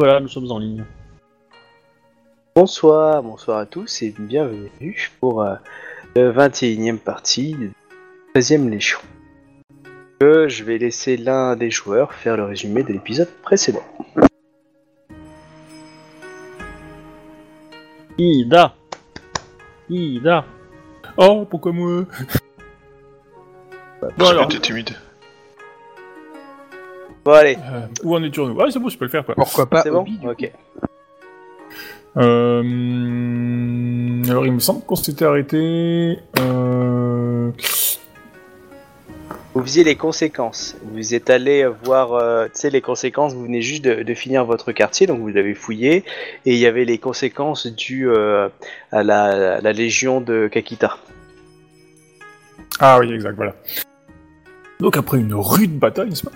voilà, nous sommes en ligne. Bonsoir, bonsoir à tous et bienvenue pour euh, le 21e partie de 13e Légion. Euh, je vais laisser l'un des joueurs faire le résumé de l'épisode précédent. Ida Ida Oh, pourquoi moi? Bon alors, T'es timide. Bon allez, euh, où en es-tu nous Ah, c'est bon, je peux le faire quoi. Pourquoi pas c'est bon Obi, Ok. Euh, alors, il me semble qu'on s'était arrêté. Euh... Vous visiez les conséquences. Vous êtes allé voir, euh, tu sais, les conséquences, vous venez juste de, de finir votre quartier, donc vous l'avez fouillé, et il y avait les conséquences dues euh, à, la, à la légion de Kakita. Ah oui, exact, voilà. Donc après une rude bataille, n'est-ce pas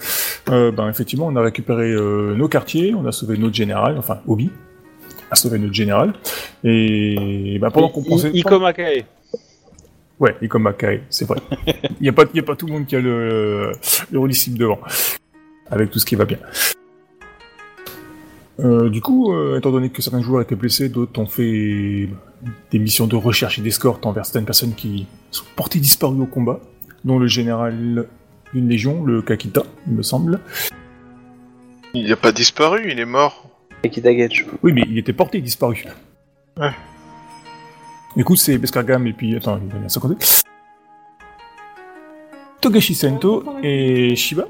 euh, Ben effectivement, on a récupéré euh, nos quartiers, on a sauvé notre général, enfin Obi a sauvé notre général, et ben, pendant qu'on pensait... Ikomakae. Ouais, Makai, c'est vrai. Il n'y a, a pas tout le monde qui a le, le rôlissime devant, avec tout ce qui va bien. Euh, du coup, euh, étant donné que certains joueurs étaient blessés, d'autres ont fait des missions de recherche et d'escorte envers certaines personnes qui sont portées disparues au combat, dont le général d'une légion, le Kakita, il me semble. Il n'a pas disparu, il est mort. Kakita Gage. Oui, mais il était porté disparu. Ouais. Du coup, c'est Beskargam et puis... Attends, il y a ça côté. Togashi Sento et Shiba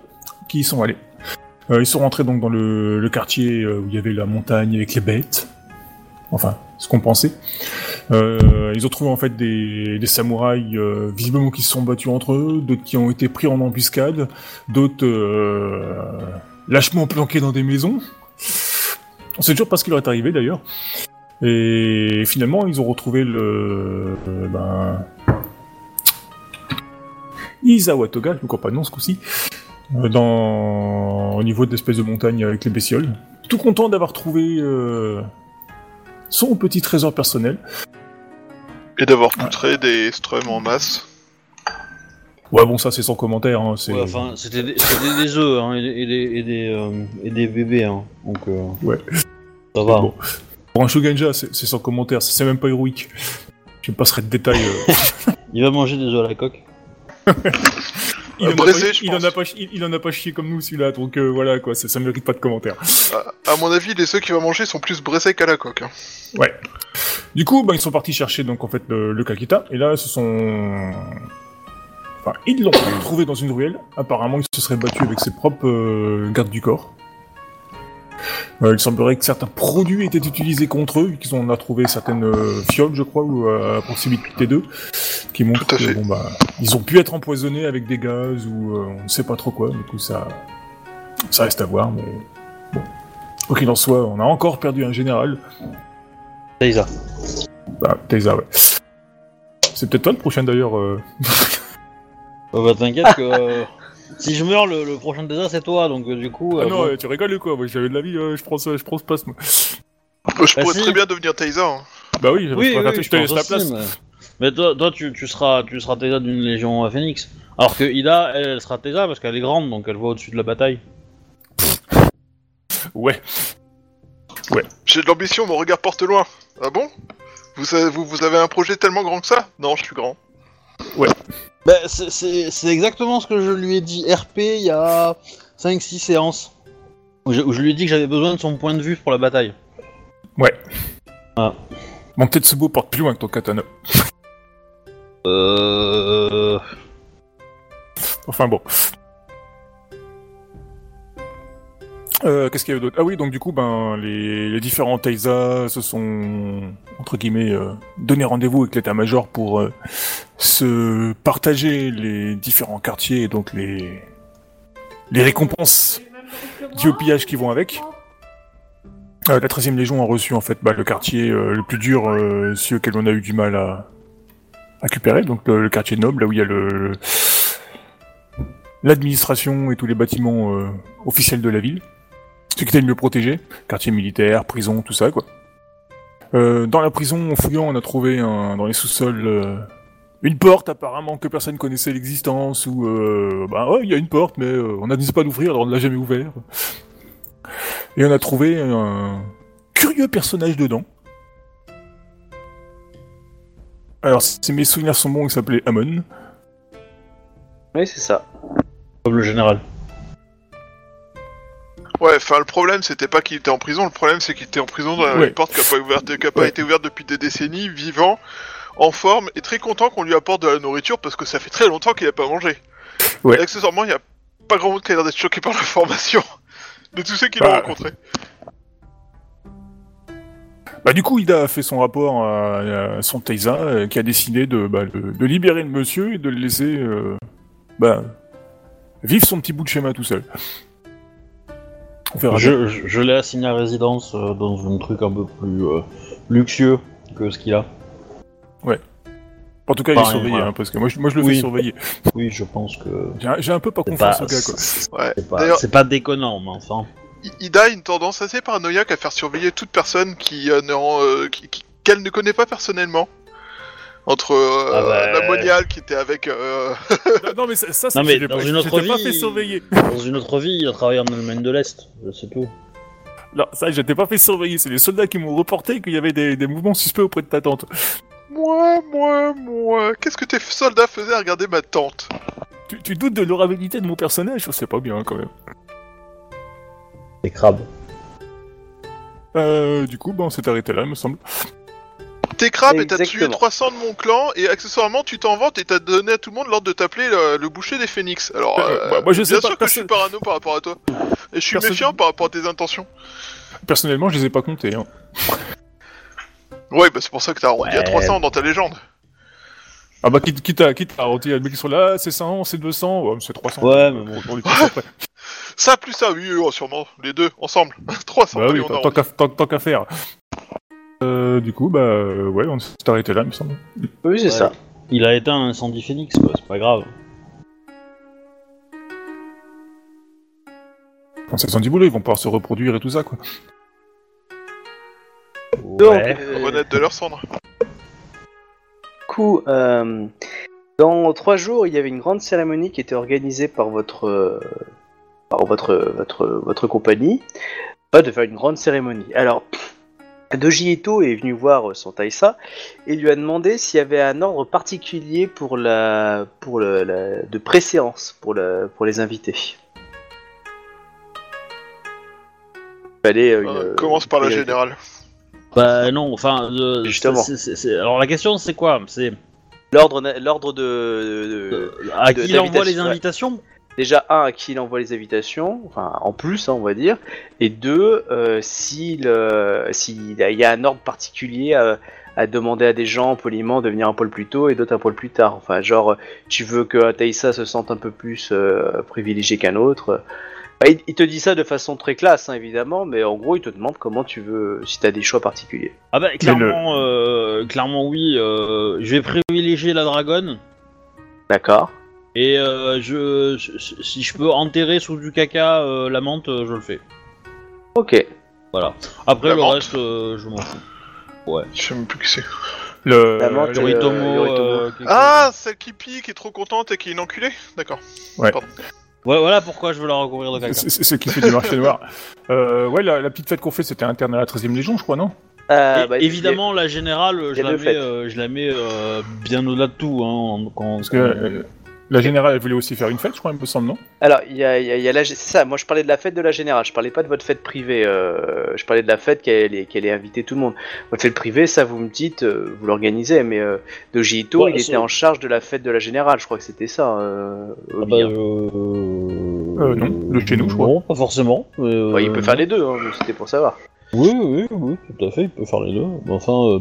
qui y sont allés. Euh, ils sont rentrés donc dans le, le quartier euh, où il y avait la montagne avec les bêtes. Enfin, ce qu'on pensait. Euh, ils ont trouvé en fait des, samouraïs euh, visiblement qui se sont battus entre eux, d'autres qui ont été pris en embuscade, d'autres euh, lâchement planqués dans des maisons. On sait toujours pas ce qui leur est arrivé d'ailleurs. Et finalement, ils ont retrouvé le. ben. Isawa Toga, le compagnon ce coup-ci, dans... au niveau de l'espèce de montagne avec les bestioles. Tout content d'avoir trouvé son petit trésor personnel. Et d'avoir poutré des strums en masse. Ouais, bon, ça c'est sans commentaire. Hein, c'est... Ouais, enfin, c'était des, des œufs hein, et, des, et, des, et, des, euh, et des bébés, hein. donc euh, Ouais. ça va. Bon. Pour un Shogunja, c'est, c'est sans commentaire, c'est c'est même pas héroïque. Je me passerai de détails. euh. Il va manger des œufs à la coque. il, en pas, je il, en a pas, il, il en a pas chié comme nous celui-là, donc euh, voilà quoi, ça, ça mérite pas de commentaire. À, à mon avis, les œufs qu'il va manger sont plus braisés qu'à la coque. hein. Ouais. Du coup, bah, ils sont partis chercher donc en fait le, le Kakita, et là, ce sont. Enfin, ils l'ont trouvé dans une ruelle. Apparemment, il se serait battu avec ses propres euh, gardes du corps. Euh, il semblerait que certains produits étaient utilisés contre eux, vu qu'ils ont on a trouvé certaines euh, fioles, je crois, ou euh, à proximité d'eux, qui montrent que bon bah, ils ont pu être empoisonnés avec des gaz ou euh, on ne sait pas trop quoi. Du coup, ça, ça reste à voir, mais bon. Quoi qu'il en soit, on a encore perdu un général. Taïsa. Bah, Taisa, ouais. C'est peut-être toi le prochain d'ailleurs. euh. Euh, bah t'inquiète que euh, si je meurs, le, le prochain Taïsa c'est toi, donc euh, du coup. Ah euh, non, bon. euh, tu rigoles ou quoi? Moi j'avais de la vie, euh, je prends ça, je prends ce passe moi. Je pourrais si. très bien devenir Taisa. hein. Bah oui, je, Oui, je, oui, préfère- oui, je te laisse pense la aussi, place. Mais, mais toi, toi tu, tu seras, tu seras Taïsa d'une légion à Phoenix. Alors que Ida, elle, elle sera Taïsa parce qu'elle est grande, donc elle voit au-dessus de la bataille. Ouais. J'ai de l'ambition, mon regard porte loin. Ah bon? Vous, avez- vous, vous avez un projet tellement grand que ça? Non, je suis grand. Bah, c'est- exactement ce que je lui ai dit RP il y a 5-6 séances. Où je, où je lui ai dit que j'avais besoin de son point de vue pour la bataille. Ouais. Ah. Mon Tetsubo porte plus loin que ton katana. Euh... Enfin bon. Euh, Qu'est-ce qu'il y a d'autre? Ah oui, donc du coup, ben, les, les différents Taisa se sont, entre guillemets, euh, donné rendez-vous avec l'état-major pour euh, se partager les différents quartiers et donc les, les récompenses du pillage qui vont avec. Euh, la 13e Légion a reçu en fait bah, le quartier euh, le plus dur, euh, celui auquel on a eu du mal à récupérer, donc le, le quartier noble, là où il y a le l'administration et tous les bâtiments officiels de la ville. Ce qui était le mieux protégé, quartier militaire, prison, tout ça quoi. Euh, dans la prison, en fouillant, on a trouvé un, dans les sous-sols euh, une porte apparemment que personne connaissait l'existence ou euh, bah ouais il y a une porte mais euh, on n'a dit pas d'ouvrir alors on ne l'a jamais ouvert. Et on a trouvé un curieux personnage dedans. Alors, si mes souvenirs sont bons, il s'appelait Amon. Oui, c'est ça. Comme le général. Ouais, enfin le problème c'était pas qu'il était en prison, le problème c'est qu'il était en prison dans Ouais. une porte qui a pas, ouverte, qui a pas Ouais. été ouverte depuis des décennies, vivant, en forme et très content qu'on lui apporte de la nourriture parce que ça fait très longtemps qu'il a pas mangé. Ouais. Et accessoirement, il y a pas grand monde qui a l'air d'être choqué par l'information de tous ceux qui l'ont Bah. rencontré. Bah, du coup, Ida a fait son rapport à, à son Taisa, euh, qui a décidé de, bah, de, de libérer le monsieur et de le laisser euh, bah, vivre son petit bout de schéma tout seul. On verra bien. Je, je, je l'ai assigné à résidence euh, dans un truc un peu plus euh, luxueux que ce qu'il a. En tout cas, il est Pareil, surveillé, voilà. hein, parce que moi, je, moi, je le Oui. fais surveiller. Oui, je pense que. J'ai un- peu pas confiance pas, au gars, quoi. c'est Ouais. c'est pas, D'ailleurs, c'est pas déconnant, mais enfin. I- Ida a une tendance assez paranoïaque à faire surveiller toute personne qui euh, ne rend, euh, qui- qui- qu'elle ne connaît pas personnellement. Entre euh, Ah bah. la moniale qui était avec euh, Non, non, mais ça, ça c'est Non, mais dans pas- une je autre t'ai pas vie- fait surveiller. Dans une autre vie, il a travaillé en Allemagne de l'Est, c'est tout. Non, ça, je t'ai pas fait surveiller. C'est les soldats qui m'ont reporté qu'il y avait des, des mouvements suspects auprès de ta tante. moi, moi, moi. Qu'est-ce que tes soldats faisaient à regarder ma tante? Tu, tu doutes de l'honorabilité de mon personnage? C'est pas bien, quand même. Des crabes. Euh, du coup, bah, on s'est arrêté là, il me semble. T'es crabe et t'as tué Exactement. 300 de mon clan et accessoirement tu t'en vantes et t'as donné à tout le monde l'ordre de t'appeler le, le boucher des phénix. Alors, Euh, euh, bah, moi, je sais bien pas, sûr que je suis parano par rapport à toi. Et je suis méfiant par rapport à tes intentions. Personnellement, je les ai pas comptés. Hein. Ouais, bah c'est pour ça que t'as arrondi à Ouais. 300 dans ta légende. Ah bah, quitte, quitte à, quitte à arrondir les mecs qui sont là, c'est 100, c'est 200, ouais, c'est 300. Ouais, mais bon. On les passe après. Ça plus ça, oui, oui, sûrement. Les deux, ensemble. 300, Bah allez, oui, on tant- arrondit. tant qu'à tant- tant qu'à faire. Euh, du coup, bah euh, ouais, on s'est arrêté là, il me semble. Oui, c'est Ouais. ça. Il a éteint un incendie phénix, quoi, c'est pas grave. Quand c'est du boulot, ils vont pouvoir se reproduire et tout ça, quoi. Donc, Ouais. euh, Renaître de leur cendre. Du coup, euh, dans trois jours, il y avait une grande cérémonie qui était organisée par votre, euh, par votre, votre, votre compagnie. Pas de faire une grande cérémonie. Alors, Doji Ito est venu voir son Taïsa et lui a demandé s'il y avait un ordre particulier pour la, pour le, la- de préséance pour, le, pour les invités. Fallait euh, une- Euh, commence par la générale. Bah non, enfin. euh, Justement. Alors la question c'est quoi? C'est L'ordre, l'ordre de, de- euh, à qui il envoie les d'invitation, ouais. Déjà un à qui il envoie les invitations, enfin en plus hein, on va dire, et deux euh, s'il euh, s'il y a- il y a un ordre particulier à, à demander à des gens poliment de venir un poil plus tôt et d'autres un poil plus tard. Enfin genre tu veux que Taïsa se sente un peu plus euh, privilégié qu'un autre. Bah, il, il te dit ça de façon très classe hein, évidemment, mais en gros il te demande comment tu veux, si tu as des choix particuliers. Ah bah clairement, euh, clairement oui. euh, je vais privilégier la dragonne. D'accord Et euh, je, je- si je peux enterrer sous du caca euh, la menthe, euh, je le fais. Ok. Voilà. Après La le menthe reste, euh, je m'en fous. Je sais même plus qui c'est. Le, La menthe, le- euh, Yoritomo, Yoritomo. euh, quelque Ah, celle qui pique, qui est trop contente et qui est une enculée D'accord. chose. Ouais, voilà pourquoi je veux la recouvrir de caca. c'est c'est- c'est qui fait du marché noir. Euh, ouais, la, la petite fête qu'on fait, c'était interne à la 13ème Légion, je crois, non? Euh, Et- bah, évidemment, la générale, je y a la, deux mets, fêtes. euh, je la mets euh, bien au-delà de tout. Hein, quand, Parce que euh, la générale, elle voulait aussi faire une fête, je crois, il me semble, non? Alors, il y a, il y a- y a la, c'est ça, moi je parlais de la fête de la générale, je parlais pas de votre fête privée, euh, je parlais de la fête qu'elle est, qu'elle est inviter tout le monde. Votre fête privée, ça vous me dites, euh, vous l'organisez, mais euh, Doji Ito, Ouais, il c'est- était en charge de la fête de la générale, je crois que c'était ça. Euh, Ah bah, hein. euh... Euh, non, de chez nous, je crois. Non, pas forcément. mais, euh, Ouais, il peut faire les deux, hein, mais c'était pour savoir. Oui, oui, oui, tout à fait, il peut faire les deux. Mais enfin, euh,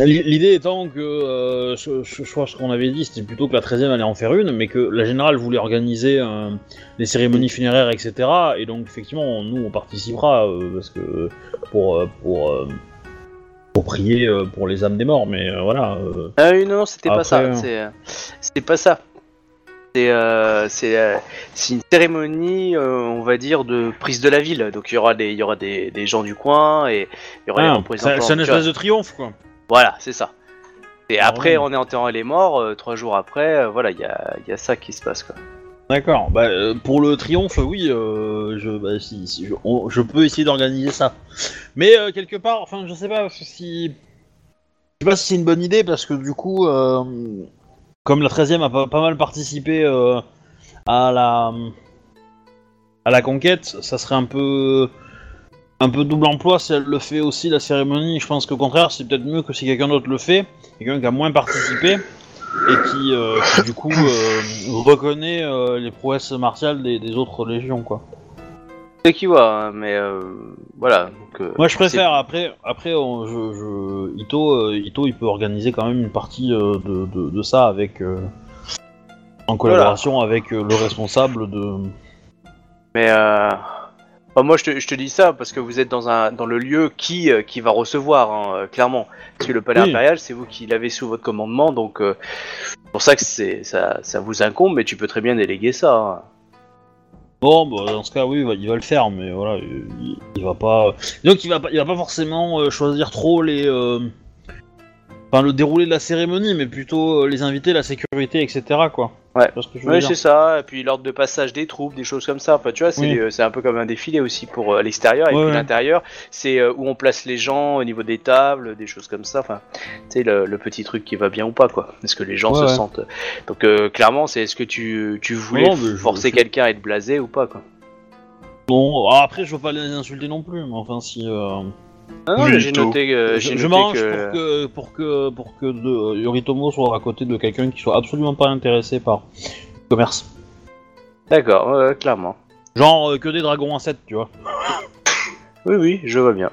l'idée étant que, euh, je, je- je crois ce qu'on avait dit, c'était plutôt que la 13e allait en faire une, mais que la générale voulait organiser euh, des cérémonies funéraires, etc. Et donc, effectivement, nous, on participera, euh, parce que pour, pour, pour prier pour les âmes des morts, mais voilà. Ah oui, non, non, c'était pas ça, c'est, euh, c'était pas ça. C'est, euh, euh, une cérémonie, euh, on va dire, de prise de la ville. Donc il y aura des, il y aura des, des gens du coin et il y aura ah, représentants. c'est un espèce de triomphe, quoi. Voilà, c'est ça. Et Ah, après, on est enterrant les morts, euh, trois jours après, euh, voilà, il y a, il y a ça qui se passe, quoi. D'accord. Bah, euh, pour le triomphe, oui, euh, je, bah, si, si, je, on- je peux essayer d'organiser ça. Mais euh, quelque part, enfin, je sais pas si. Je sais pas si c'est une bonne idée parce que du coup, euh, comme la 13 e a pas, pas mal participé euh, à la. à la conquête, ça serait un peu. Un peu double emploi si elle le fait aussi la cérémonie. Je pense qu'au contraire, c'est peut-être mieux que si quelqu'un d'autre le fait, quelqu'un qui a moins participé et qui, euh, qui, du coup euh, reconnaît euh, les prouesses martiales des, des autres légions quoi. C'est qui voit, hein, mais voilà. donc, Moi je préfère après après on- je, je- Ito Ito il peut organiser quand même une partie de, de, de ça avec en collaboration avec le responsable de Mais euh, enfin, moi, je te, je te dis ça parce que vous êtes dans, un, dans le lieu qui, euh, qui va recevoir, hein, euh, clairement. Parce que le palais Oui. impérial, c'est vous qui l'avez sous votre commandement, donc euh, c'est pour ça que c'est, ça, ça vous incombe, mais tu peux très bien déléguer ça. hein. Bon, bah, dans ce cas, oui, il va, le faire, mais voilà, il, il va pas. Donc, il va pas, il va pas forcément choisir trop les. euh, Enfin, le déroulé de la cérémonie, mais plutôt euh, les invités, la sécurité, etc. Quoi. Ouais. C'est ça. Et puis l'ordre de passage des troupes, des choses comme ça. Enfin, tu vois, c'est, Oui. un peu comme un défilé aussi pour euh, l'extérieur. Et Ouais, puis ouais. l'intérieur, c'est euh, où on place les gens au niveau des tables, des choses comme ça. Enfin, tu sais, le, le petit truc qui va bien ou pas, quoi. Est-ce que les gens se sentent. Donc, euh, clairement, c'est est-ce que tu, tu voulais Non, forcer je- quelqu'un à être blasé ou pas, quoi? Bon, après, je veux pas les insulter non plus, mais enfin, si. Euh, Ah non, mais j'ai noté, euh, je j'ai je noté m'arrange que... pour que pour que pour que de, euh, Yoritomo soit à côté de quelqu'un qui soit absolument pas intéressé par le commerce. D'accord, ouais, ouais, clairement. Genre euh, que des dragons en 7, tu vois. Oui, oui, je vois bien.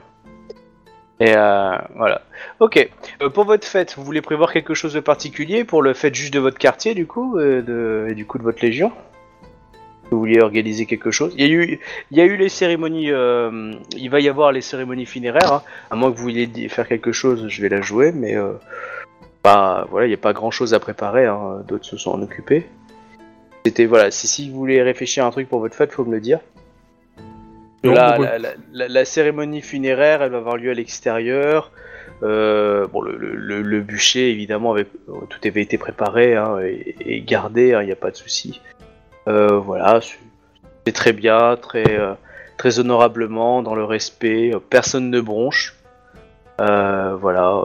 Et euh, voilà. Ok. Euh, pour votre fête, vous voulez prévoir quelque chose de particulier pour le fête juste de votre quartier, du coup, euh, de... et du coup de votre légion? Vous vouliez organiser quelque chose Il y a eu, il y a eu les cérémonies. euh, Il va y avoir les cérémonies funéraires. hein. À moins que vous vouliez faire quelque chose, je vais la jouer, mais euh, bah, voilà, il n'y a pas grand chose à préparer. hein. D'autres se sont en occupés. C'était voilà. Si, si vous voulez réfléchir à un truc pour votre fête, faut me le dire. Là, la, la- la- la cérémonie funéraire, elle va avoir lieu à l'extérieur. Euh, bon, le, le- le- le bûcher, évidemment, avec, tout avait été préparé hein, et, et gardé, il n'y a pas de souci. Euh, voilà, c'est très bien, très, euh, très honorablement, dans le respect. Personne ne bronche. Euh, voilà.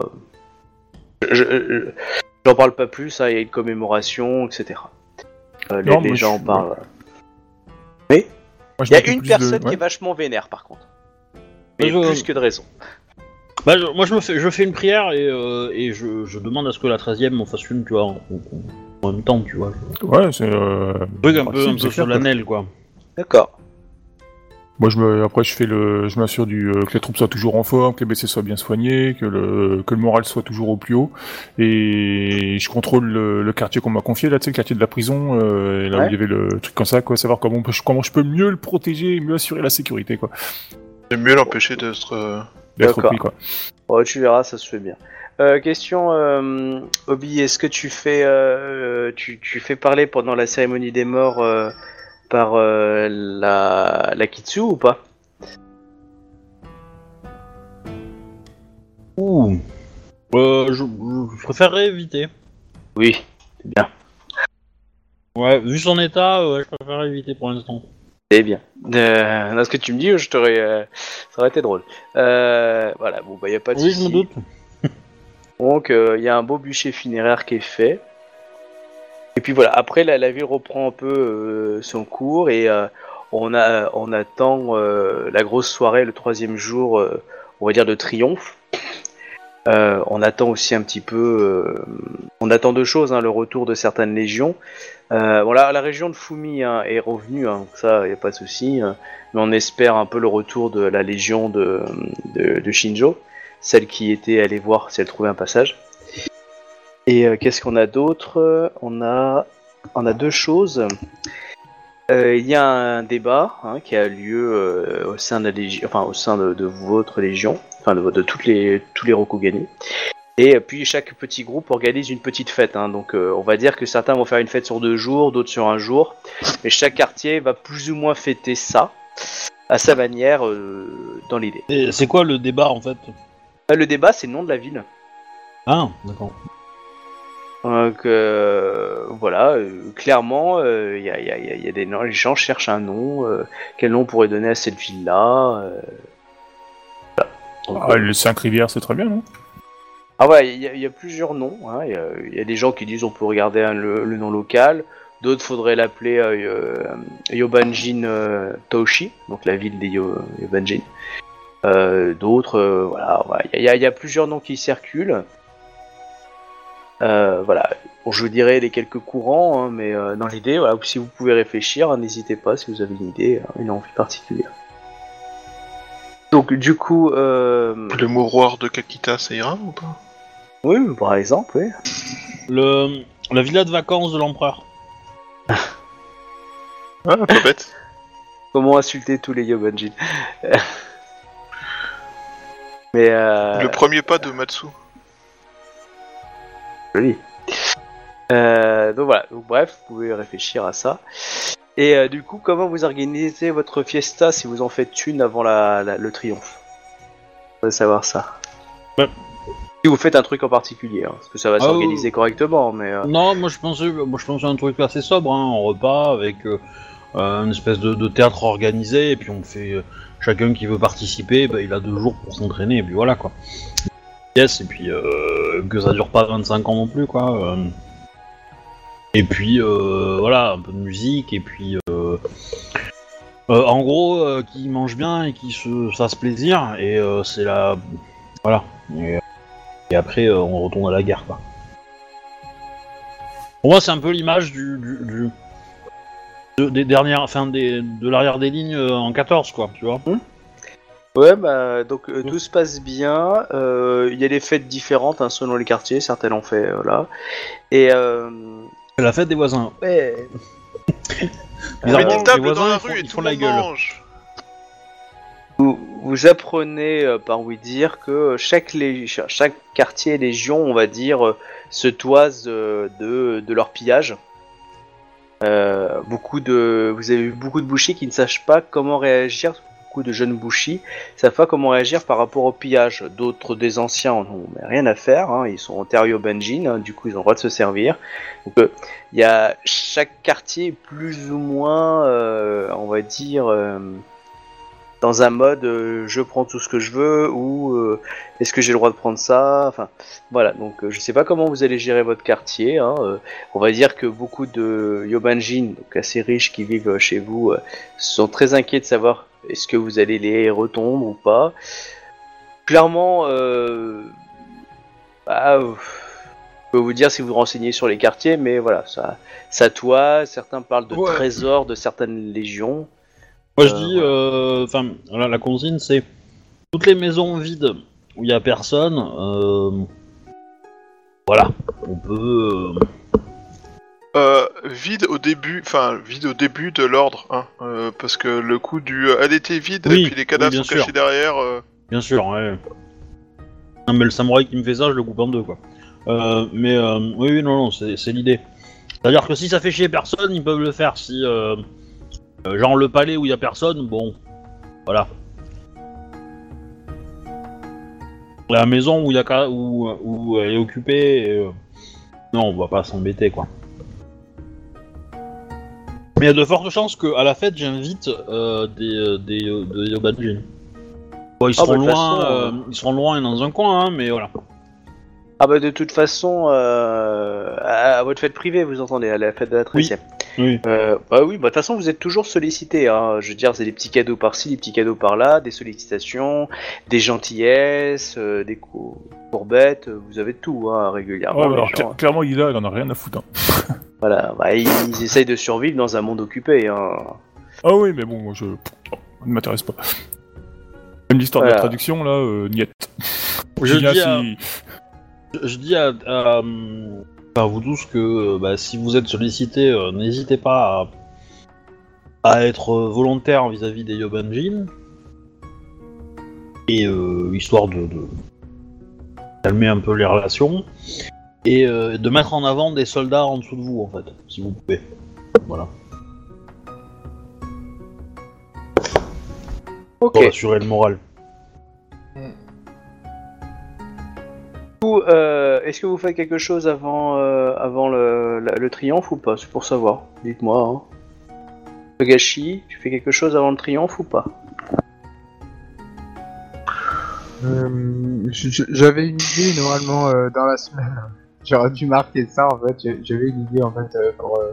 Je- je- J'en parle pas plus, hein, il y a une commémoration, etc. Euh, les, Non, les moi, je gens suis- parlent. Je Il y a une de- personne qui est vachement vénère, par contre. Mais Moi, je- plus que de raison. Bah, je- moi je me fais je fais une prière et, euh, et je, je demande à ce que la 13ème en fasse une, tu vois, en, en- en même temps, tu vois. Ouais, c'est. Euh... Un peu, un c'est peu clair, quoi. solennel, quoi. D'accord. Moi, je me, après, je fais le, je m'assure du, euh, que les troupes soient toujours en forme, que les blessés soient bien soignés, que le, que le moral soit toujours au plus haut, et je contrôle le, le quartier qu'on m'a confié, là, tu sais, le quartier de la prison, euh, et là Ouais. où il y avait le truc comme ça, quoi, savoir comment, peut- comment je peux mieux le protéger, mieux assurer la sécurité, quoi. C'est mieux l'empêcher d'être. euh, D'être pris, quoi. Oh, tu verras, ça se fait bien. Euh, question, euh, Obi, est-ce que tu fais, euh, tu, tu fais parler pendant la cérémonie des morts euh, par euh, la, la Kitsu ou pas? Ouh. Euh, je, je préférerais éviter. Oui, c'est bien. Ouais, vu son état, ouais, je préférerais éviter pour l'instant. C'est bien. Euh, non, ce que tu me dis, je t'aurais, euh, ça aurait été drôle. Euh, voilà, bon, bah, y a pas de Oui, je souci. me doute. Donc il y a un beau bûcher funéraire qui est fait. Et puis voilà, après la, la ville reprend un peu euh, son cours et euh, on, a, on attend euh, la grosse soirée le troisième jour, euh, on va dire de triomphe. Euh, on attend aussi un petit peu, euh, on attend deux choses, hein, le retour de certaines légions. Euh, voilà, la région de Fumi hein, est revenue, hein, ça, il n'y a pas de souci. hein. mais on espère un peu le retour de la légion de Shinjo celle qui était allée voir si elle trouvait un passage. Et euh, qu'est-ce qu'on a d'autre? On a, on a deux choses. Euh, il y a un débat hein, qui a lieu euh, au sein de la légion, enfin au sein de, votre légion, enfin de, de les tous les Rokugani. Et puis chaque petit groupe organise une petite fête. hein. donc on va dire que certains vont faire une fête sur deux jours, d'autres sur un jour. Mais chaque quartier va plus ou moins fêter ça à sa manière dans l'idée. C'est quoi le débat en fait? Le débat, c'est le nom de la ville. Ah, d'accord. Donc euh, voilà, euh, clairement, euh, il y, a, y a- y a- y a des noms, les gens cherchent un nom. euh, quel nom on pourrait donner à cette ville-là euh, voilà. Donc, Ah, euh, le 5 rivières, c'est très bien, non? Ah ouais, il y, a- il y a plusieurs noms. hein. Il y, a- il y a des gens qui disent on peut regarder un- le, le nom local. D'autres faudrait l'appeler euh, euh, Yobanjin euh, Toshi, donc la ville des Yo- Yobanjin. Euh, D'autres, euh, voilà, voilà. il y, a- il y a plusieurs noms qui circulent. Euh, voilà, bon, je vous dirai les quelques courants, hein, mais euh, dans l'idée, voilà, si vous pouvez réfléchir, hein, n'hésitez pas si vous avez une idée, hein, une envie particulière. Donc du coup, euh, Le mouroir de Kakita, ça ira ou pas? Oui, par exemple, oui. Le, la villa de vacances de l'empereur. Ah, pas bête. Comment insulter tous les Yobanjin? Mais euh, Le premier pas de Matsu. joli. Euh, donc voilà, donc bref, vous pouvez réfléchir à ça. Et euh, du coup, comment vous organisez votre fiesta si vous en faites une avant la, la- le triomphe? On veut savoir ça. Ouais. Si vous faites un truc en particulier, hein, parce que ça va Ah, s'organiser correctement, mais euh, Non, moi je pensais, moi je pensais à un truc assez sobre, hein, un repas avec une espèce de, de théâtre organisé, et puis on fait euh, chacun qui veut participer, bah, il a deux jours pour s'entraîner, et puis voilà quoi. Yes, et puis euh, que ça dure pas 25 ans non plus quoi. euh. Et puis euh, voilà, un peu de musique, et puis euh, euh, en gros, qui mange bien et qui se fasse plaisir, et c'est la. Voilà. Et, après, on retourne à la guerre quoi. Pour moi, c'est un peu l'image du- de, des dernières, enfin des, de l'arrière des lignes euh, en 14, quoi, tu vois. ouais, bah donc euh, tout se passe bien. euh, Il y a des fêtes différentes hein, selon les quartiers, certaines en fait là. Et euh, C'est la fête des voisins. Ouais. On met des tables les voisins, dans la ils font- rue et ils tout la monde gueule. mange. Vous, vous apprenez euh, par oui dire que chaque, lég- chaque quartier et légion, on va dire, euh, se toise euh, de, de leur pillage. Euh, beaucoup de, vous avez vu beaucoup de bouchers qui ne sachent pas comment réagir. Beaucoup de jeunes bouchis savent pas comment réagir par rapport au pillage. D'autres des anciens en ont mais rien à faire. hein, Ils sont en Terrio Benjin, hein, du coup ils ont le droit de se servir. Donc euh, il y a chaque quartier plus ou moins, euh, on va dire. Dans un mode euh, je prends tout ce que je veux ou euh, est-ce que j'ai le droit de prendre ça? Enfin voilà. Donc euh, je sais pas comment vous allez gérer votre quartier hein, euh, on va dire que beaucoup de yobanjin donc assez riches qui vivent chez vous sont très inquiets de savoir est-ce que vous allez les retomber ou pas. Clairement bah, je peux vous dire si vous vous renseignez sur les quartiers mais voilà ça ça toi certains parlent de Ouais. trésors de certaines légions Moi, je Euh, dis, euh, enfin, la, la consigne, c'est toutes les maisons vides où il y a personne. euh, voilà, on peut. euh, Euh, vide au début, enfin vide au début de l'ordre, hein, euh, parce que le coup du euh, elle était vide Oui, et puis les cadavres oui, sont cachés derrière. euh, Bien sûr, ouais. Non, mais le samouraï qui me fait ça, je le coupe en deux, quoi. Euh, mais euh, oui, oui, non, non, c'est c'est l'idée. C'est-à-dire que si ça fait chier personne, ils peuvent le faire. Si, euh, genre le palais où il y a personne, bon, voilà. La maison où il y a où, où elle est occupée, euh, non, on va pas s'embêter, quoi. Mais il y a de fortes chances qu'à la fête, j'invite euh, des, des, des Yobanjin. Bon, ils Ah, seront bah, toute loin, façon, ils seront loin et dans un coin, hein, mais voilà. Ah bah de toute façon, euh, à, à votre fête privée, vous entendez, à la fête de la 13 Oui. Euh, bah oui, bah de toute façon, vous êtes toujours sollicité. Hein. Je veux dire, c'est des petits cadeaux par-ci, des petits cadeaux par-là, des sollicitations, des gentillesses, euh, des cou- courbettes. euh, Vous avez tout hein, régulièrement. Ouais, les alors, gens, cla- hein. clairement, il a, il en a rien à foutre. hein. Voilà, bah, ils, ils essayent de survivre dans un monde occupé. Hein. Ah oui, mais bon, moi, je... ne m'intéresse pas. Même l'histoire de la traduction, là, euh, niet. Je Julien, dis à- si- Je, je dis à, à, euh, à vous tous que euh, bah, si vous êtes sollicité, euh, n'hésitez pas à, à être volontaire vis-à-vis des Yobanjin. Et euh, histoire de, de calmer un peu les relations. Et euh, de mettre en avant des soldats en dessous de vous, en fait, si vous pouvez. Voilà. Ok. Pour assurer le moral. Coup, euh, est-ce que vous faites quelque chose avant, euh, avant le, la- le triomphe ou pas? C'est pour savoir. Dites-moi. Hein. Togashi, tu fais quelque chose avant le triomphe ou pas? Euh, J'avais une idée normalement euh, dans la semaine. J'aurais dû marquer ça en fait. J'ai- J'avais une idée en fait euh, pour euh,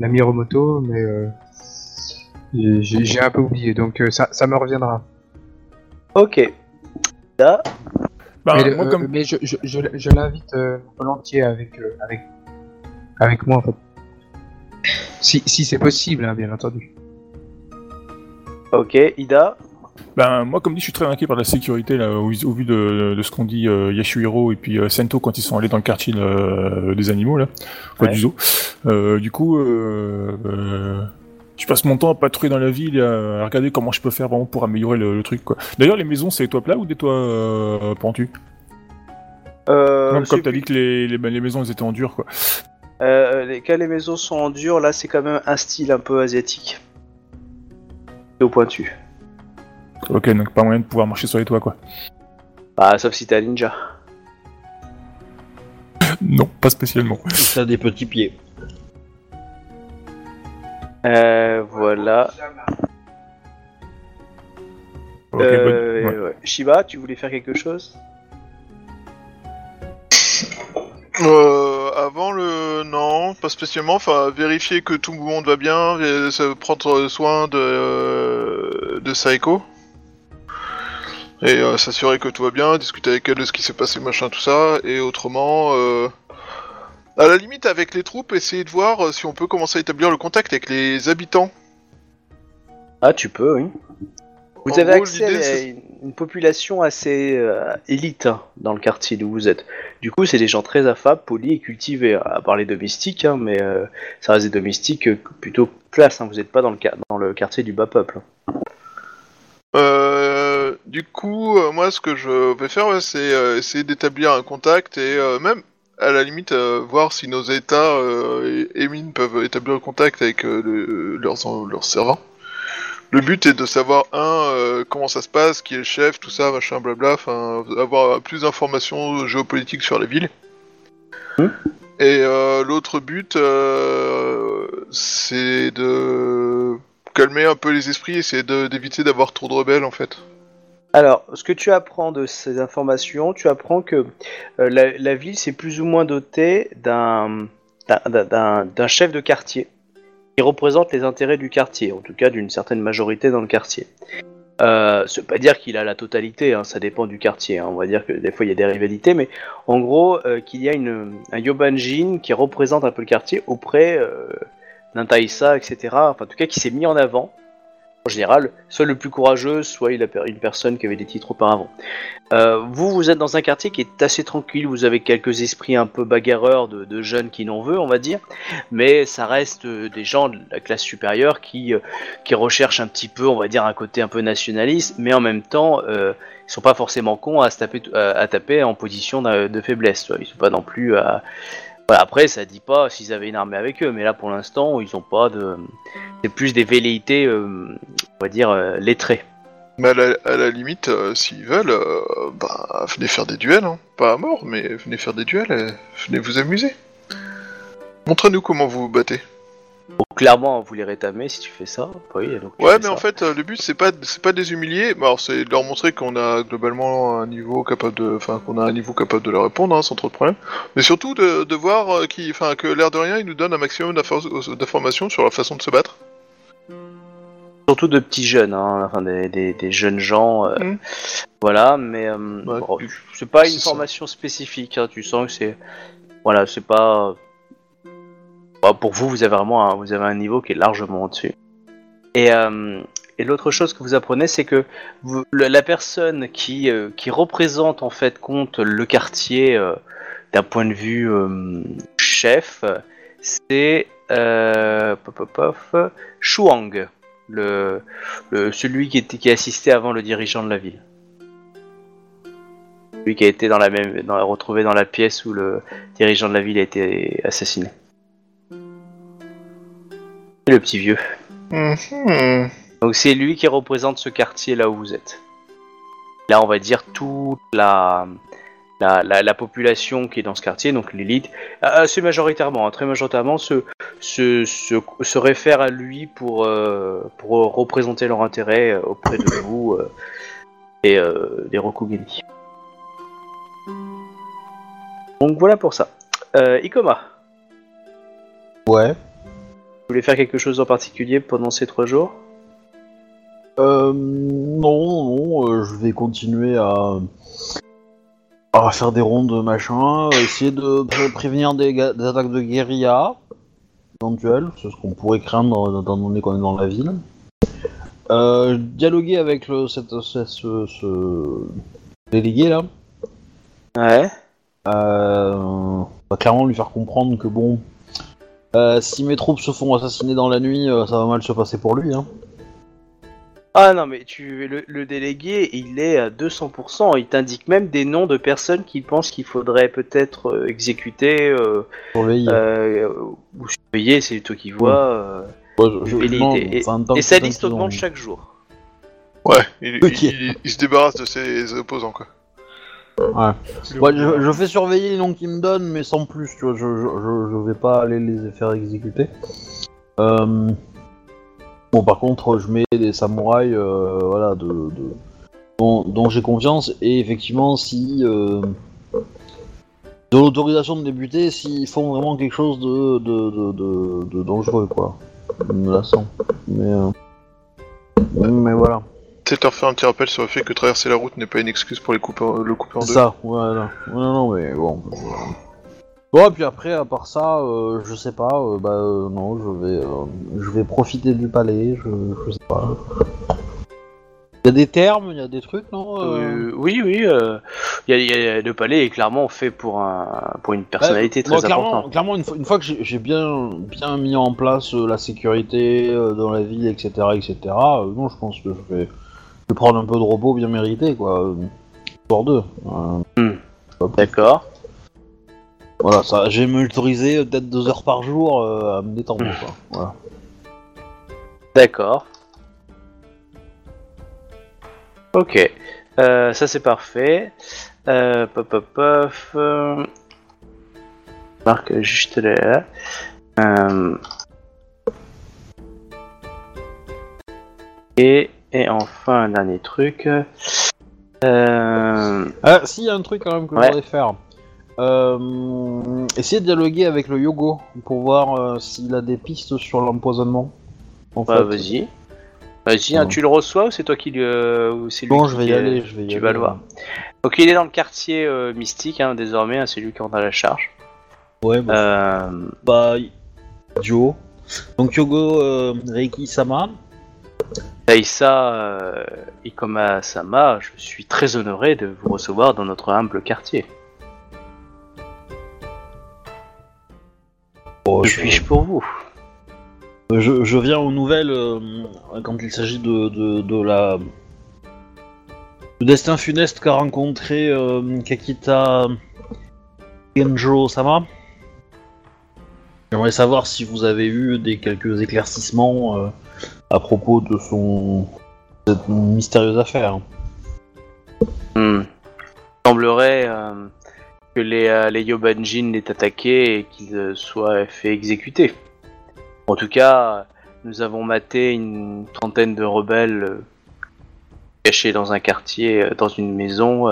la Miromoto, mais euh, j'ai j'ai un peu oublié. Donc euh, ça, ça me reviendra. Ok. Là, Bah, mais le- moi, euh, comme... mais je, je, je, je l'invite euh, volontiers avec, euh, avec, avec moi en fait. Si, si c'est possible, hein, bien entendu. ok. Ida, Ben, moi, comme dit, je suis très inquiet par la sécurité là, au, au vu de, de ce qu'ont dit euh, Yashuhiro et puis euh, Sento quand ils sont allés dans le quartier là, des animaux, là, enfin, Ouais. du zoo. Euh, du coup, euh, euh, je passe mon temps à patrouiller dans la ville à, regarder comment je peux faire vraiment pour améliorer le, le truc. quoi. D'ailleurs, les maisons, c'est des toits plats ou des toits euh, pentus euh, Comme, comme c'est t'as dit que les, les, les maisons elles étaient en dur, quoi. euh, les, quand les maisons sont en dur, là, c'est quand même un style un peu asiatique. Et au pointu. Ok, donc pas moyen de pouvoir marcher sur les toits, quoi. Bah, sauf si t'es un ninja. Non, pas spécialement. Ça a des petits pieds. Euh, voilà. Ok, Euh, bonne- ouais. ouais. Shiba, tu voulais faire quelque chose? Euh, avant le non, pas spécialement. Enfin, vérifier que tout le monde va bien, et se- prendre soin de euh, de Saeko et euh, s'assurer que tout va bien, discuter avec elle de ce qui s'est passé, machin, tout ça. Et autrement, euh, à la limite avec les troupes, essayer de voir euh, si on peut commencer à établir le contact avec les habitants. Ah, tu peux, oui. Vous En avez gros, accès l'idée, à c'est- une, une population assez euh, élite hein, dans le quartier où vous êtes. Du coup, c'est des gens très affables, polis et cultivés, à part les domestiques, hein, mais euh, ça reste des domestiques euh, plutôt classe. Hein, vous n'êtes pas dans le, dans le quartier du bas peuple. Euh, du coup, euh, moi, ce que je vais faire, ouais, c'est euh, essayer d'établir un contact et euh, même, à la limite, euh, voir si nos États euh, et, et mines peuvent établir un contact avec euh, le- leurs, leurs servants. Le but est de savoir, un, comment ça se passe, qui est le chef, tout ça, machin, blabla, enfin, avoir plus d'informations géopolitiques sur la ville. Hmm. Et l'autre but, c'est de calmer un peu les esprits, essayer de- d'éviter d'avoir trop de rebelles en fait. Alors, ce que tu apprends de ces informations, tu apprends que euh, la, ville s'est plus ou moins dotée d'un chef de quartier qui représente les intérêts du quartier, en tout cas d'une certaine majorité dans le quartier. Euh, veut pas dire qu'il a la totalité, hein, ça dépend du quartier. hein. On va dire que des fois il y a des rivalités, mais en gros euh, qu'il y a un Yobanjin qui représente un peu le quartier auprès euh, d'un Taïsa, etc. Enfin, en tout cas, qui s'est mis en avant. En général, soit le plus courageux, soit une personne qui avait des titres auparavant. Euh, vous, vous êtes dans un quartier qui est assez tranquille, vous avez quelques esprits un peu bagarreurs de, jeunes qui n'en veulent, on va dire, mais ça reste euh, des gens de la classe supérieure qui, euh, qui recherchent un petit peu, on va dire, un côté un peu nationaliste, mais en même temps, ils sont pas forcément cons à, taper, en position de, faiblesse. Ils sont pas non plus à... Après, ça dit pas s'ils avaient une armée avec eux, mais là, pour l'instant, ils ont pas de... C'est plus des velléités, euh, on va dire, euh, lettrées. Mais à la, limite, euh, s'ils veulent, bah, venez faire des duels, hein. pas à mort, mais venez faire des duels, venez vous amuser. Montrez-nous comment vous vous battez. Bon, clairement, vous les rétamer si tu fais ça. Oui, donc tu Ouais, fais mais ça. en fait, euh, le but c'est pas c'est pas de les humilier, mais alors c'est de leur montrer qu'on a globalement un niveau capable de, enfin qu'on a un niveau capable de leur répondre, hein, sans trop de problème. Mais surtout de, de voir euh, qui, enfin que l'air de rien, ils nous donnent un maximum d'infor- d'informations sur leur façon de se battre. Surtout de petits jeunes, hein, enfin des, des, des jeunes gens. euh, Mhm. Voilà, mais euh, Ouais, bon, du- c'est pas une ça. formation spécifique. hein, tu sens que c'est. Voilà, c'est pas. Bah, pour vous, vous avez vraiment un, vous avez un niveau qui est largement au-dessus. Et, euh, l'autre chose que vous apprenez, c'est que la personne qui, euh, qui représente en fait compte le quartier euh, d'un point de vue chef, c'est Shuang, celui qui, était, qui assistait avant le dirigeant de la ville. Lui qui a été dans la même, retrouvé dans la pièce où le dirigeant de la ville a été assassiné. Le petit vieux. Mhm. Donc c'est lui qui représente ce quartier là où vous êtes. Là on va dire toute la la, la, la population qui est dans ce quartier, donc l'élite, assez majoritairement, hein, très majoritairement, se, se, se, se réfère à lui pour, euh, pour représenter leur intérêt euh, auprès de vous euh, et euh, des Rokugeni. Donc voilà pour ça. Euh, Ikoma, Ouais. Voulez faire quelque chose en particulier pendant ces trois jours? Euh, non, non, euh, je vais continuer à, à faire des rondes, machin, essayer de pré- prévenir des, des attaques de guérilla éventuelles, c'est ce qu'on pourrait craindre étant donné qu'on est dans la ville. Euh, dialoguer avec le, cette, ce, ce- ce délégué là. Ouais. Euh, va clairement lui faire comprendre que bon, euh, si mes troupes se font assassiner dans la nuit, euh, ça va mal se passer pour lui. Hein. Ah non, mais tu le, le délégué, il est à 200%. Il t'indique même des noms de personnes qu'il pense qu'il faudrait peut-être euh, exécuter euh, Surveiller. euh, ou surveiller, c'est toi qui vois. euh, Ouais, je- je- et, enfin, sa liste qu'ils ont- augmente chaque jour. Ouais, il, Ok. il- il- il se débarrasse de ses opposants, quoi. Ouais, je, je fais surveiller les noms qu'ils me donnent, mais sans plus, tu vois, je, je, je, vais pas aller les faire exécuter. Euh, Bon, par contre, je mets des samouraïs, euh, voilà, de, de- dont, dont j'ai confiance, et effectivement, si... Euh, de l'autorisation de débuter, s'ils font vraiment quelque chose de, de, de, dangereux, quoi. Mais... euh, Mais voilà. Peut-être leur faire un petit rappel sur le fait que traverser la route n'est pas une excuse pour les couper, le couper en deux. ça, voilà. Ouais, non, non, mais bon. Bon, et puis après, à part ça, euh, je sais pas, euh, bah euh, non, je vais, euh, je vais profiter du palais, je, je sais pas. Il y a des termes, il y a des trucs, non euh Euh, oui, oui. euh, il y a- il y a- le palais est clairement fait pour, un, pour une personnalité Ouais, moi, très clairement, importante. Clairement, une fois, une fois que j'ai j'ai bien, bien mis en place euh, la sécurité euh, dans la ville, etc., etc., euh, non, je pense que je vais, je vais prendre un peu de repos bien mérité, quoi. Pour deux. Euh, D'accord. Voilà, ça, m'autoriser euh, peut-être deux heures par jour euh, à me détendre, quoi. Voilà. D'accord. Ok. Euh, ça c'est parfait. Euh, pop, pop, pop, Marque juste là. Et, et enfin un dernier truc. Euh, Ah, si, il y a un truc quand même que Ouais. je voudrais faire. Euh, essayer de dialoguer avec le Yogo pour voir euh, s'il a des pistes sur l'empoisonnement. En bah, vas-y. Vas-y, hein, tu le reçois ou c'est toi qui lui. ou c'est lui Bon, qui, je vais y aller, je vais y tu aller. vas le voir. Donc il est dans le quartier mystique hein, désormais, hein, c'est lui qui en a la charge. Ouais, bah, bah, Dio. Donc Yogo Reiki Sama. Taïsa euh, Ikoma Sama, je suis très honoré de vous recevoir dans notre humble quartier. Oh, Que je, puis-je pour vous? Je, je viens aux nouvelles euh, quand il s'agit de, de, de la. Le destin funeste qu'a rencontré euh, Kakita Genjo Sama. J'aimerais savoir si vous avez eu des quelques éclaircissements euh, à propos de son cette mystérieuse affaire. Hmm. Il semblerait euh, que les, euh, les Yobanjin l'aient attaqué et qu'il euh, soit fait exécuter. En tout cas, nous avons maté une trentaine de rebelles euh, cachés dans un quartier, dans une maison,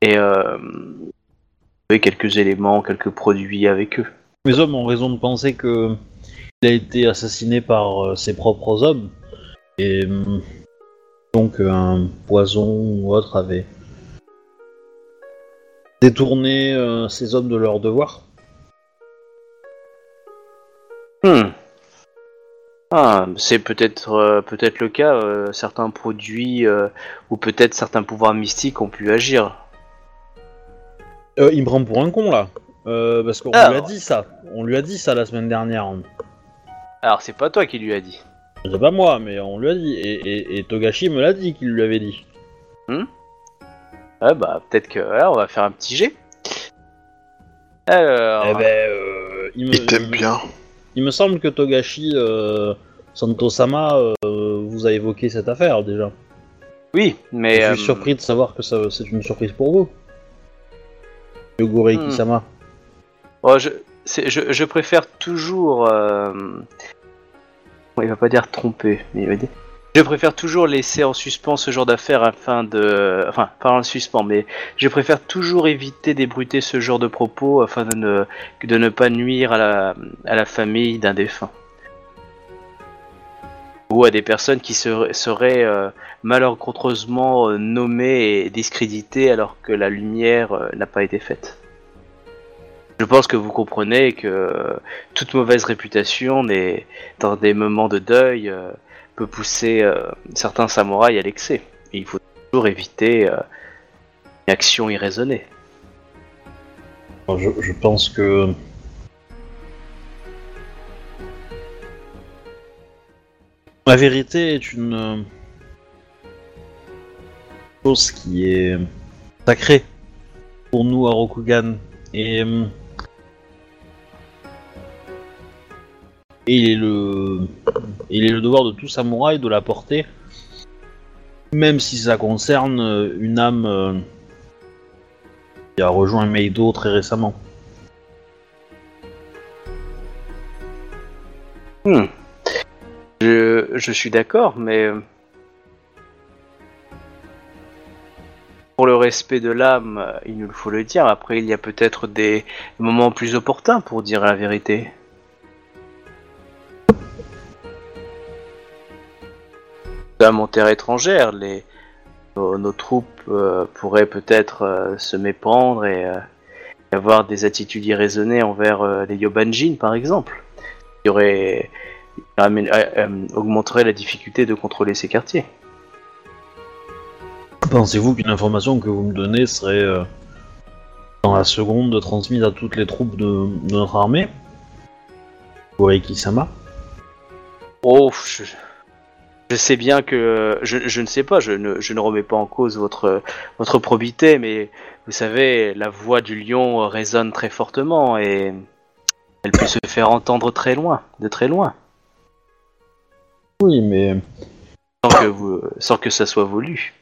et avec quelques éléments, quelques produits avec eux. Les hommes ont raison de penser que il a été assassiné par euh, ses propres hommes et hum, donc euh, un poison ou autre avait détourné euh, ces hommes de leur devoir. Hmm. Ah, c'est peut-être euh, peut-être le cas. euh, certains produits euh, ou peut-être certains pouvoirs mystiques ont pu agir. Euh, il me prend pour un con là, Euh, parce qu'on Alors. lui a dit ça. On lui a dit ça la semaine dernière. Alors c'est pas toi qui lui a dit. C'est pas moi, mais on lui a dit. Et, et- et Togashi me l'a dit qu'il lui avait dit. Ouais, bah peut-être que voilà, on va faire un petit jet. Alors, Eh ben, euh, il me, Il t'aime bien. Il me semble que Togashi euh, Santosama euh, vous a évoqué cette affaire déjà. oui, mais je euh, suis surpris de savoir que ça, c'est une surprise pour vous. Yogure Hmm. Kisama. Oh, je, je, préfère toujours. euh, bon, il va pas dire tromper, mais il va dire. Je préfère toujours laisser en suspens ce genre d'affaires afin de. Enfin, pas en suspens, mais je préfère toujours éviter d'ébruiter ce genre de propos afin de ne, de ne pas nuire à la, à la famille d'un défunt. Ou à des personnes qui seraient, seraient euh, malencontreusement euh, nommées et discréditées alors que la lumière euh, n'a pas été faite. Je pense que vous comprenez que toute mauvaise réputation dans des moments de deuil euh, peut pousser euh, certains samouraïs à l'excès. Il faut toujours éviter euh, une action irraisonnée. Je, je pense que. La vérité est une chose qui est sacrée pour nous à Rokugan. Et, et il, est le, il est le devoir de tout samouraï de la porter, même si ça concerne une âme euh, qui a rejoint Meido très récemment. Hmm. Je, je suis d'accord, mais euh, pour le respect de l'âme, il nous faut le dire. Après, il y a peut-être des moments plus opportuns pour dire la vérité. L'âme en terre étrangère, les, nos, nos troupes euh, pourraient peut-être euh, se mépendre et euh, avoir des attitudes irraisonnées envers les Yobanjin, par exemple. Qui aurait amène- euh, euh, augmenterait la difficulté de contrôler ces quartiers. Pensez-vous qu'une information que vous me donnez serait dans la seconde transmise à toutes les troupes de, de notre armée? Goreki-sama Oh, je, je sais bien que je, je ne sais pas, je ne, je ne remets pas en cause votre, votre probité, mais vous savez, la voix du lion résonne très fortement et elle peut se faire entendre très loin, de très loin, Oui, mais sans que, vous, sans que ça soit voulu.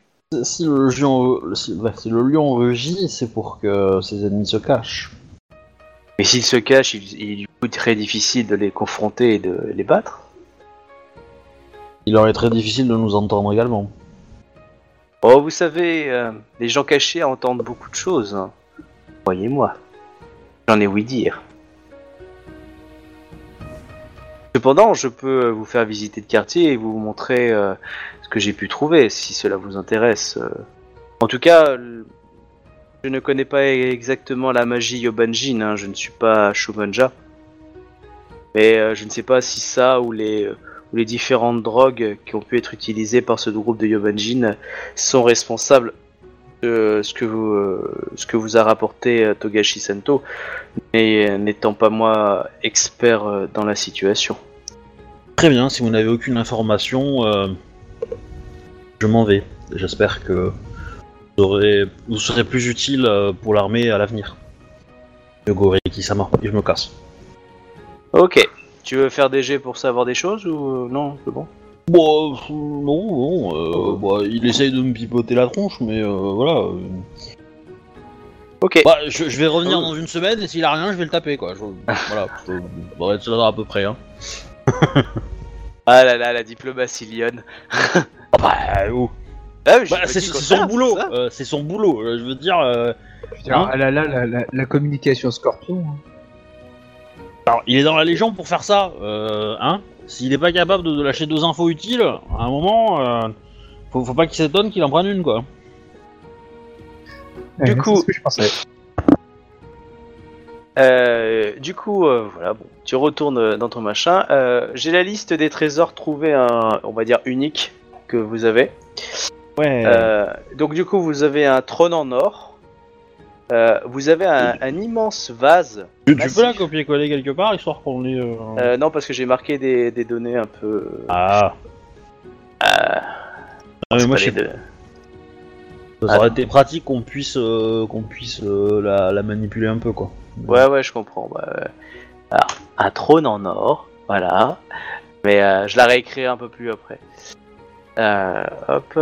si le lion, si, bah, si le lion rugit, c'est pour que ses ennemis se cachent. Mais s'ils se cachent, il, il est du coup très difficile de les confronter et de les battre. Il leur est très difficile de nous entendre également. Oh, vous savez, euh, les gens cachés entendent beaucoup de choses. hein. Croyez-moi. J'en ai ouï dire. Cependant, je peux vous faire visiter le quartier et vous montrer euh, ce que j'ai pu trouver, si cela vous intéresse. euh. En tout cas, je ne connais pas exactement la magie Yobanjin, hein, je ne suis pas Shumanja. Mais je ne sais pas si ça ou les, ou les différentes drogues qui ont pu être utilisées par ce groupe de Yobanjin sont responsables de ce que vous, euh, ce que vous a rapporté euh, Togashi Sento, mais n'étant pas moi expert euh, dans la situation. Très bien, si vous n'avez aucune information, euh, je m'en vais. J'espère que vous, aurez, vous serez plus utile pour l'armée à l'avenir. Goreki-sama, et je me casse. Ok. Tu veux faire des jets pour savoir des choses ou euh, non C'est bon? Bon, euh, non, non, euh, bah, il essaye de me pipoter la tronche, mais euh, voilà. euh. Ok. Bah, je, je vais revenir Oh. dans une semaine et s'il a rien, je vais le taper, quoi. Je- voilà, je- on va être là à peu près, hein. Ah là là, la diplomatie lionne. Ah bah, oh. Ah, j'ai Bah, pas c'est dit c'est le son boulot, c'est ça. euh, c'est son boulot, euh, je veux dire. euh, Putain, Hein ah là là, la, la- la communication scorpion. hein. Alors, il est dans la Légion pour faire ça, euh, hein S'il est pas capable de, de lâcher deux infos utiles, à un moment, euh, faut, faut pas qu'il s'étonne qu'il en prenne une, quoi. Du coup- c'est ce que je pensais. Euh, du coup, euh, voilà, bon, tu retournes dans ton machin. Euh, J'ai la liste des trésors trouvés, un, on va dire unique que vous avez. Ouais. Euh, donc du coup, vous avez un trône en or. Euh, vous avez un, un immense vase. tu, tu peux la copier-coller quelque part, histoire qu'on ait... euh, Euh, non, parce que j'ai marqué des, des données un peu. Ah. Ah, mais moi, je. Ça aurait été pratique qu'on puisse, euh, qu'on puisse euh, la, la manipuler un peu, quoi. Ouais, ouais, je comprends. Bah, ouais. Alors, un trône en or, voilà. Mais euh, je la réécris un peu plus après. Euh, hop.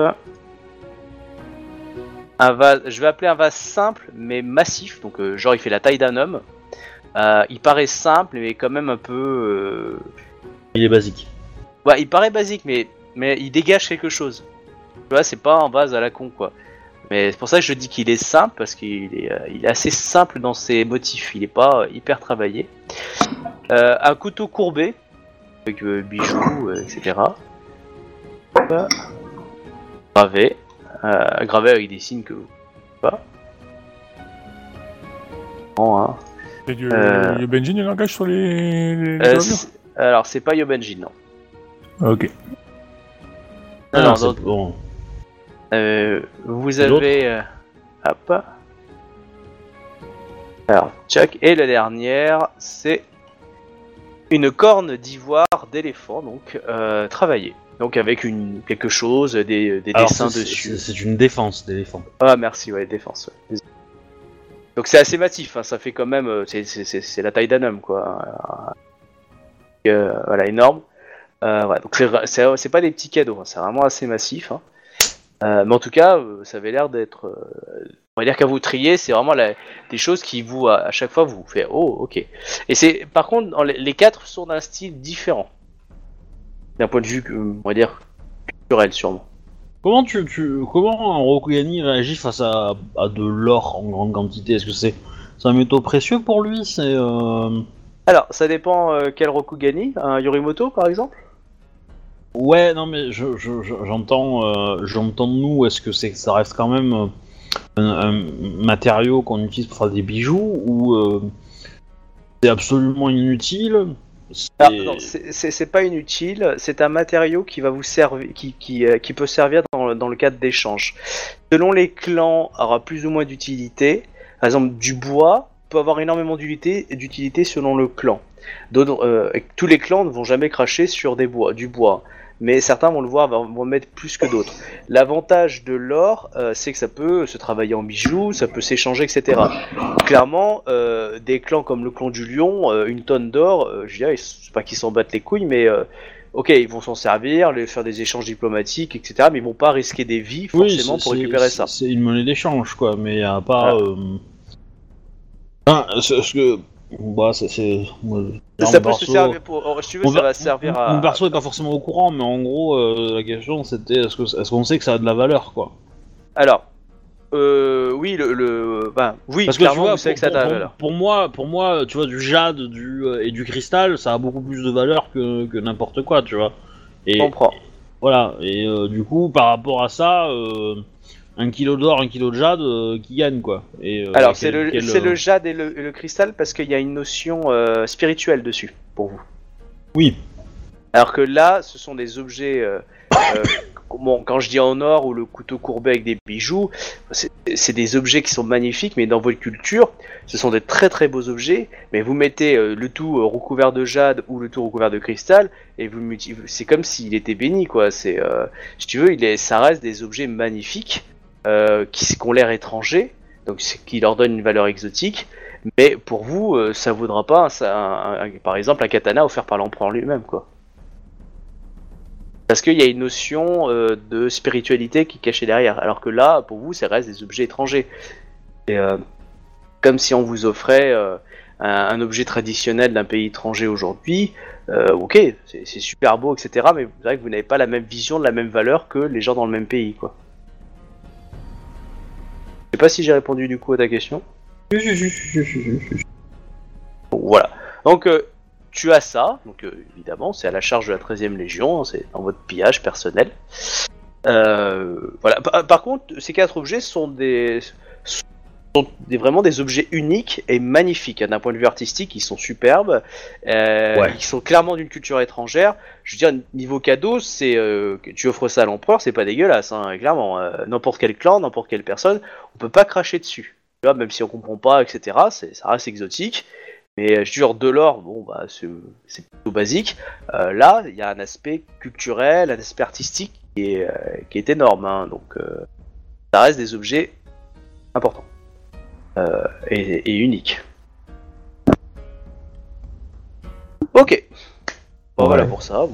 Un vase, je vais appeler un vase simple mais massif, donc euh, genre il fait la taille d'un homme. Euh, il paraît simple mais quand même un peu. euh, Il est basique. Ouais, il paraît basique mais mais il dégage quelque chose. Tu vois, c'est pas un vase à la con quoi. Mais c'est pour ça que je dis qu'il est simple parce qu'il est, il est assez simple dans ses motifs. Il est pas hyper travaillé. Un couteau courbé avec bijoux, etc. Gravé, euh, gravé avec des signes que pas. Bon, hein. Et du Euh. du Benjin, il y a un langage sur les, Euh, c'est- alors c'est pas Yobenjin non. Ok. Ah, Non, non, c'est donc, bon. euh, vous l'autre avez, euh, hop. Alors, Chuck. Et la dernière, c'est une corne d'ivoire d'éléphant, donc euh, travaillée. Donc avec une quelque chose, des, des Alors, dessins dessus. c'est- une défense d'éléphant. Ah merci, ouais, défense. ouais. Donc c'est assez massif, hein, ça fait quand même, euh, c'est- la taille d'un homme quoi. Euh, voilà, énorme. Euh, ouais, donc c'est pas des petits cadeaux, hein, c'est vraiment assez massif. hein. Euh, mais en tout cas, euh, ça avait l'air d'être, euh, on va dire qu'à vous trier, c'est vraiment la- des choses qui vous, à, à chaque fois, vous fait oh ok. Et c'est, par contre, les quatre sont d'un style différent, d'un point de vue, euh, on va dire culturel sûrement. Comment tu, tu comment un Rokugani réagit face à, à de l'or en grande quantité? Est-ce que c'est c'est un métaux précieux pour lui? C'est euh... Alors, ça dépend euh, quel Rokugani, un Yorimoto par exemple? ouais non mais je, je- je- j'entends euh, j'entends de nous. Est-ce que c'est ça reste quand même un, un matériau qu'on utilise pour faire des bijoux ou euh, c'est absolument inutile? C'est- pas inutile, c'est un matériau qui va vous servir, qui, qui, euh, qui peut servir dans, le- dans le cadre d'échange. Selon les clans, aura plus ou moins d'utilité. Par exemple, du bois peut avoir énormément d'utilité selon le clan. Euh, tous les clans ne vont jamais cracher sur des bois, du bois, mais certains vont le voir, vont mettre plus que d'autres. L'avantage de l'or, euh, c'est que ça peut se travailler en bijoux, ça peut s'échanger, etc. Clairement, euh, des clans comme le clan du lion, euh, une tonne d'or, je dirais, c'est pas qu'ils s'en battent les couilles, mais ok, ils vont s'en servir, les, faire des échanges diplomatiques, etc. Mais ils vont pas risquer des vies forcément pour récupérer ça. C'est une monnaie d'échange, quoi, mais. Voilà. euh, Ah, ce ce que. Bah, c'est. Ça peut se servir pour. oh, si tu veux, ça va servir à. Mon perso est pas forcément au courant, mais en gros, euh, la question c'était est-ce que- est-ce qu'on sait que ça a de la valeur, quoi? Alors, euh, oui, le, le, ben, oui, Parce que tu vois, vous savez pour, que ça a de la valeur. pour moi, pour moi, tu vois, du jade du, euh, et du cristal, ça a beaucoup plus de valeur que, que n'importe quoi, tu vois. Et Je comprends. voilà, et euh, du coup, par rapport à ça, euh, un kilo d'or, un kilo de jade, euh, qui gagne, quoi. Et, euh, Alors, c'est le, quel, euh, le jade et le, et le cristal parce qu'il y a une notion euh, spirituelle dessus pour vous. Oui. Alors que là, ce sont des objets. bon, quand je dis en or ou le couteau courbé avec des bijoux, c'est des objets qui sont magnifiques, mais dans votre culture, ce sont des très très beaux objets. Mais vous mettez le tout recouvert de jade ou le tout recouvert de cristal, et vous c'est comme s'il était béni, quoi. C'est, si tu veux, il est, ça reste des objets magnifiques euh, qui, ont l'air étrangers, donc qui leur donne une valeur exotique. Mais pour vous, euh, ça vaudra pas, par exemple, un katana offert par l'empereur lui-même, quoi. Parce qu'il y a une notion euh, de spiritualité qui est cachée derrière, alors que là, pour vous, ça reste des objets étrangers. Et, euh, comme si on vous offrait un, objet traditionnel d'un pays étranger aujourd'hui, ok, c'est c'est super beau, etc. Mais vous savez que vous n'avez pas la même vision de la même valeur que les gens dans le même pays, quoi. Sais pas si j'ai répondu du coup à ta question. Bon, voilà. Donc, euh, tu as ça, donc euh, évidemment, c'est à la charge de la 13e Légion, hein, c'est dans votre pillage personnel. Euh, voilà. Par, par contre, ces quatre objets sont des sont des, vraiment des objets uniques et magnifiques. D'un point de vue artistique, ils sont superbes. Euh, Ouais. Ils sont clairement d'une culture étrangère. Je veux dire, niveau cadeau, c'est euh, tu offres ça à l'empereur, c'est pas dégueulasse. Hein, clairement, Euh, n'importe quel clan, n'importe quelle personne, on peut pas cracher dessus. Tu vois, même si on comprend pas, etc. C'est, ça reste exotique. Mais je jure, de l'or, bon, bah, c'est, c'est plutôt basique. Là, il y a un aspect culturel, un aspect artistique qui est, qui est énorme. hein. donc, ça reste des objets importants et, et uniques. Ok. Bon, Ouais. Voilà pour ça.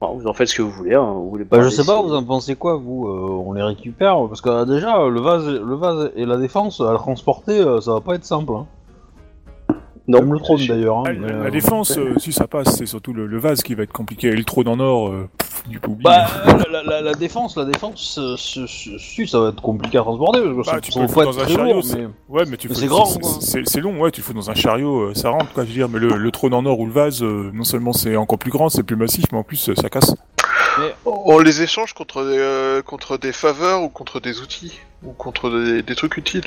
Vous- en faites ce que vous voulez. Hein. Vous voulez Bah, je sais pas, vous en pensez quoi, vous Euh, On les récupère Parce que euh, déjà, euh, le vase, le vase et la défense, à le transporter, euh, ça va pas être simple. Hein. Non, Même le trône d'ailleurs. hein, La, mais, la euh, défense, euh, si ça passe, c'est surtout le, le vase qui va être compliqué. Et le trône en or, euh, pff, du coup. Bah, la, la- la défense, la défense, euh, si, ça va être compliqué à transporter parce que Bah, tu peux le foutre dans un chariot, mais... Ouais, mais tu Mais c'est grand, c'est- long, ouais, tu le fous dans un chariot, euh, ça rentre, quoi, je veux dire. Mais le, le trône en or ou le vase, euh, non seulement c'est encore plus grand, c'est plus massif, mais en plus, euh, ça casse. On les échange contre des, euh, contre des faveurs ou contre des outils ou contre des, des trucs utiles.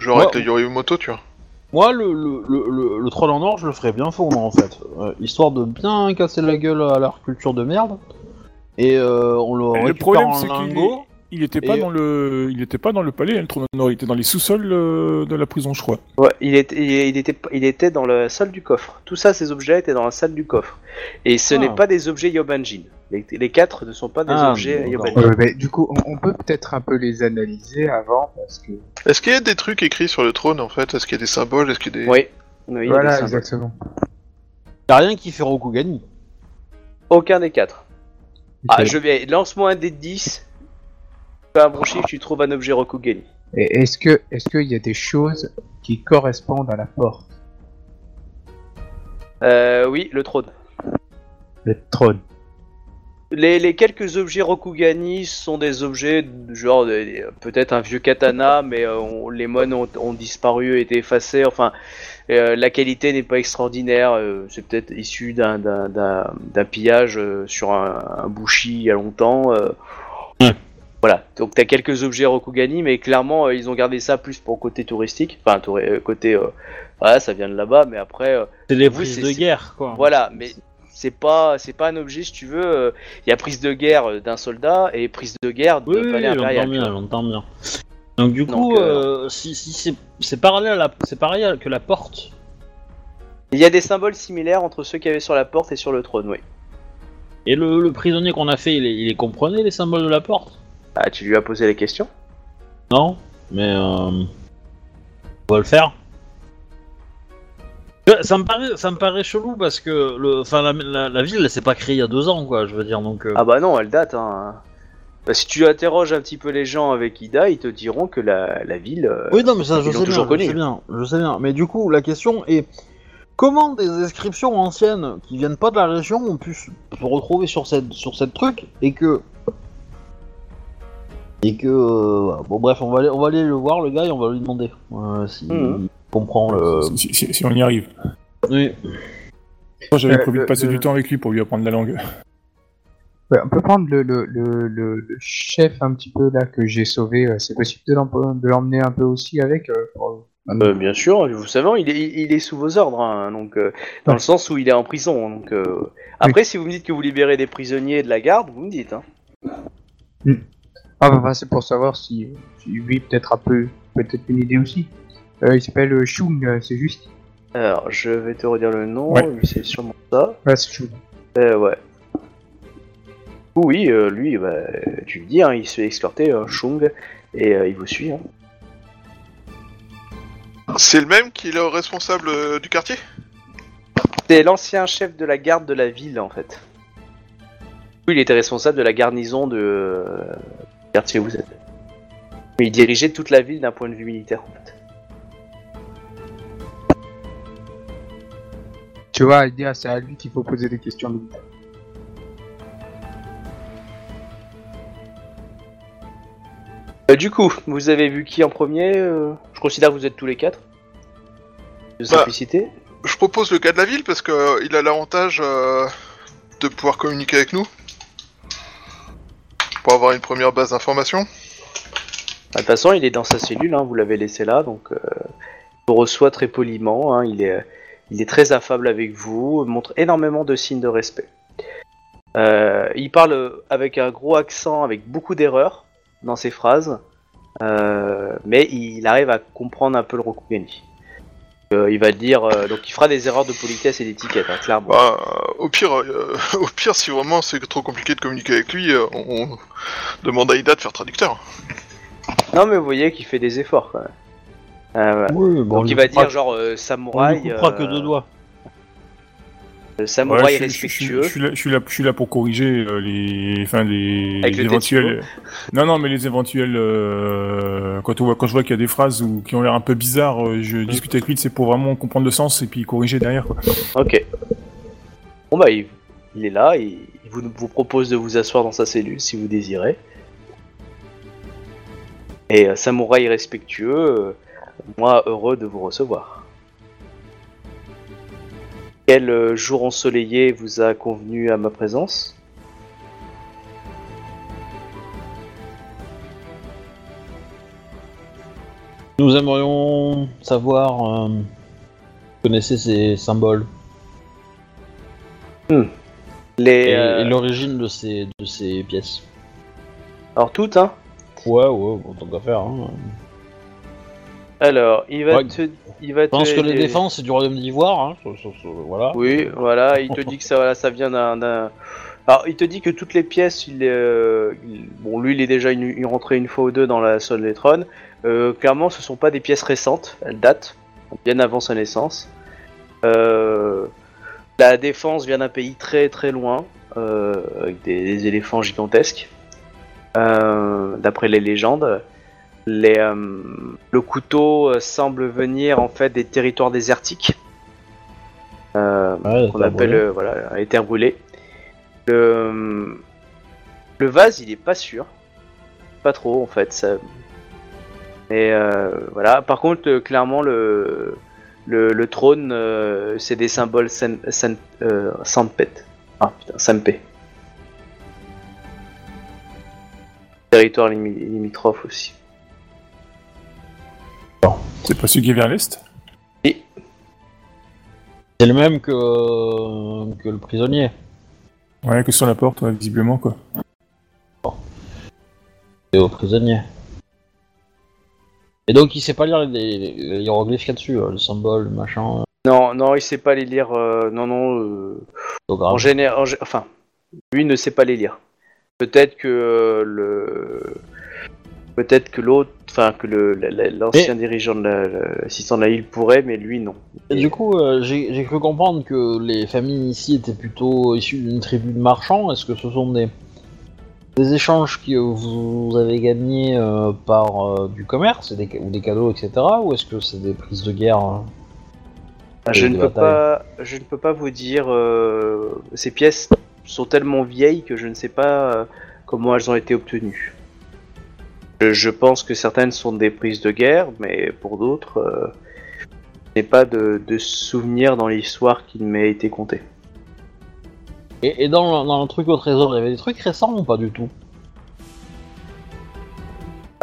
Genre Ouais. avec la Yorimoto, tu vois. Moi, le, le, le, le, le trône en or, je le ferais bien fondre en fait, Euh, histoire de bien casser la gueule à leur culture de merde. Et euh, on le récupère problème, en lingot. Il était pas dans le, il était pas dans le palais, hein, le trône or, il était dans les sous-sols euh, de la prison, je crois. Ouais, il était, il, était, il était dans la salle du coffre. Tout ça, ces objets étaient dans la salle du coffre. Et ce Ah. n'est pas des objets Yobanjin. Les, les quatre ne sont pas des Ah, objets. Yobanjin. Euh, mais du coup, on, on peut peut-être un peu les analyser avant parce que. Est-ce qu'il y a des trucs écrits sur le trône en fait? Est-ce qu'il y a des symboles? Est-ce qu'il y a des... Oui. Oui, il y a des voilà, symboles. exactement. Y'a rien qui fait Rokugani. Aucun des quatre. Ah, je vais. Lance-moi un dé de 10. Fais un bon chiffre, tu trouves un objet Rokugani. Et est-ce que, est-ce qu'il y a des choses qui correspondent à la porte, Euh, oui, le trône. le trône Les, les quelques objets Rokugani sont des objets genre des- peut-être un vieux katana, mais euh, on- les moines ont, ont disparu, été effacés. Enfin, euh, la qualité n'est pas extraordinaire. euh, c'est peut-être issu d'un d'un- d'un- d'un pillage euh, sur un, un bushi il y a longtemps. euh. Voilà. Donc t'as quelques objets Rokugani, mais clairement euh, ils ont gardé ça plus pour côté touristique. Enfin, euh, côté euh, voilà, ça vient de là-bas, mais après. C'est des prises de guerre, quoi. voilà, mais c'est pas c'est pas un objet si tu veux. Il y a prise de guerre d'un soldat et prise de guerre de Oui, palais impérial. j'entends tu bien, j'entends bien. Donc du coup, Donc, euh, euh, si, si c'est c'est pareil, à la- c'est pareil à- que la porte. Il y a des symboles similaires entre ceux qu'il y avait sur la porte et sur le trône, oui. Et le, le prisonnier qu'on a fait, il, les- il les comprenait les symboles de la porte? Ah, tu lui as posé la question Non Mais euh, on va le faire. Euh, Ça me paraît, ça me paraît chelou parce que le, enfin la, la, la ville, elle s'est pas créée il y a deux ans, quoi. Je veux dire, donc. euh, Ah bah non, elle date. Hein. Bah, si tu interroges un petit peu les gens avec Ida, ils te diront que la, la ville. euh, Oui, non, mais ça, je sais, toujours bien, je sais bien, je sais bien. Mais du coup, la question est comment des inscriptions anciennes qui viennent pas de la région ont pu se se retrouver sur cette sur cette truc et que et que euh, voilà. bon bref, on va aller on va aller le voir le gars et on va lui demander euh, si il comprend le. Si, si- si on y arrive. Oui. Moi, J'avais Euh, prévu de passer le- du temps avec lui pour lui apprendre la langue. Ouais, on peut prendre le, le, le, chef un petit peu là que j'ai sauvé. C'est possible de l'em- de l'emmener un peu aussi avec. euh, pour- euh, bien sûr, vous savez, il est, il est sous vos ordres, hein, donc euh, dans le sens où il est en prison. Donc euh, après, si vous me dites que vous libérez des prisonniers de la garde, vous me dites. Hein. Ah, bah, bah, c'est pour savoir si, si lui peut-être un peu, peut-être une idée aussi. Euh, il s'appelle euh, Chung, euh, c'est juste. Alors, je vais te redire le nom. Ouais. lui, C'est sûrement ça. Ouais, c'est Chung. Euh, ouais. Oui, euh, lui, bah, tu le dis, hein, il se fait escorter, euh, Chung, et euh, il vous suit. Hein. C'est le même qui est le responsable euh, du quartier? C'est l'ancien chef de la garde de la ville, en fait. Oui, il était responsable de la garnison de quartier où vous êtes. Mais il dirigeait toute la ville d'un point de vue militaire, en fait. Tu vois, il dit, ah, c'est à lui qu'il faut poser des questions militaires. Euh, du coup, vous avez vu qui en premier euh, Je considère que vous êtes tous les quatre. De Bah. simplicité. Je propose le gars de la ville parce que euh, il a l'avantage euh, de pouvoir communiquer avec nous. Pour avoir une première base d'information. Bah, De toute façon, il est dans sa cellule, hein, vous l'avez laissé là, donc euh, il vous reçoit très poliment, hein, il, est, il est très affable avec vous, montre énormément de signes de respect. Euh, il parle avec un gros accent, avec beaucoup d'erreurs dans ses phrases, euh, mais il arrive à comprendre un peu le Rokugani. Euh, il va dire, euh, donc il fera des erreurs de politesse et d'étiquette, hein, clairement. Bah, au pire, euh, au pire, si vraiment c'est trop compliqué de communiquer avec lui, euh, on, on demande à Ida de faire traducteur. Non, mais vous voyez qu'il fait des efforts quand même. Euh, voilà. Oui, bon, on donc lui il va coupera- dire genre euh, on lui samouraï. coupera que deux doigts. Le samouraï Ouais, je, je- je- respectueux. Je, suis là, je, suis là, je suis là pour corriger euh, les, enfin les, Avec les le éventuels. Non, non, mais les éventuels. euh, quand on voit, quand je vois qu'il y a des phrases où, qui ont l'air un peu bizarres, euh, je discute avec lui, c'est pour vraiment comprendre le sens et puis corriger derrière. Quoi. Ok. Bon bah il, il est là, il, il vous, vous propose de vous asseoir dans sa cellule si vous désirez. Et euh, samouraï respectueux, euh, moi heureux de vous recevoir. Quel euh, jour ensoleillé vous a convenu à ma présence? Nous aimerions savoir. Euh, vous connaissez ces symboles Les, et, euh, et l'origine de ces, de ces pièces. Alors toutes, hein? Ouais, ouais, bon, tant qu'à faire. Hein. Alors, il va Ouais. te... Il va Je pense que les défenses, c'est du royaume d'Ivoire. Hein. voilà. Oui, voilà, il te dit que ça, voilà, ça vient d'un, d'un- Alors, il te dit que toutes les pièces, il, est, euh, il- bon, lui, il est déjà une, rentré une fois ou deux dans la Soletron. Euh, clairement, ce sont pas des pièces récentes, elles datent bien avant sa naissance. Euh, la défense vient d'un pays très très loin, euh, avec des, des éléphants gigantesques. Euh, D'après les légendes, les, euh, le couteau euh, semble venir en fait des territoires désertiques. Euh, Ouais, qu'on appelle voilà, à éther brûlé. Le, le vase, il est pas sûr. Pas trop, en fait. Ça... Mais euh, voilà. Par contre, euh, clairement, le, le, le trône, euh, c'est des symboles san, san, Sanpet. Ah putain, Sanpé. Territoire limi- limitrophe aussi. C'est pas celui qui est vers l'est C'est le même que, que le prisonnier. Ouais, que sur la porte, ouais, visiblement quoi. Et au prisonnier. Et donc il sait pas lire les, les- les hiéroglyphes qu'il y a dessus, euh, le symbole, le machin, Non, non, il sait pas les lire. euh, non, non. euh. En général, enfin, lui ne sait pas les lire. Peut-être que euh, le, peut-être que l'autre, enfin que l'ancien dirigeant de la- la- l'assistant de la île pourrait, mais lui non. Et du coup, euh, j'ai cru comprendre que les familles ici étaient plutôt issues d'une tribu de marchands. Est-ce que ce sont des, des échanges que vous avez gagnés euh, par euh, du commerce des, ou des cadeaux, etc. Ou est-ce que c'est des prises de guerre euh Je des ne peux pas, je ne peux pas vous dire. ces pièces sont tellement vieilles que je ne sais pas comment elles ont été obtenues. Je, je pense que certaines sont des prises de guerre, mais pour d'autres, euh, je n'ai pas de, de souvenir dans l'histoire qui m'a été conté. Et, et dans, le- dans le truc au trésor, il y avait des trucs récents ou pas du tout?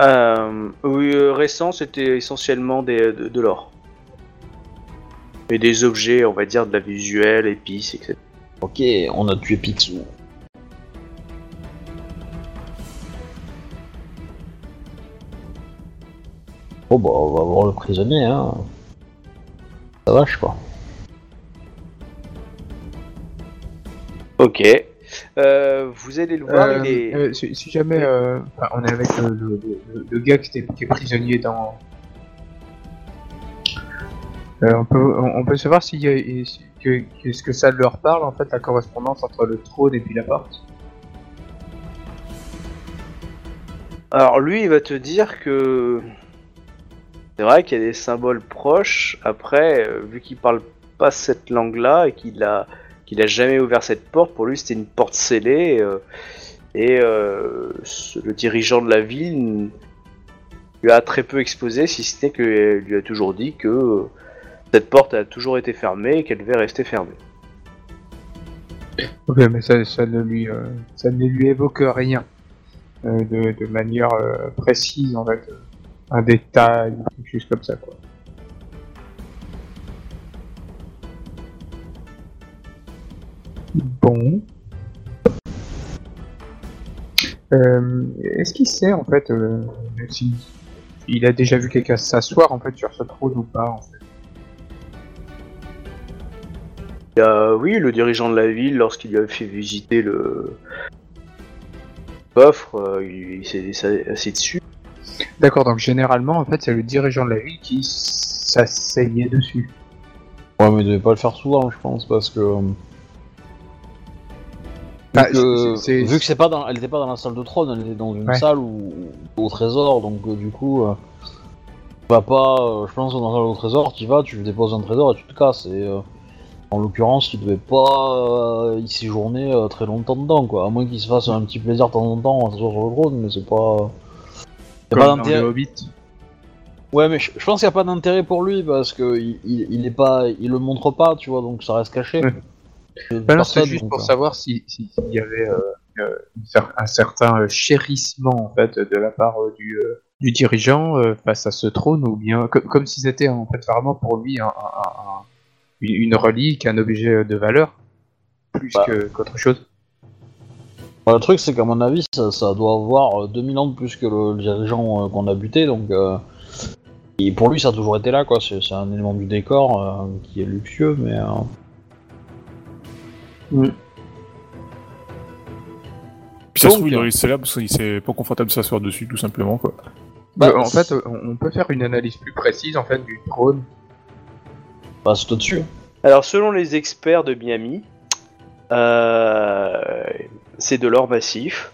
Euh, oui, euh, récent, c'était essentiellement des, de, de l'or. Et des objets, on va dire, de la visuelle, épices, etc. Ok, on a tué Picsou. Bon bah on va voir le prisonnier hein. Ça vache quoi. Ok. Euh, vous allez le voir, Euh, il est... euh, si, si jamais euh, enfin, on est avec le, le- le- le gars qui, était, qui est prisonnier dans. Euh, on, peut, on, on peut savoir s'il y a, si- que, qu'est-ce que ça leur parle en fait la correspondance entre le trône et puis la porte. Alors lui, il va te dire que... C'est vrai qu'il y a des symboles proches. Après, euh, vu qu'il parle pas cette langue-là et qu'il a, qu'il a jamais ouvert cette porte, pour lui c'était une porte scellée. euh, et euh, le dirigeant de la ville lui a très peu exposé, si ce n'est qu'il lui a toujours dit que cette porte a toujours été fermée et qu'elle devait rester fermée. Ok, mais ça, ça ne lui, ça ne lui évoque rien de, manière précise en fait, un détail, quelque chose comme ça quoi. Bon. Euh, Est-ce qu'il sait en fait euh, si il a déjà vu quelqu'un s'asseoir en fait sur ce trône ou pas en fait? Oui, le dirigeant de la ville, lorsqu'il lui a fait visiter le coffre, euh, il, s'est assis dessus. D'accord, donc généralement en fait c'est le dirigeant de la ville qui s'asseyait dessus. Ouais mais il devait pas le faire souvent je pense parce que euh, Bah, que- c'est- c'est- vu que c'est pas dans, elle était pas dans la salle de trône, elle était dans une Ouais. salle où, au trésor, donc euh, du coup, euh, tu vas pas, euh, je pense que dans la salle au trésor, tu vas, tu déposes un trésor et tu te casses. Et euh, en l'occurrence, il devait pas euh, y séjourner euh, très longtemps dedans, quoi. À moins qu'il se fasse un petit plaisir de temps en temps en s'asseoir sur le trône, mais c'est pas. Comme pas dans d'intérêt. le Hobbit. Ouais, mais je, je pense qu'il n'y a pas d'intérêt pour lui parce que il, il, il est pas, il le montre pas, tu vois, donc ça reste caché. Ouais. Non, c'est juste donc, pour euh. savoir si- si- s'il y avait euh, euh, un certain chérissement en fait de la part du, euh, du dirigeant euh, face à ce trône ou bien co- comme si c'était en fait vraiment pour lui un, un- un- un- une relique, un objet de valeur plus Bah. qu'autre chose. Bah, le truc, c'est qu'à mon avis, ça, ça doit avoir euh, 2000 ans de plus que le dirigeant euh, qu'on a buté, donc. euh, Et pour lui, ça a toujours été là, quoi. C'est c'est un élément du décor euh, qui est luxueux, mais. euh, Puis ça se trouve, il euh, est là parce qu'il c'est pas confortable de s'asseoir dessus, tout simplement, quoi. Bah, Euh, en fait, euh, on on peut faire une analyse plus précise en fait du trône. Bah, c'est au-dessus. Alors, selon les experts de Miami, euh, c'est de l'or massif.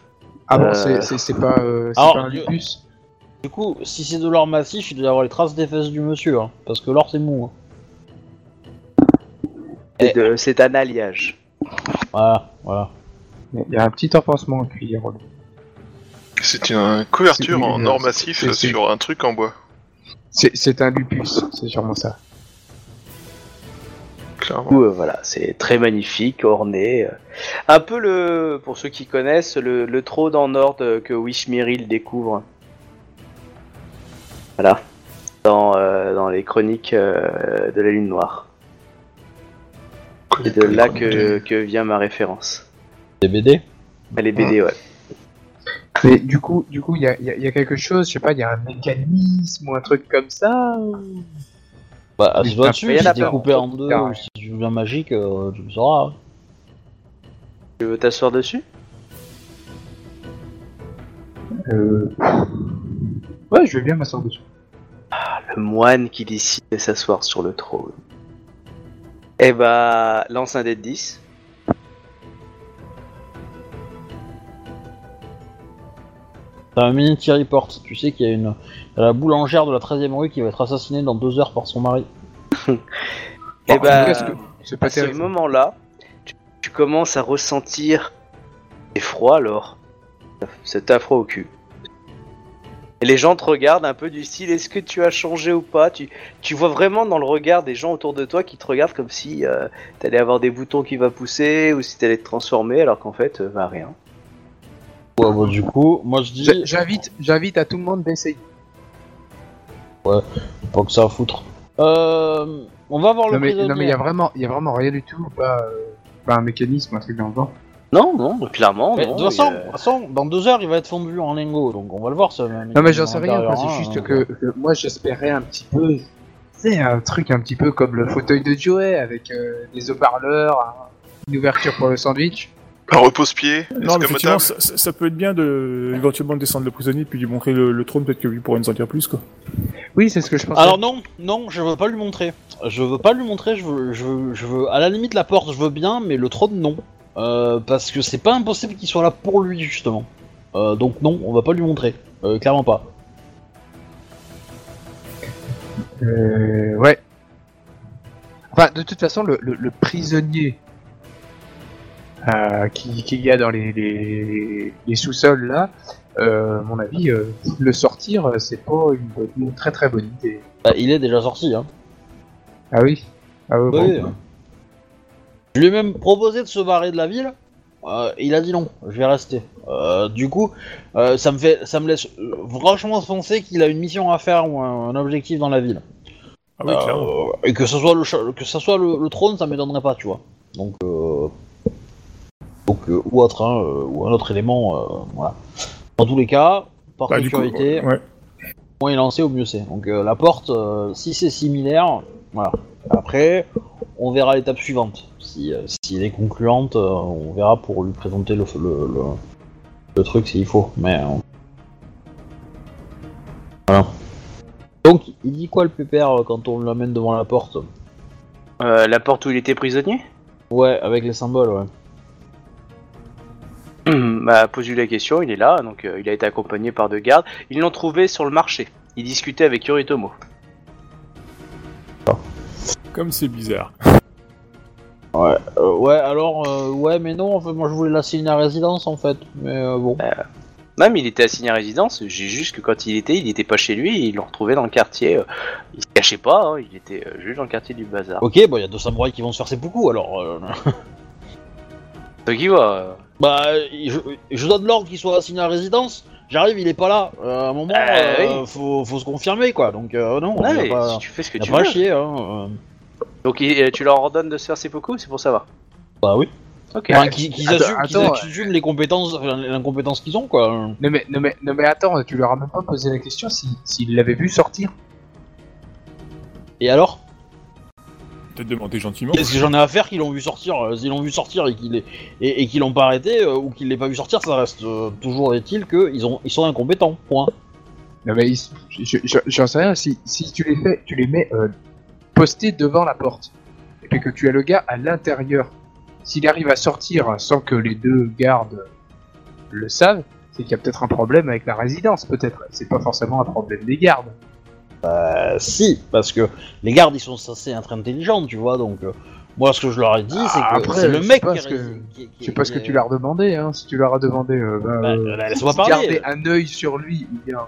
Ah bon, Euh. c'est- c'est pas, euh, c'est Alors, pas un du- lupus Du coup, si c'est de l'or massif, il doit y avoir les traces des fesses du monsieur, hein, parce que l'or c'est mou. hein. C'est un alliage. Voilà, voilà. Il y a un petit enfoncement en cuillère. C'est une couverture en or massif sur un truc en bois, C'est c'est un lupus, c'est sûrement ça. Clairement. Du coup, euh, voilà, c'est très magnifique, orné. euh. Un peu le, pour ceux qui connaissent, le, le trône en or que Wishmiril découvre. Voilà. Dans, euh, dans les chroniques euh, de la Lune Noire. C'est de là que, que vient ma référence. Des BD Elle est BD, ouais. Mais du coup, du coup, il y a, il y a- il y a quelque chose, je sais pas, il y a un mécanisme ou un truc comme ça. ou- Bah, assieds-toi t'as- dessus, si a t'es coupé en deux, Ah ou si tu joues un magique, euh, tu le sauras. hein. Tu veux t'asseoir dessus? Euh... Ouais, je vais bien m'asseoir dessus. Le moine qui décide de s'asseoir sur le trône. Eh bah, lance un dé de 10. T'as un mini Thierry Porte, tu sais qu'il y a une la boulangère de la 13ème rue qui va être assassinée dans deux heures par son mari. Eh Bon, en bah, tout cas, ce que- C'est pas à ce terrible. moment-là, tu, tu commences à ressentir des froids alors. C'est un froid au cul. Et les gens te regardent un peu du style est-ce que tu as changé ou pas? Tu, tu vois vraiment dans le regard des gens autour de toi qui te regardent comme si euh, t'allais avoir des boutons qui va pousser ou si t'allais te transformer alors qu'en fait, euh, bah rien. Ouais, bah, du coup, moi je dis, J'- J'invite, j'invite à tout le monde d'essayer. pas que ça à foutre. Euh, on va voir le Non mais, prisonnier. non mais il y a vraiment, il y a vraiment rien du tout, pas, euh, pas un mécanisme, un truc dans le genre. Non, non, clairement, Mais non. de toute façon, de toute dans deux heures, il va être fondu en lingot, donc on va le voir. Ça, Non mais j'en sais rien, quoi, c'est hein, juste que, que moi j'espérais un petit peu, c'est un truc un petit peu comme le fauteuil de Joey avec euh, des haut-parleurs, un- une ouverture pour le sandwich. Un repose-pied, Non, mais effectivement, ça, peut être bien de éventuellement descendre le prisonnier puis lui montrer le, le trône, peut-être que lui pourrait nous en dire plus, quoi. Oui, c'est ce que je pensais. Alors non, non, je veux pas lui montrer. Je veux pas lui montrer. Je veux, je veux, je veux. À la limite, la porte, je veux bien, mais le trône, non, Euh, parce que c'est pas impossible qu'il soit là pour lui justement. Euh, donc non, on va pas lui montrer. Euh, clairement pas. Euh, ouais. Enfin, de toute façon, le, le, le prisonnier euh, qui qu'il y a dans les, les, les sous-sols là, euh, à mon avis, euh, le sortir, c'est pas une, très très bonne idée. Bah, il est déjà sorti, hein. Ah oui? Ah oui, bon. Oui. Je lui ai même proposé de se barrer de la ville. Euh, il a dit non, je vais rester. Euh, du coup, euh, ça me fait, ça me laisse franchement penser qu'il a une mission à faire ou un, un objectif dans la ville. Ah oui, Euh, clairement. et que ce soit le que ça soit le, le trône, ça m'étonnerait pas, tu vois. Donc, euh, donc euh, ou autre, hein, euh, ou un autre élément, euh, voilà. Dans tous les cas, par Bah, du coup, sécurité, ouais. moins il est lancé, au mieux c'est. Donc euh, la porte, euh, si c'est similaire, voilà. Après, on verra l'étape suivante. Si, euh, si elle est concluante, euh, on verra pour lui présenter le, le, le, le truc s'il faut. Mais euh, voilà. Donc, il dit quoi le pépère quand on l'amène devant la porte? Euh, la porte où il était prisonnier? Ouais, avec les symboles, ouais. m'a posé la question, il est là, donc euh, il a été accompagné par deux gardes. Ils l'ont trouvé sur le marché. Il discutait avec Yoritomo. Comme c'est bizarre. Ouais, euh, ouais, alors, euh, ouais, mais non, en fait, moi je voulais l'assigner à résidence en fait, mais euh, bon. Même il était assigné à résidence, j'ai juste que quand il était, il était pas chez lui, ils l'ont retrouvé dans le quartier. euh, il se cachait pas, hein, il était euh, juste dans le quartier du bazar. Ok, bon, il y a deux samouraïs qui vont se faire ses beaucoup alors. euh, Bah, je, je donne l'ordre qu'il soit assigné à résidence, j'arrive, il est pas là. Euh, à un moment, Euh, euh, faut, faut se confirmer quoi, donc euh, non, ouais, pas, si tu fais ce que tu pas veux. chier, hein. euh. Donc il- euh, tu leur ordonnes de se faire ses beaucoup, c'est pour savoir. Bah oui. Ok. Enfin, qu'ils qu'ils Attends, assument, qu'ils attends, assument les compétences, enfin, l'incompétence qu'ils ont quoi. Non mais, non, mais, non mais attends, tu leur as même pas posé la question si- s'ils l'avaient vu sortir. Et alors? Peut-être demander gentiment. Qu'est-ce que j'en ai à faire qu'ils l'ont vu sortir euh, S'ils l'ont vu sortir et qu'ils et, et qu'ils l'ont pas arrêté euh, ou qu'ils l'aient pas vu sortir, ça reste euh, toujours est-il qu'ils ont ils sont incompétents. Point. Non mais ils- je- je- j'en sais rien, si, si tu les fais, tu les mets euh, postés devant la porte, et puis que tu as le gars à l'intérieur, s'il arrive à sortir sans que les deux gardes le savent, c'est qu'il y a peut-être un problème avec la résidence, peut-être. C'est pas forcément un problème des gardes. Euh, si, parce que les gardes ils sont censés être intelligents, tu vois. Donc euh, moi ce que je leur ai dit c'est que après, c'est le mec qui, que- Je sais pas ce que tu leur as demandé, hein. Si tu leur as demandé, euh, bah, Bah, euh, bah, laisse-moi garder un œil sur lui, ou bien.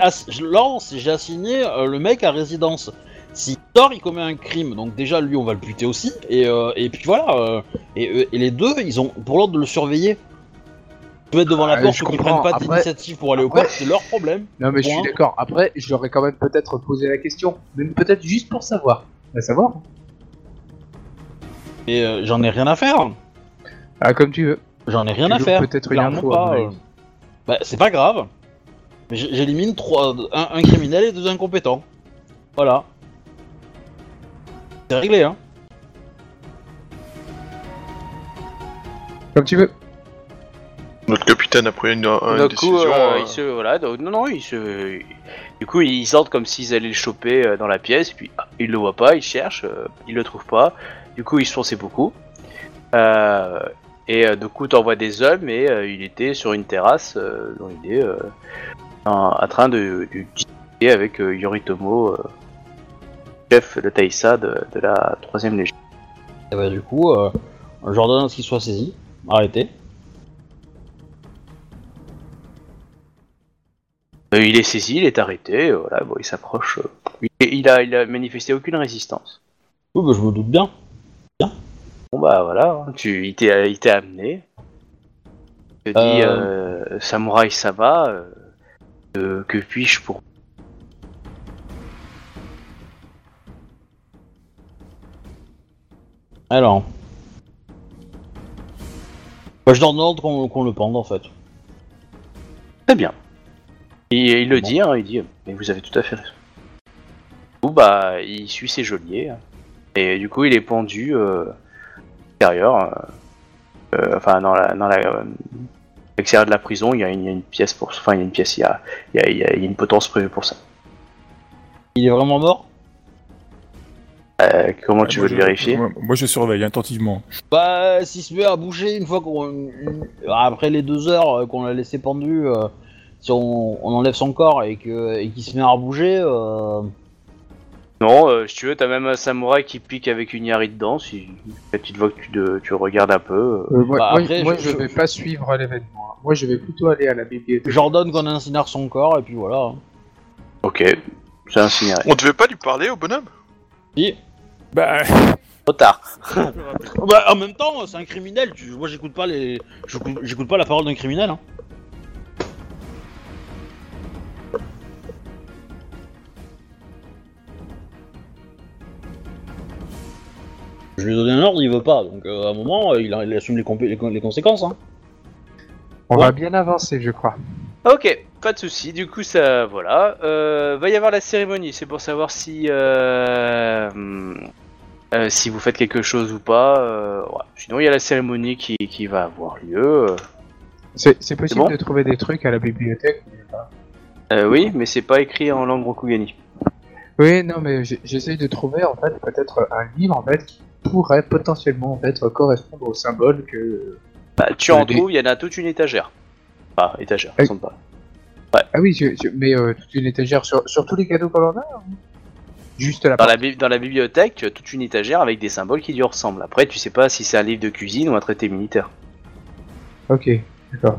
Ass- lance, j'ai assigné euh, le mec à résidence. S'il sort, il commet un crime. Donc déjà, lui, on va le buter aussi. Et, euh, et puis voilà. euh, et, et les deux, ils ont pour l'ordre de le surveiller. Se mettre devant la Ah, porte ou qu'ils prennent pas d'initiative pour aller au coffre, c'est leur problème. Non mais je suis d'accord. Après, je leur ai quand même peut-être posé la question, même peut-être juste pour savoir. À savoir. Et euh, j'en ai rien à faire. Ah, comme tu veux. J'en ai rien Tu à faire. peut-être une info, pas, euh. Bah, c'est pas grave. Mais j'élimine trois, un, un criminel et deux incompétents. Voilà. C'est réglé, hein. Comme tu veux. Notre capitaine a pris une, une du coup, décision. euh, euh, il se, voilà, donc, non, non, il se, du coup, ils sortent comme s'ils allaient le choper euh, dans la pièce, puis ah, ils le voient pas, ils cherchent, euh, ils le trouvent pas. Du coup, ils se font ses beaucoup. Euh, et euh, du coup, t'envoies des hommes, et euh, il était sur une terrasse, euh, dans l'idée, euh, en, en train de, de discuter avec euh, Yoritomo, euh, chef de Taïsa de, de la troisième légion. Et bah, du coup, euh, je leur donne à ce qu'il soit saisi. Arrêtez. Il est saisi, il est arrêté, euh, voilà, bon, il s'approche. euh, il, il a, il a manifesté aucune résistance. Oui, bah, je me doute bien. Bon bah voilà, hein, tu, il t'est amené. Il te dit, Euh. euh, samouraï ça va, euh, euh, que puis-je pour... Alors. Bah, je donne ordre qu'on qu'on le pende, en fait. Très bien. Et il le Bon. dit, hein, il dit, mais vous avez tout à fait raison. Du coup, bah, il suit ses geôliers, hein. et du coup il est pendu euh, à l'extérieur, euh, euh, enfin dans la... Dans la euh, à l'extérieur de la prison, il y, a une, il y a une pièce pour... Enfin, il y a une pièce, il y a, il y a, il y a- il y a une potence prévue pour ça. Il est vraiment mort? Euh, comment tu Moi, veux je- le vérifier? moi, moi, je surveille attentivement. Bah, s'il se met à bouger une fois qu'on. Après les deux heures qu'on l'a laissé pendu, euh, si on, on enlève son corps et que et qu'il se met à bouger, euh, Non, euh, si tu veux, t'as même un samouraï qui pique avec une yari dedans. Si tu te vois que tu, de- tu regardes un peu. euh. Euh, moi, Bah, moi, après, moi, je- je, vais pas suivre l'événement. hein. Moi, je vais plutôt aller à la bibliothèque. j'ordonne qu'on incinère son corps et puis voilà. hein. Ok, c'est incinéré. On devait pas lui parler au bonhomme? Si. Bah, Trop tard. Bah, en même temps, c'est un criminel. Tu... Moi, j'écoute pas les, j'écoute j'écoute pas la parole d'un criminel. Hein. Je lui ai donné un ordre, il veut pas, donc euh, à un moment, il, il assume les, compé- les con- les conséquences. Hein. On Ouais. va bien avancer, je crois. Ok, pas de souci. Du coup, ça, voilà. Euh, va y avoir la cérémonie. C'est pour savoir si, euh, hum, euh, si vous faites quelque chose ou pas. euh, ouais. Sinon, il y a la cérémonie qui, qui va avoir lieu. euh. C'est c'est possible bon de trouver des trucs à la bibliothèque. Euh, oui, mais c'est pas écrit en langue Rokugani. Oui, non, mais j'ai- j'essaye de trouver en fait peut-être un livre en fait qui pourrait potentiellement en fait correspondre au symbole que Bah, tu Euh, en trouves, il y en a toute une étagère. Ah, étagère, Oui. sont pas. Ah oui, je- je- mais euh, toute une étagère sur, sur tous les cadeaux qu'on en a ou Juste la Dans la, dans la bibliothèque, tu as toute une étagère avec des symboles qui lui ressemblent. Après, tu sais pas si c'est un livre de cuisine ou un traité militaire. Ok, d'accord.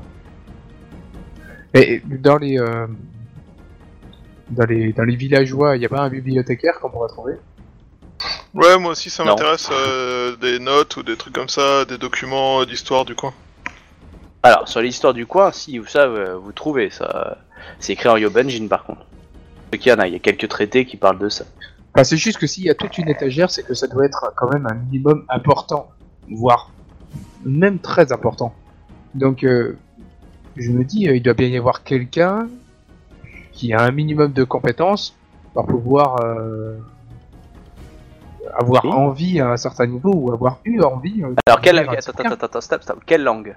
Et et dans les, euh, dans les dans les villageois, il n'y a pas un bibliothécaire qu'on pourrait trouver? Ouais, moi aussi ça Non. m'intéresse, euh, des notes ou des trucs comme ça, des documents euh, d'histoire du coin. Alors, sur l'histoire du coin, si vous savez, euh, vous trouvez ça. C'est écrit en Yobanjin par contre. Ce qu'il y en a, il y a quelques traités qui parlent de ça. Enfin, c'est juste que s'il y a toute une étagère, c'est que ça doit être quand même un minimum important, voire même très important. Donc, euh, je me dis, euh, il doit bien y avoir quelqu'un qui a un minimum de compétences pour pouvoir euh, avoir Oui. envie à un certain niveau ou avoir eu envie. euh, Alors, quelle. un Attends, attends, attends, stop, stop. Quelle langue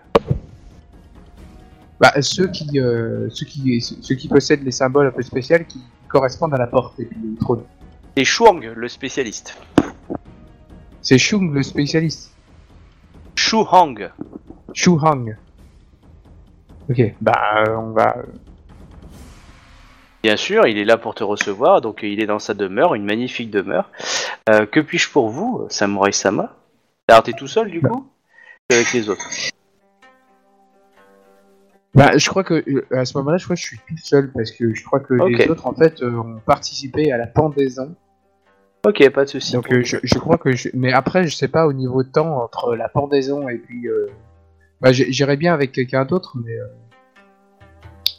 Bah, ceux qui, euh, ceux qui, ceux qui possèdent les symboles un peu spéciaux qui correspondent à la porte et puis au trône. C'est Shuang, le spécialiste. C'est Shung le spécialiste. Shu Hang. Shu Hang. Ok, bah euh, on va. Bien sûr, il est là pour te recevoir, donc il est dans sa demeure, une magnifique demeure. Euh, que puis-je pour vous, Samurai Sama? Alors, t'es tout seul du Bah. coup Avec les autres. Bah, je crois que euh, à ce moment-là, je crois que je suis tout seul parce que je crois que les autres en fait euh, ont participé à la pendaison. Ok, pas de soucis. Donc je, je crois que je... mais après je sais pas au niveau de temps entre la pendaison et puis euh... bah, j'irais bien avec quelqu'un d'autre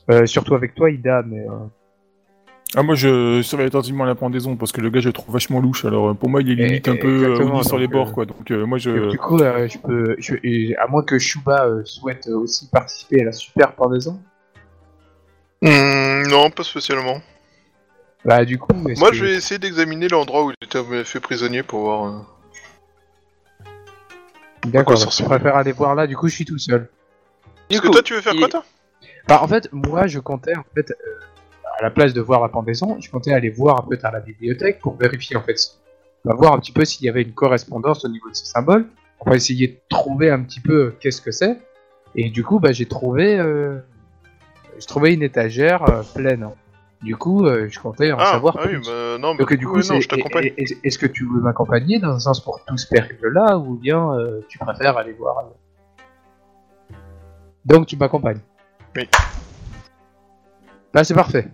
mais surtout avec toi Ida mais. Ah, moi, je surveille attentivement la pendaison parce que le gars, je le trouve vachement louche. Alors, euh, pour moi, il est Et- limite un et- peu euh, sur les bords, euh, quoi. Donc, euh, moi, je. du- du coup euh, je peux je... et à moins que Shuba souhaite aussi participer à la super pendaison Hmm, non, pas spécialement. bah du coup est-ce Moi que- je vais essayer d'examiner l'endroit où il était fait prisonnier pour voir. euh, d'accord je préfère aller voir là du coup je suis tout seul Du Parce que toi tu veux faire il- quoi toi? Bah, en fait, moi, je comptais, en fait, euh, à la place de voir la pendaison, je comptais aller voir un peu à la bibliothèque pour vérifier, en fait, on va voir un petit peu s'il y avait une correspondance au niveau de ces symboles. On va essayer de trouver un petit peu qu'est-ce que c'est. Et du coup, bah, j'ai trouvé, euh, j'ai trouvé une étagère euh, pleine. Du coup, euh, je comptais en Ah, savoir ah oui, plus. bah non, mais Donc, du coup, coup, est- est- est-ce que tu veux m'accompagner dans un sens pour tout ce périple-là, ou bien tu préfères aller voir Donc, tu m'accompagnes Oui. Bah, c'est parfait.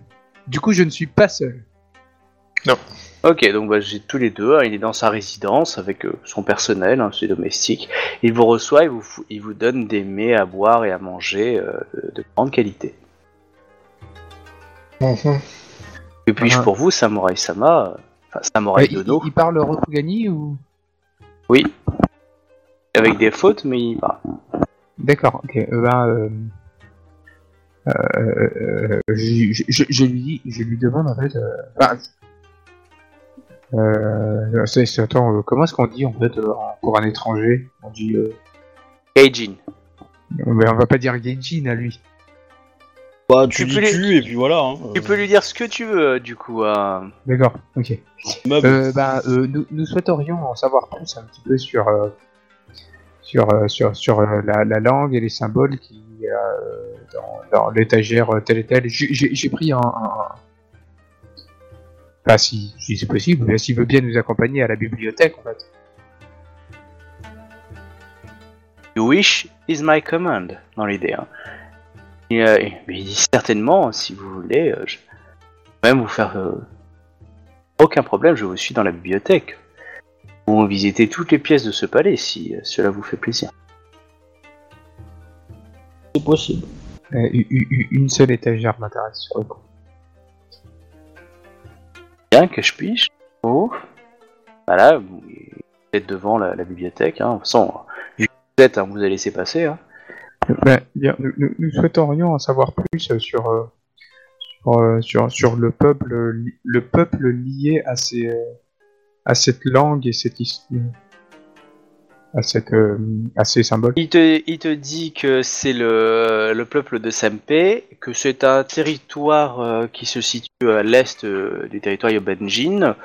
Du coup, je ne suis pas seul. Ok, donc bah, j'ai tous les deux. hein, Il est dans sa résidence avec euh, son personnel, hein, ses domestiques. Il vous reçoit et vous, il vous donne des mets à boire et à manger euh, de, de grande qualité. Mhm. Et puis-je Ah. pour vous, Samurai Sama? Euh, Enfin, Samurai Ouais, il, Dono il parle Rokugani ou? Oui. Avec des fautes, mais il parle. D'accord, ok. Euh, ben, euh, euh, euh, je, je- je- je lui dis, je lui demande en fait. Euh, euh, c'est- attends, euh, comment est-ce qu'on dit en fait euh, pour un étranger On dit, euh, Gaijin. mais on va pas dire Gaijin à lui. Bah, tu, Tu dis peux tu et puis voilà. Hein. Tu peux lui dire ce que tu veux, euh, du coup. hein. D'accord, ok. Euh, euh, nous, nous souhaiterions en savoir plus un petit peu sur euh, sur euh, sur sur euh, la, la langue et les symboles qui euh, dans, l'étagère euh, telle et telle. J'ai- pris un, un- Enfin, si, c'est possible, mais s'il veut bien nous accompagner à la bibliothèque, en fait. You wish is my command, dans l'idée. Hein. Et, euh, il dit certainement, si vous voulez, euh, je même vous faire... aucun problème, je vous suis dans la bibliothèque. Vous visiter toutes les pièces de ce palais, si cela vous fait plaisir. Possible. Euh, une seule étagère m'intéresse sur le coup. Bien que je puisse. Oh. Voilà, vous êtes devant la, la bibliothèque. Hein. De toute façon, vu que vous êtes, hein, vous allez laisser passer. Hein. Ben, bien, nous, nous- souhaiterions en savoir plus euh, sur euh, sur, euh, sur sur le peuple le peuple lié à ces à cette langue et cette histoire à cette euh, ces symboles. Il te, dit que c'est le, le peuple de Sempe, que c'est un territoire euh, qui se situe à l'est euh, du territoire Yobanjin.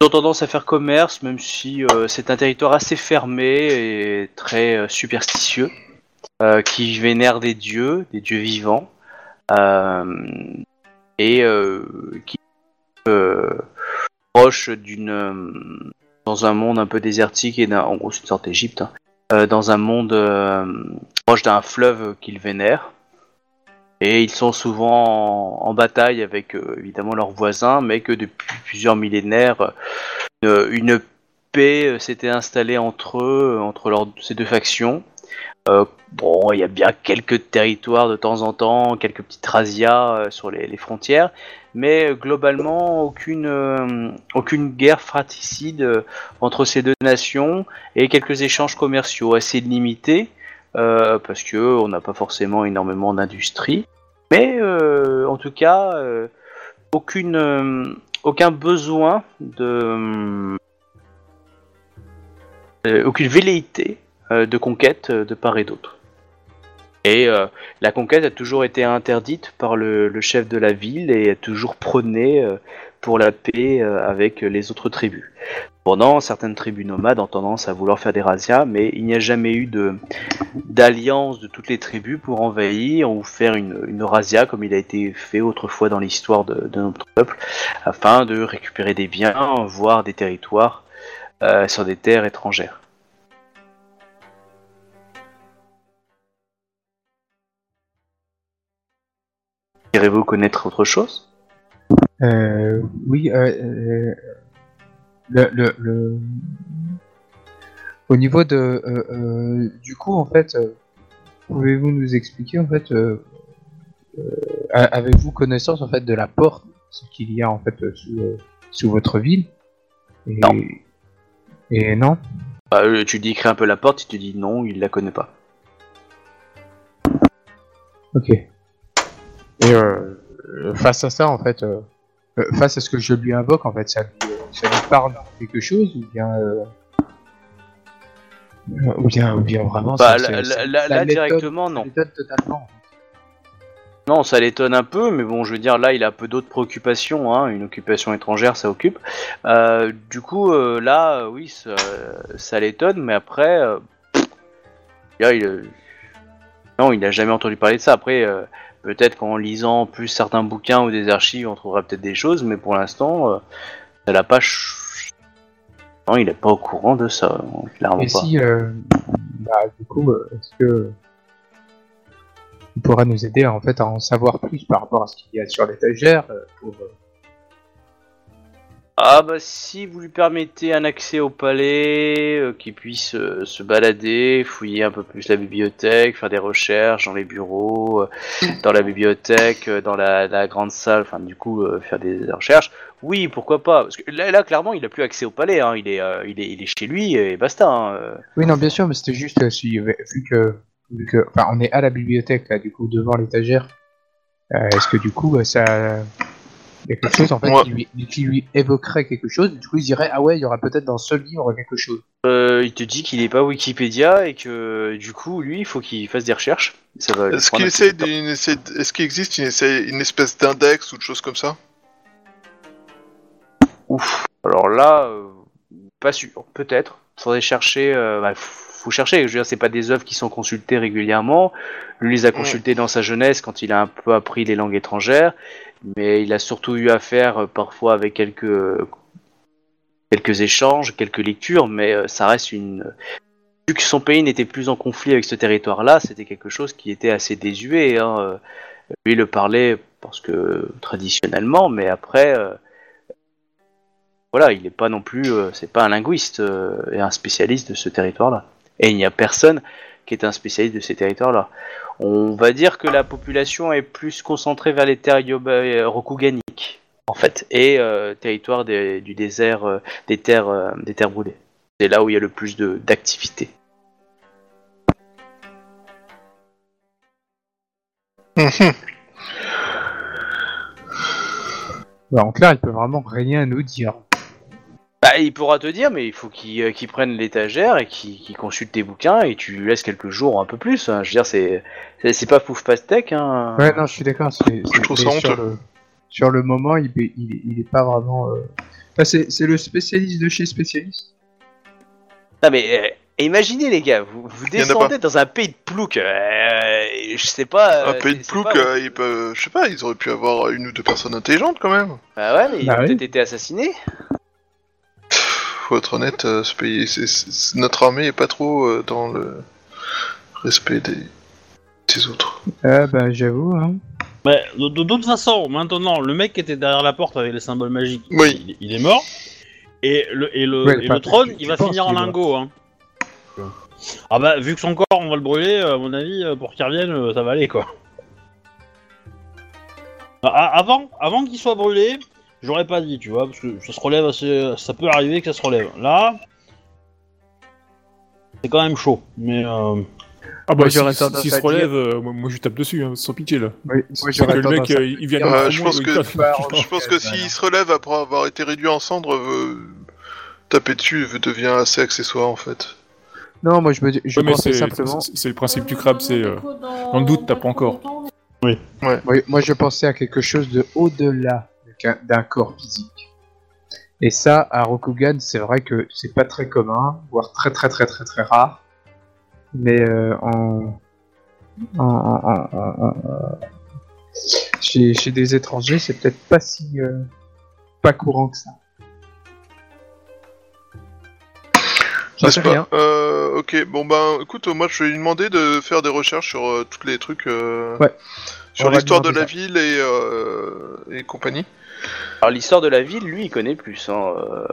Ils ont tendance à faire commerce, même si c'est un territoire assez fermé et très superstitieux. qui vénèrent des dieux, des dieux vivants, et qui proche d'une dans un monde un peu désertique et en gros c'est une sorte d'Égypte, hein, euh, dans un monde euh, proche d'un fleuve qu'ils vénèrent. Et ils sont souvent en, bataille avec euh, évidemment leurs voisins, mais que depuis plusieurs millénaires, une paix s'était installée entre eux, entre ces deux factions. Euh, bon, il y a bien quelques territoires de temps en temps, quelques petites razzias euh, sur les, frontières, mais globalement aucune, euh, aucune guerre fratricide entre ces deux nations et quelques échanges commerciaux assez limités parce que on n'a pas forcément énormément d'industrie, mais en tout cas aucune, aucun besoin de aucune velléité de conquête euh, de part et d'autre. Et euh, la conquête a toujours été interdite par le, chef de la ville et a toujours prôné euh, pour la paix euh, avec les autres tribus. Pendant certaines tribus nomades ont tendance à vouloir faire des razzias, mais il n'y a jamais eu d'alliance de toutes les tribus pour envahir ou faire une, razzia comme il a été fait autrefois dans l'histoire de, de notre peuple, afin de récupérer des biens, voire des territoires euh, sur des terres étrangères. Irez-vous connaître autre chose? Euh, oui, euh, euh, le, le, le- au niveau de, euh, du coup, en fait, pouvez-vous nous expliquer, en fait, avez-vous connaissance, en fait, de la porte ce qu'il y a, en fait, sous, sous votre ville? Et, Non. Et non? Bah, Tu décris un peu la porte, il te dit non, il la connaît pas. Ok. Et euh, face à ça, en fait, euh, euh, face à ce que je lui invoque, en fait, ça lui, ça lui parle quelque chose ou bien, ou bien, ou bien vraiment. Bah, ça- là, ça- là- directement, non. totalement. Non, ça l'étonne un peu, mais bon, je veux dire, là, il a peu d'autres préoccupations. Hein. Une occupation étrangère, ça occupe. Euh, du coup, euh, là, oui, ça, ça l'étonne, mais après, euh, là, il, non, il n'a jamais entendu parler de ça. Après, peut-être qu'en lisant plus certains bouquins ou des archives, on trouvera peut-être des choses, mais pour l'instant, euh, ça l'a pas. ch- Non, il est pas au courant de ça, clairement Et pas. si, euh, bah, du coup, euh, est-ce que il pourra nous aider en fait à en savoir plus par rapport à ce qu'il y a sur l'étagère euh, pour, Ah bah si vous lui permettez un accès au palais, euh, qu'il puisse euh, se balader, fouiller un peu plus la bibliothèque, faire des recherches dans les bureaux, euh, dans la bibliothèque, dans la, la grande salle, enfin du coup faire des recherches. Oui, pourquoi pas Parce que là, là clairement il a plus accès au palais, hein. il, est, il, est, il est chez lui et basta. hein. Oui, non, bien sûr, mais c'était juste si, vu que, vu que, enfin, on est à la bibliothèque là, du coup, devant l'étagère. est-ce que du coup, ça, il y a quelque chose en fait Ouais. qui, lui, qui lui évoquerait quelque chose Du coup, il dirait ah ouais, il y aura peut-être dans ce livre quelque chose. Euh, il te dit qu'il est pas Wikipédia et que du coup lui il faut qu'il fasse des recherches. Est-ce qu'il essaie Est-ce qu'il existe une, essaie- une espèce d'index ou de choses comme ça? Ouf. Alors là, euh, pas sûr. Peut-être. Faudrait chercher. Euh, bah, faut chercher. Je veux dire, c'est pas des œuvres qui sont consultées régulièrement. Lui les a consultées dans sa jeunesse quand il a un peu appris les langues étrangères, mais il a surtout eu affaire euh, parfois avec quelques quelques échanges, quelques lectures, mais euh, ça reste une. Vu que son pays n'était plus en conflit avec ce territoire-là, c'était quelque chose qui était assez désuet. Hein. euh, Lui le parlait parce que traditionnellement, mais après. euh, voilà, il n'est pas non plus, euh, c'est pas un linguiste euh, et un spécialiste de ce territoire-là. Et il n'y a personne qui est un spécialiste de ces territoires-là. On va dire que la population est plus concentrée vers les terres yoba- euh, en fait, et euh, territoire des- du désert, euh, des terres, des terres brûlées. C'est là où il y a le plus d'activité. Bah, en clair, il peut vraiment rien nous dire. Bah, il pourra te dire, mais il faut qu'il euh, qu'il prenne l'étagère et qu'il qu'il consulte tes bouquins et tu lui laisses quelques jours, un peu plus. hein. Je veux dire, c'est c'est- c'est pas fouf pastèque. Hein. Ouais, non, je suis d'accord. c'est- c'est- trouve mais ça sur honteux. le, sur le moment, il, est- il, est- il est pas vraiment. euh, enfin, c'est c'est le spécialiste de chez spécialiste. Non mais euh, imaginez les gars, vous, vous y en a descendez dans un pays de plouc. euh, je sais pas. Un euh, pays c'est- de c'est plouc, pas- euh, ils peuvent, je sais pas, ils auraient pu avoir une ou deux personnes intelligentes quand même. Bah ouais, mais ils Bah ont oui. peut-être été assassinés. Faut être honnête, euh, ce pays, notre armée est pas trop euh, dans le respect des, des autres. Ah bah j'avoue, hein. Mais de, de toute façon, maintenant, le mec qui était derrière la porte avec les symboles magiques, Oui. il, il est mort. Et le, et le, Ouais, et enfin, le trône, il va finir en lingot. Hein. Ah bah, vu que son corps, on va le brûler, à mon avis, euh, pour qu'il revienne, euh, ça va aller, quoi. Ah, avant avant qu'il soit brûlé, j'aurais pas dit, tu vois, parce que ça se relève assez... Ça peut arriver que ça se relève. Là... C'est quand même chaud, mais... Euh... Ah bah, Moi, si- si- se relève, dire- euh, moi, moi, je tape dessus, hein, sans pitié, là. Oui, moi que le mec, euh, il vient Euh, tout je pense que- il tape- Pas Je pense que Ouais, s'il voilà. se relève après avoir été réduit en cendres, euh, taper dessus devient assez accessoire en fait. Non, moi je me dis, je Ouais, pensais c'est simplement. c'est- le principe du crabe, c'est... euh, le doute, t'as pas encore. Oui, moi je pensais à quelque chose de au-delà d'un corps physique. Et ça, à Rokugan, c'est vrai que c'est pas très commun, voire très très très très très rare. Mais euh, en... en, en- en- en- en- chez, chez des étrangers, c'est peut-être pas si euh, pas courant que ça. J'en sais pas rien. Euh, Ok, bon ben, écoute, moi je vais lui demander de faire des recherches sur euh, tous les trucs, euh, Ouais. sur l'histoire de la ça. ville et, euh, et compagnie. Alors l'histoire de la ville, lui, il connaît plus, hein, euh,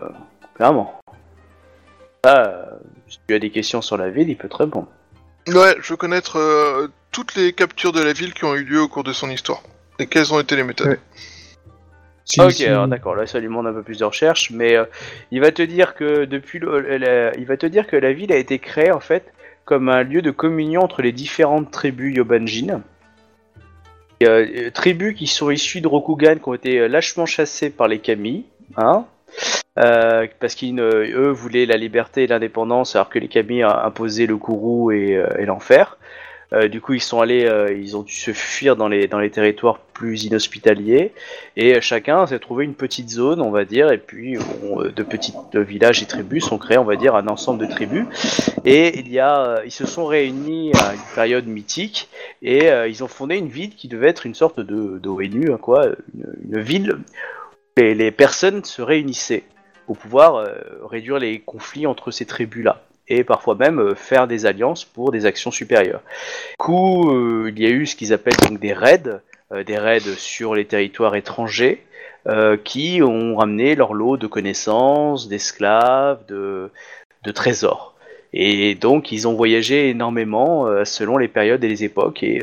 clairement. Ah, si tu as des questions sur la ville, il peut te répondre. Ouais, je veux connaître euh, toutes les captures de la ville qui ont eu lieu au cours de son histoire. Et quelles ont été les méthodes. Ouais. Si- ok, si- alors d'accord, là ça lui demande un peu plus de recherche, mais euh, il va te dire que depuis le, la- il va te dire que la ville a été créée en fait comme un lieu de communion entre les différentes tribus Yobanjin. A, euh, tribus qui sont issues de Rokugan qui ont été euh, lâchement chassées par les Kami, hein, euh, parce qu'ils euh, voulaient la liberté et l'indépendance alors que les Kami imposé le euh, et l'enfer. Euh, du coup, ils sont allés, euh, ils ont dû se fuir dans les dans les territoires plus inhospitaliers. Et euh, chacun s'est trouvé une petite zone, on va dire, et puis de petits villages et tribus sont créés, on va dire, un ensemble de tribus. Et il y a, ils se sont réunis à une période mythique. Et ils ont fondé une ville qui devait être une sorte de d'ONU, hein, quoi, une, ville où les, personnes se réunissaient pour pouvoir réduire les conflits entre ces tribus-là et parfois même euh, faire des alliances pour des actions supérieures. Du coup, euh, il y a eu ce qu'ils appellent donc des raids, euh, des raids sur les territoires étrangers, qui ont ramené leur lot de connaissances, d'esclaves, de, de trésors. Et donc, ils ont voyagé énormément selon les périodes et les époques, et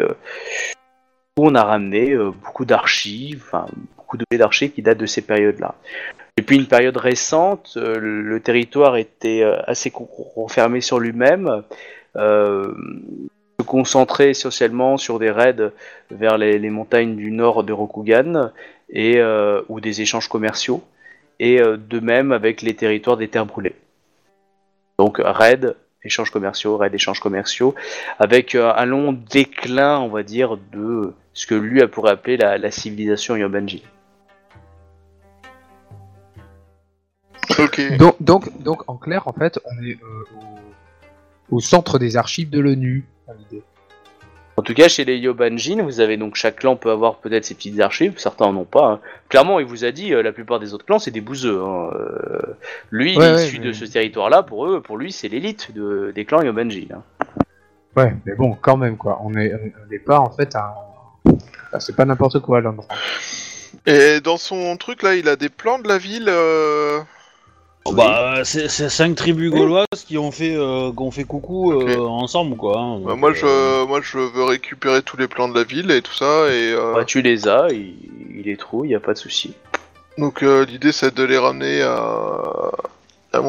on a ramené beaucoup d'archives, enfin beaucoup de d'archives qui datent de ces périodes-là. Depuis une période récente, euh, le territoire était euh, assez renfermé sur lui-même, euh, se concentrait essentiellement sur des raids vers les, montagnes du nord de Rokugan ou des échanges commerciaux, et de même avec les territoires des terres brûlées. Donc raid, échanges commerciaux, raid, échanges commerciaux, avec un long déclin, on va dire, de ce que lui a pourrait appeler la, la civilisation Yobanji. Donc, donc, donc, en clair, en fait, on est euh, au, au centre des archives de l'ONU. à l'idée. En tout cas, chez les Yobanjin, vous avez donc chaque clan peut avoir peut-être ses petites archives, certains en ont pas. hein. Clairement, il vous a dit, euh, la plupart des autres clans, c'est des bouseux. hein. Euh, lui, Ouais, il ouais, issu mais- de ce territoire-là, pour eux, pour lui, c'est l'élite de, des clans Yobanjin. hein. Ouais, mais bon, quand même, quoi. On est, on n'est pas, en fait, un... enfin, c'est pas n'importe quoi, l'endroit. Et dans son truc là, il a des plans de la ville. euh, Oh, Bah, euh, c'est cinq tribus gauloises qui ont fait, euh, qui ont fait coucou euh, Ok. ensemble, quoi. hein. bah, Donc, moi, euh, je, moi, je veux récupérer tous les plans de la ville et tout ça. Et euh, Bah, tu les as, il, il les trouve, il n'y a pas de souci. donc euh, l'idée, c'est de les ramener à à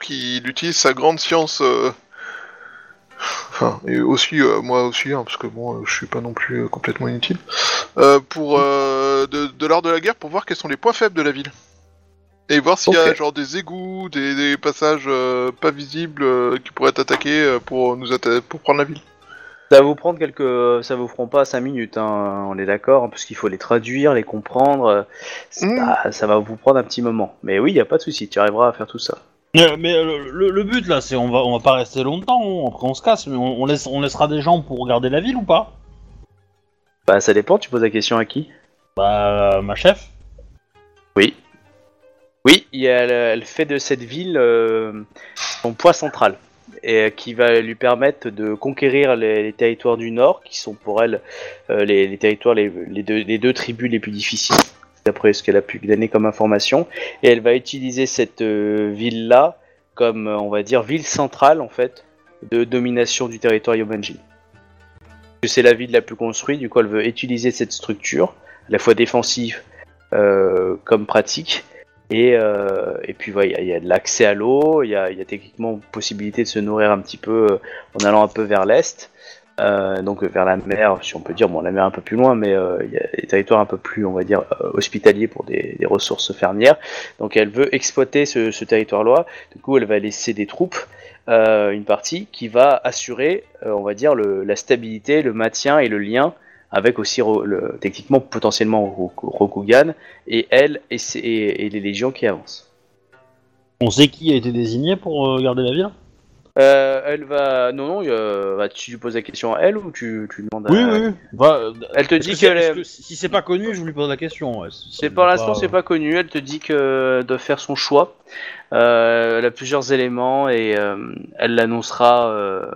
qui il utilise sa grande science. euh, Enfin, et aussi euh, moi aussi, hein, parce que bon, euh, je suis pas non plus euh, complètement inutile. euh, pour euh, de, de l'art de la guerre, pour voir quels sont les points faibles de la ville. Et voir s'il y a Ok. genre des égouts, des, des passages euh, pas visibles euh, qui pourraient être attaqués euh, pour nous atta- pour prendre la ville. Ça va vous prendre quelques, ça vous prend pas 5 minutes, hein, on est d'accord, parce qu'il faut les traduire, les comprendre. euh, c'est Mm. pas- ça va vous prendre un petit moment. Mais oui, il n'y a pas de souci, tu arriveras à faire tout ça. Euh, mais euh, le, le but là, c'est on va on va pas rester longtemps. hein. Après on se casse, mais on, on laisse on laissera des gens pour garder la ville ou pas? Bah ça dépend, tu poses la question à qui? Bah ma chef. Oui. Elle, fait de cette ville euh, son poids central et euh, qui va lui permettre de conquérir les, territoires du nord, qui sont pour elle euh, les, territoires, les, deux, tribus les plus difficiles, d'après ce qu'elle a pu donner comme information. Et elle va utiliser cette ville-là comme, on va dire, ville centrale en fait de domination du territoire Yobanji. Que c'est la ville la plus construite, du coup elle veut utiliser cette structure, à la fois défensive comme pratique. Et, euh, et puis il y a- de l'accès à l'eau, il y a, techniquement possibilité de se nourrir un petit peu euh, en allant un peu vers l'est, euh, donc vers la mer, si on peut dire, bon la mer un peu plus loin, mais il y a des territoires un peu plus, on va dire, hospitaliers pour des, ressources fermières. Donc elle veut exploiter ce, territoire-là, du coup elle va laisser des troupes, une partie qui va assurer, on va dire, la stabilité, le maintien et le lien avec aussi le, techniquement potentiellement Roku- Rokugan et elle et, ses- et, et les légions qui avancent. On sait qui a été désigné pour euh, garder la ville? Euh, elle va. Non, non, bah, tu lui poses la question à elle ou tu, tu demandes à. Oui oui. euh, Elle te dit que qu'elle est. que si c'est pas connu, je lui pose la question. ouais. Si- C'est si pour l'instant, c'est pas connu. Elle te dit que de faire son choix. Euh, elle a plusieurs éléments et euh, elle l'annoncera euh,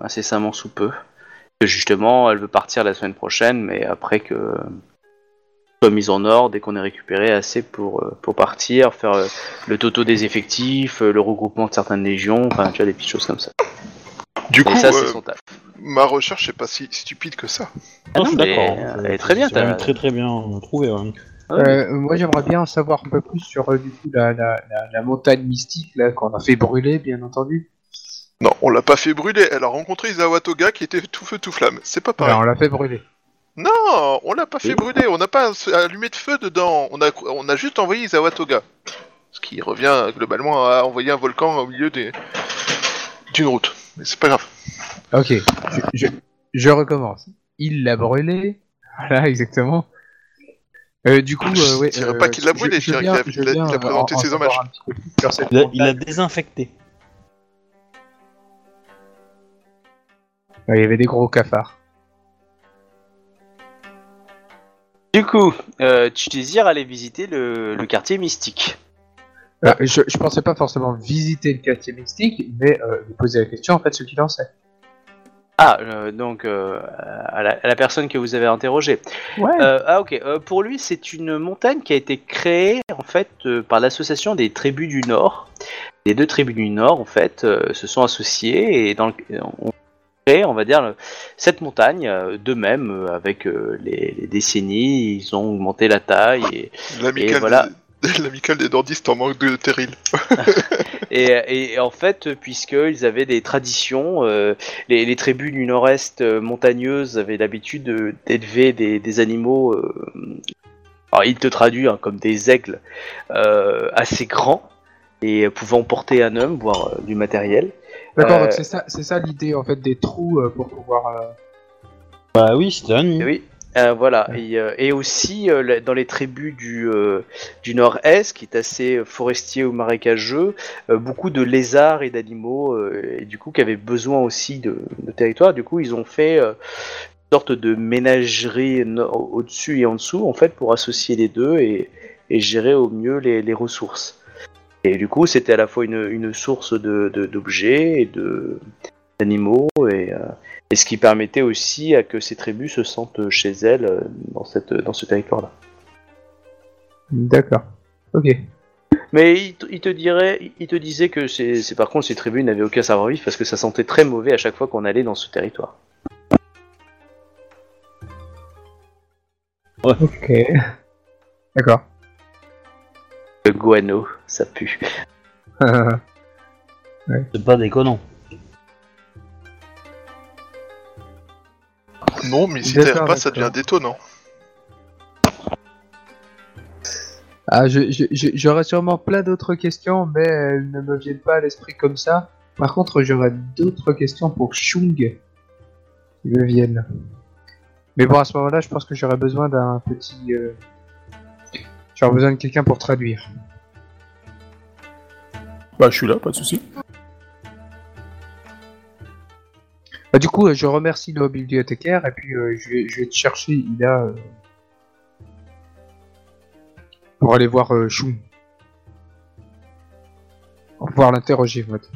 incessamment sous peu. Que justement, elle veut partir la semaine prochaine, mais après que soit mise en ordre et qu'on ait récupéré assez pour, euh, pour partir, faire euh, le toto des effectifs, euh, le regroupement de certaines légions, enfin tu vois des petites choses comme ça. Du Et coup, ça, c'est euh, son taf. ma recherche est pas si stupide que ça. Ah non, d'accord. elle est très bien, t'as- très très bien trouvé. ouais. Euh, moi, j'aimerais bien en savoir un peu plus sur euh, du coup la, la, la, la montagne mystique là qu'on a fait brûler, bien entendu. Non, on l'a pas fait brûler. Elle a rencontré Isawa Toga qui était tout feu tout flamme. C'est pas pareil. Alors, on l'a fait brûler. Non, on l'a pas fait brûler. On n'a pas allumé de feu dedans. On a, on a juste envoyé Isawa Toga. Ce qui revient globalement à envoyer un volcan au milieu des... d'une route. Mais c'est pas grave. Ok, je, je, je recommence. Il l'a brûlé. Voilà, exactement. Euh, du coup, Je euh, ouais, dirais euh, pas qu'il l'a brûlé, je dirais viens- qu'il a- il a- présenté en- en ses hommages. Il a, il a montagne. désinfecté. Il y avait des gros cafards. Du coup, euh, tu désires aller visiter le, le quartier mystique. Euh, je, je pensais pas forcément visiter le quartier mystique, mais euh, lui poser la question en fait ce qu'il en sait. Ah, euh, donc euh, à, la, à la personne que vous avez interrogée. Ouais. Euh, ah ok, pour lui c'est une montagne qui a été créée en fait par l'association des tribus du Nord. Les deux tribus du Nord en fait se sont associées et dans le, créé on va dire cette montagne euh, d'eux-mêmes euh, avec euh, les, les décennies, ils ont augmenté la taille et, voilà. des... l'amical des nordistes en manque de terril. Et, et en fait, puisqu'ils avaient des traditions, euh, les, les tribus du nord-est montagneuses avaient l'habitude de- d'élever des, des animaux, euh, alors il te traduit hein, comme des aigles, euh, assez grands et pouvant porter un homme, voire du matériel. D'accord, euh, donc c'est ça, c'est ça l'idée en fait des trous euh, pour pouvoir. euh, Bah oui. Et oui. Euh, voilà, et, euh, et aussi euh, dans les tribus du, euh, du nord-est, qui est assez forestier ou marécageux, euh, beaucoup de lézards et d'animaux, euh, et du coup qui avaient besoin aussi de, de territoire. Du coup, ils ont fait euh, une sorte de ménagerie au-dessus et en dessous, en fait, pour associer les deux et, et gérer au mieux les, les ressources. Et du coup, c'était à la fois une, une source de, de- d'objets et de d'animaux et, euh, et ce qui permettait aussi à que ces tribus se sentent chez elles euh, dans, cette, dans ce territoire-là. D'accord. Ok. Mais il, te- il te dirait, il te disait que c'est, c'est par contre ces tribus n'avaient aucun savoir-vivre parce que ça sentait très mauvais à chaque fois qu'on allait dans ce territoire. Ok. D'accord. Le guano, ça pue. C'est pas déconnant. Non, mais si t'aères pas, ça devient détonnant. ah, je, je, je- j'aurais sûrement plein d'autres questions, mais elles ne me viennent pas à l'esprit comme ça. Par contre, j'aurais d'autres questions pour Chung qui me viennent. Mais bon, à ce moment-là, je pense que j'aurais besoin d'un petit. euh, J'aurais besoin de quelqu'un pour traduire. Bah, je suis là, pas de souci. Bah, du coup, euh, je remercie le bibliothécaire et puis euh, je, vais, je vais te chercher Ida euh, pour aller voir euh, Shun. Pour pouvoir l'interroger, en fait.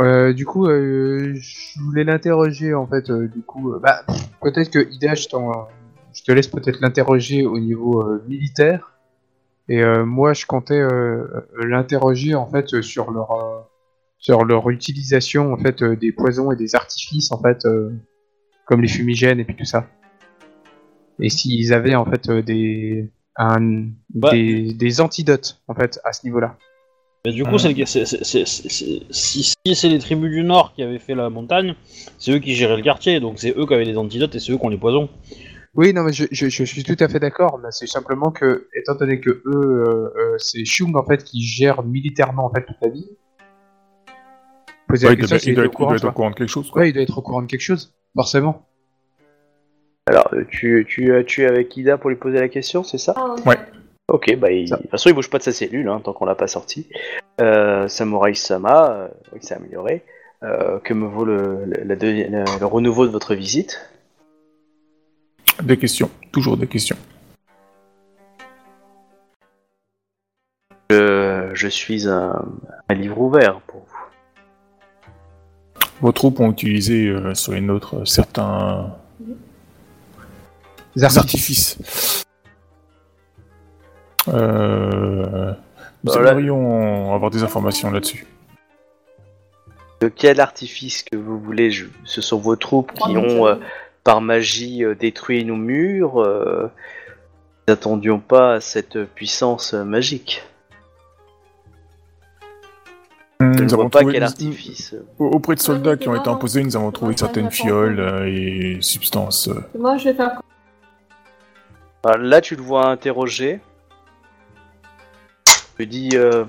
Euh, du coup, euh, je voulais l'interroger en fait. euh, du coup, bah, peut-être que Ida, je, t'en- je te laisse peut-être l'interroger au niveau euh, militaire. Et euh, moi, je comptais euh, l'interroger en fait sur leur sur leur utilisation en fait euh, des poisons et des artifices en fait euh, comme les fumigènes et puis tout ça. Et s'ils avaient en fait euh, des un, Bah. des, des antidotes en fait à ce niveau-là. Mais du coup, si c'est les tribus du Nord qui avaient fait la montagne, c'est eux qui géraient le quartier, donc c'est eux qui avaient les antidotes et c'est eux qui ont les poisons. Oui, non, mais je, je, je suis tout à fait d'accord. Mais c'est simplement que, étant donné que eux, euh, euh, c'est Shung en fait qui gère militairement en fait toute la ville. Poser Ouais, la il, question doit, il doit être, au courant, il doit être au courant de quelque chose. Quoi. Ouais, il doit être au courant de quelque chose, forcément. Alors, euh, tu, tu, tu es avec Ida pour lui poser la question, c'est ça? Ouais. Ok, bah il- de toute façon il bouge pas de sa cellule hein, tant qu'on l'a pas sorti. Euh, Samurai Sama, euh, oui c'est amélioré. Euh, que me vaut le, le- le renouveau de votre visite? Des questions, toujours des questions. je, je suis un, un livre ouvert pour vous. Vos troupes ont utilisé euh, sur les nôtres euh, certains Les artifices. artifices. Euh, nous Voilà. aimerions avoir des informations là-dessus. De quel artifice que vous voulez je- Ce sont vos troupes qui ont euh, par magie euh, détruit nos murs. Euh, nous n'attendions pas cette puissance magique. Je Nous avons pas trouvé- quel artifice. Auprès de soldats qui ont été imposés, nous avons trouvé certaines fioles euh, et substances. Moi, je vais faire. Alors là, tu le vois interroger. Je dis, euh,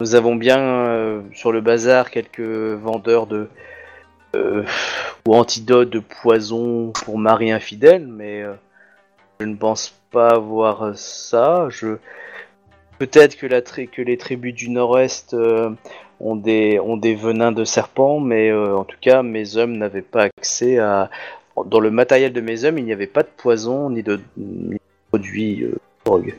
nous avons bien euh, sur le bazar quelques vendeurs de euh, ou antidotes de poison pour mari infidèle, mais euh, je ne pense pas avoir ça. Je peut-être que la tri- que les tribus du Nord-Est euh, ont des ont des venins de serpent, mais euh, en tout cas, mes hommes n'avaient pas accès à dans le matériel de mes hommes, il n'y avait pas de poison ni de, ni de produits euh, drogue.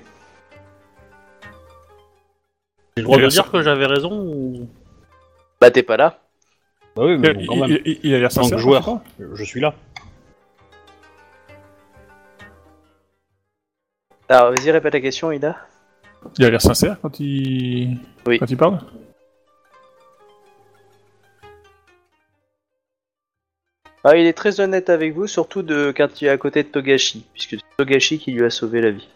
J'ai le droit de dire que j'avais raison ou... Bah t'es pas là Bah oui, mais Il, bon, quand même. il- il a l'air En tant sincère. que joueur, je suis là. Alors vas-y répète la question Ida. Il a l'air sincère quand il... Oui. quand il parle. Ah il est très honnête avec vous, surtout de quand il est à côté de Togashi, puisque c'est Togashi qui lui a sauvé la vie.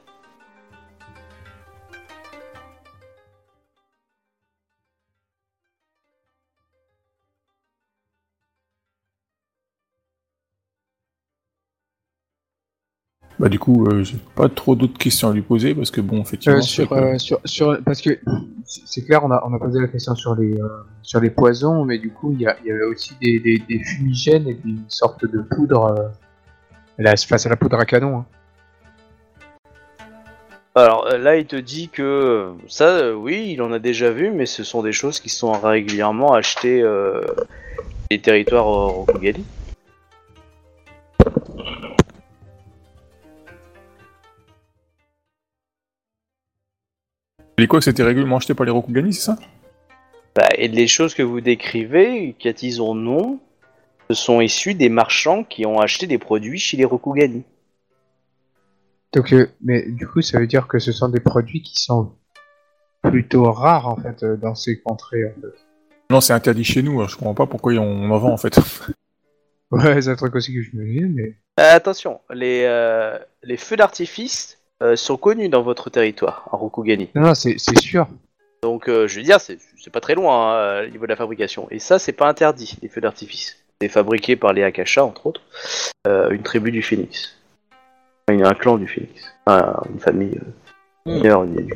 Bah du coup, euh, j'ai pas trop d'autres questions à lui poser parce que bon, effectivement, Euh, sur, euh, sur, sur, parce que c'est clair, on a, on a posé la question sur les, euh, sur les poisons, mais du coup, il y, a, il y avait aussi des, des, des fumigènes et des sortes de poudre euh, là, face à la poudre à canon. hein. Alors là il te dit que ça euh, oui il en a déjà vu, mais ce sont des choses qui sont régulièrement achetées euh, des territoires au Rokugali. Dit quoi que c'était régulièrement acheté par les Rokugani, c'est ça? Bah, et les choses que vous décrivez, qu'à-t-ils ont nom, ce sont issus des marchands qui ont acheté des produits chez les Rokugani. Donc, euh, mais du coup, ça veut dire que ce sont des produits qui sont plutôt rares en fait euh, dans ces contrées. En fait. Non, c'est interdit chez nous. hein, Je comprends pas pourquoi on en vend en fait. Ouais, c'est un truc aussi que je me dis, mais Euh, attention, les, euh, les feux d'artifice euh, sont connus dans votre territoire, en Rokugani. non, non, c'est c'est sûr. Donc, euh, je veux dire, c'est c'est pas très loin hein, au niveau de la fabrication. Et ça, c'est pas interdit, les feux d'artifice. C'est fabriqué par les Akasha, entre autres, euh, une tribu du Phénix. Enfin, un clan du Phénix. Enfin, une famille. Euh, d'ailleurs, du-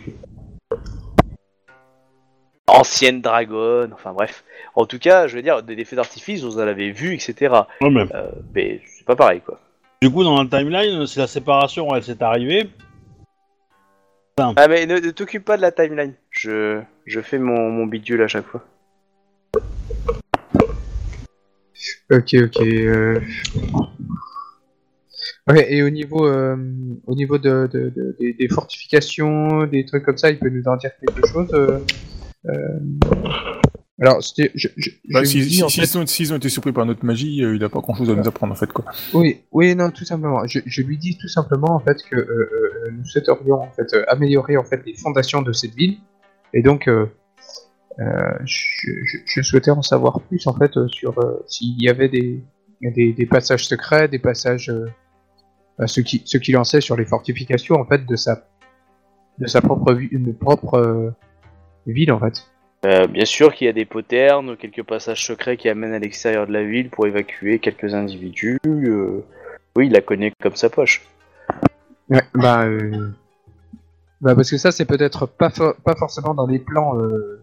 Ancienne dragonne, enfin bref. En tout cas, je veux dire, des, des feux d'artifice, vous en avez vu, etc. Ouais, mais Euh, mais c'est pas pareil, quoi. Du coup, dans la timeline, si la séparation elle s'est arrivée, Ah mais ne, ne t'occupe pas de la timeline. Je, je fais mon, mon bidule à chaque fois. Ok, ok. Euh... Ouais, et au niveau, euh, au niveau de, de- de- des, des fortifications, des trucs comme ça, il peut nous en dire quelque chose euh, euh, Alors, c'était, je, je, Bah, si- si- en fait- ont, s'ils ont été surpris par notre magie, euh, il a pas grand chose à nous apprendre en fait quoi. Oui, oui, non, tout simplement. Je, je lui dis tout simplement en fait que euh, euh, nous souhaiterions en fait améliorer en fait les fondations de cette ville, et donc euh, je, souhaitais en savoir plus en fait sur s'il y avait des, des, des passages secrets, des passages ce qui ce qu'il en sait sur les fortifications en fait de sa de sa propre une propre ville en fait. Euh, bien sûr qu'il y a des poternes, quelques passages secrets qui amènent à l'extérieur de la ville pour évacuer quelques individus. euh, Oui, il la connaît comme sa poche. Ouais, bah, euh, bah parce que ça c'est peut-être pas for- pas forcément dans les plans. euh,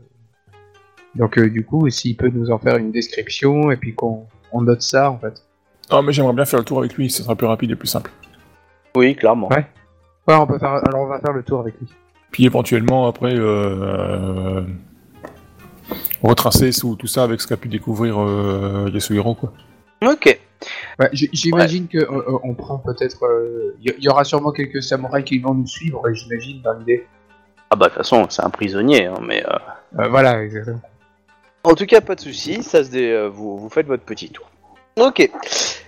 Donc euh, du coup, s'il peut nous en faire une description et puis qu'on on note ça en fait. Ah mais j'aimerais bien faire le tour avec lui, ça sera plus rapide et plus simple. Oui, clairement. Ouais. Ouais, on peut faire. Alors on va faire le tour avec lui. Puis éventuellement après euh, retracer sous tout ça avec ce qu'a pu découvrir euh, Yasuhiro quoi. Ok. Ouais, j'imagine que euh, euh, on prend peut-être. Il y, y aura sûrement quelques samouraïs qui vont nous suivre. et J'imagine dans l'idée. Ah bah de toute façon, c'est un prisonnier, hein, mais... euh, Euh, voilà, exactement. En tout cas, pas de souci, ça se dé... euh, vous, vous faites votre petit tour. Ok.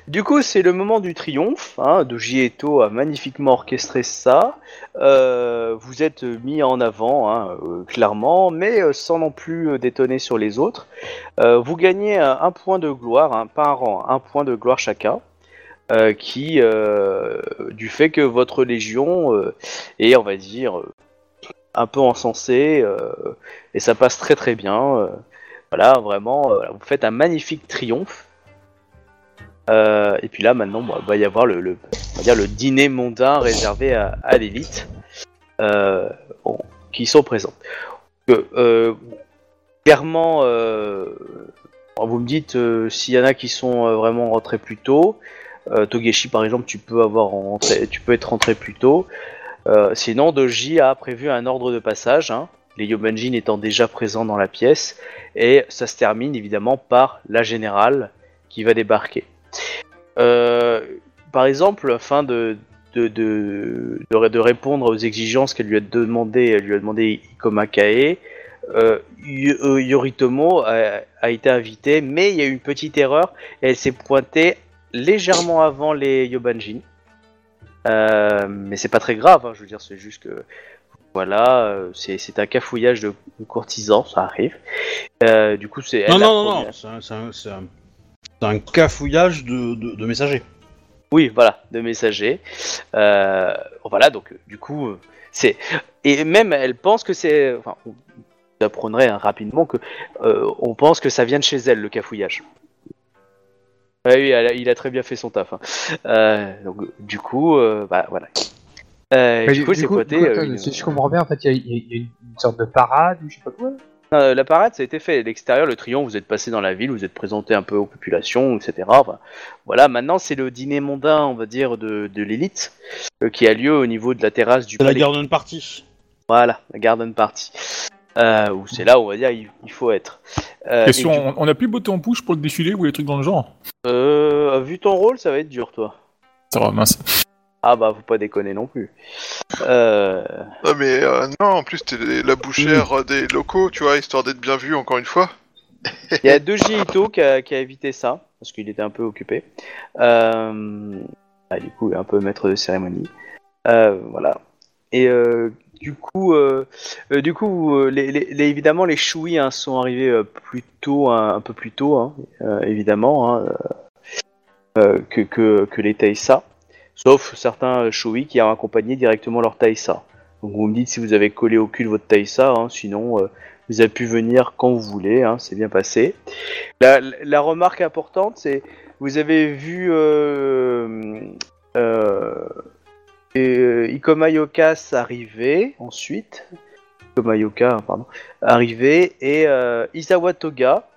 Du coup, c'est le moment du triomphe. Hein, Doji Eto a magnifiquement orchestré ça. Euh, vous êtes mis en avant, hein, euh, clairement, mais euh, sans non plus détonner sur les autres. Vous gagnez un, point de gloire, hein, pas un rang, un point de gloire chacun. qui, du fait que votre légion est, on va dire, un peu encensée, et ça passe très très bien. voilà, vraiment, vous faites un magnifique triomphe. Euh, et puis là, maintenant, il va y avoir le, dîner mondain réservé à, l'élite euh, qui sont présents. Euh, clairement, vous me dites s'il y en a qui sont vraiment rentrés plus tôt. Togeshi, par exemple, tu peux avoir rentré, tu peux être rentré plus tôt. Sinon, Doji a prévu un ordre de passage. hein, les Yobanjin étant déjà présents dans la pièce, et ça se termine évidemment par la générale qui va débarquer. Euh, par exemple, afin de, de, de, de, répondre aux exigences qu'elle lui a demandé, elle lui a demandé Ikoma Kae, euh, euh, Yoritomo a, a été invitée, mais il y a eu une petite erreur, et elle s'est pointée légèrement avant les Yobanjin. Euh, mais c'est pas très grave, hein, je veux dire, c'est juste que voilà, euh, c'est un cafouillage de, de courtisans, ça arrive. Euh, du coup, c'est Non, non, non, non, c'est un, c'est un- c'est un- c'est un cafouillage de, de, de messagers. Oui, voilà, de messagers. Euh, voilà, donc euh, du coup, euh, c'est et même elle pense que c'est. Enfin, on vous apprendrez hein, rapidement que euh, on pense que ça vient de chez elle le cafouillage. Ouais, oui, a- il a très bien fait son taf. hein. Euh, donc du coup, euh, bah voilà. Euh, du coup, c'est une- si je comprends bien, en fait, il y, a- y y une sorte de parade ou je sais pas quoi. Euh, la parade, ça a été fait à l'extérieur, le triomphe, vous êtes passé dans la ville, vous êtes présenté un peu aux populations, etc. Enfin, voilà, maintenant c'est le dîner mondain, on va dire, de, de l'élite, euh, qui a lieu au niveau de la terrasse du C'est la palais. garden party. Voilà, la garden party. Euh, où c'est là où on va dire il, il faut être. Euh, Question, et du- on, on a plus botté en push pour le défilé ou les trucs dans le genre? Euh, vu ton rôle, ça va être dur, toi. Ça va, mince. Ah bah, faut pas déconner non plus. Euh, Non, mais euh, non, en plus, t'es la bouchère euh, des locaux, tu vois, histoire d'être bien vu encore une fois. Il y a Doji Ito qui a, qui a évité ça, parce qu'il était un peu occupé. Euh, ah, du coup, il est un peu maître de cérémonie. Voilà. Et du coup, du coup les, les- les- évidemment, les Shui hein, sont arrivés euh, plus tôt, hein, un peu plus tôt, hein, évidemment, que, que, que les Taïsa. Sauf certains Shui qui ont accompagné directement leur Taïsa. Donc vous me dites si vous avez collé au cul votre Taïsa, hein, sinon euh, vous avez pu venir quand vous voulez, hein, c'est bien passé. La, remarque importante, c'est vous avez vu euh, euh, euh, Ikoma Yokas arriver ensuite, Ikoma Yoka, pardon, arriver et euh, Isawa Toga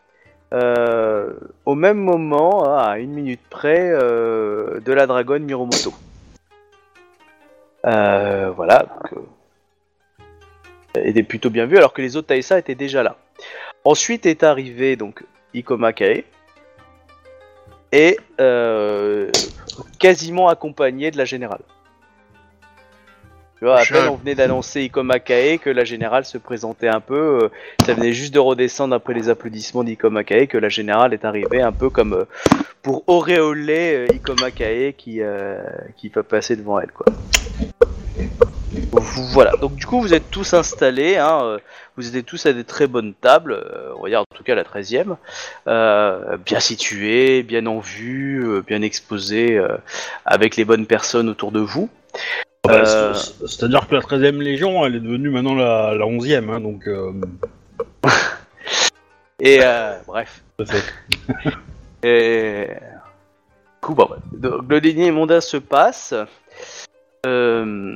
euh, au même moment, hein, à une minute près, euh, de la dragonne Miromoto. Euh, voilà, donc, était plutôt bien vu, alors que les autres Taïsa étaient déjà là. Ensuite est arrivé donc Ikoma Kae, et quasiment accompagné de la générale. Tu vois, à peine on venait d'annoncer Ikoma Kae que la générale se présentait un peu, euh, ça venait juste de redescendre après les applaudissements d'Ikoma Kae que la générale est arrivée un peu comme euh, pour auréoler euh, Ikoma Kae qui, euh, qui peut passer devant elle quoi. Voilà, donc du coup vous êtes tous installés, hein, euh, vous étiez tous à des très bonnes tables, euh, on va dire en tout cas la 13e, euh, bien situés, bien en vue, euh, bien exposés, euh, avec les bonnes personnes autour de vous. Bah, Euh, c'est- C'est-à-dire que la 13ème Légion, elle est devenue maintenant la, la 11ème, hein, donc. euh, Et euh, bref. Et... Du coup, bon. Donc, le dernier mandat se passe. Euh,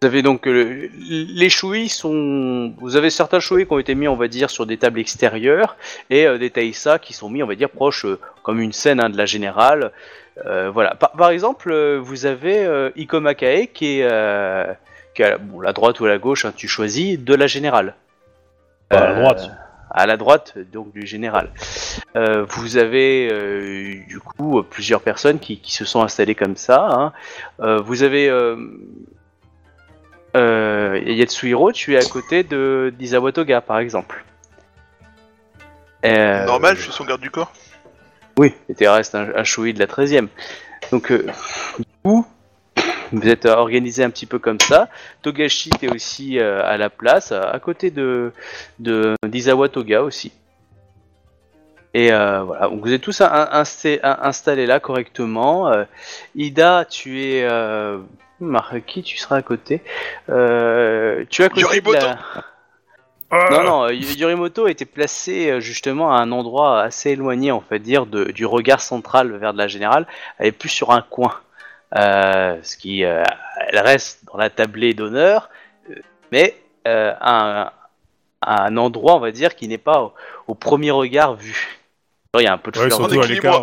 vous avez donc euh, les chouïs sont. Vous avez certains chouïs qui ont été mis, on va dire, sur des tables extérieures et euh, des taïsas qui sont mis, on va dire, proches, euh, comme une scène hein, de la générale. Euh, voilà. Par, par exemple, euh, vous avez euh, Ikoma Kae qui est, euh, qui est à la, bon, la droite ou à la gauche, hein, tu choisis, de la générale. À la droite. à la droite donc du général. Euh, vous avez euh, du coup plusieurs personnes qui, qui se sont installées comme ça. hein. Euh, vous avez euh, euh, Yatsuhiro, tu es à côté de Toga par exemple. Euh, Normal, je suis son garde du corps. Oui, et tu restes un, un shoui de la 13e. Donc, euh, du coup, vous êtes organisé un petit peu comme ça. Togashi, t'es aussi euh, à la place, à, à côté de de- d'Izawa Toga aussi. Et euh, voilà, donc vous êtes tous installés là correctement. Euh, Ida, tu es... Euh... Mar- qui tu seras à côté Euh, Tu es à côté de la... Non, non, Yorimoto était placé euh, justement à un endroit assez éloigné, on va dire, de, du regard central vers de la générale. Elle est plus sur un coin. Euh, ce qui, euh, elle reste dans la tablée d'honneur, mais euh, à, un, à un endroit, on va dire, qui n'est pas au, au premier regard vu. Alors, Il y a un peu de Ouais, surtout à l'écart.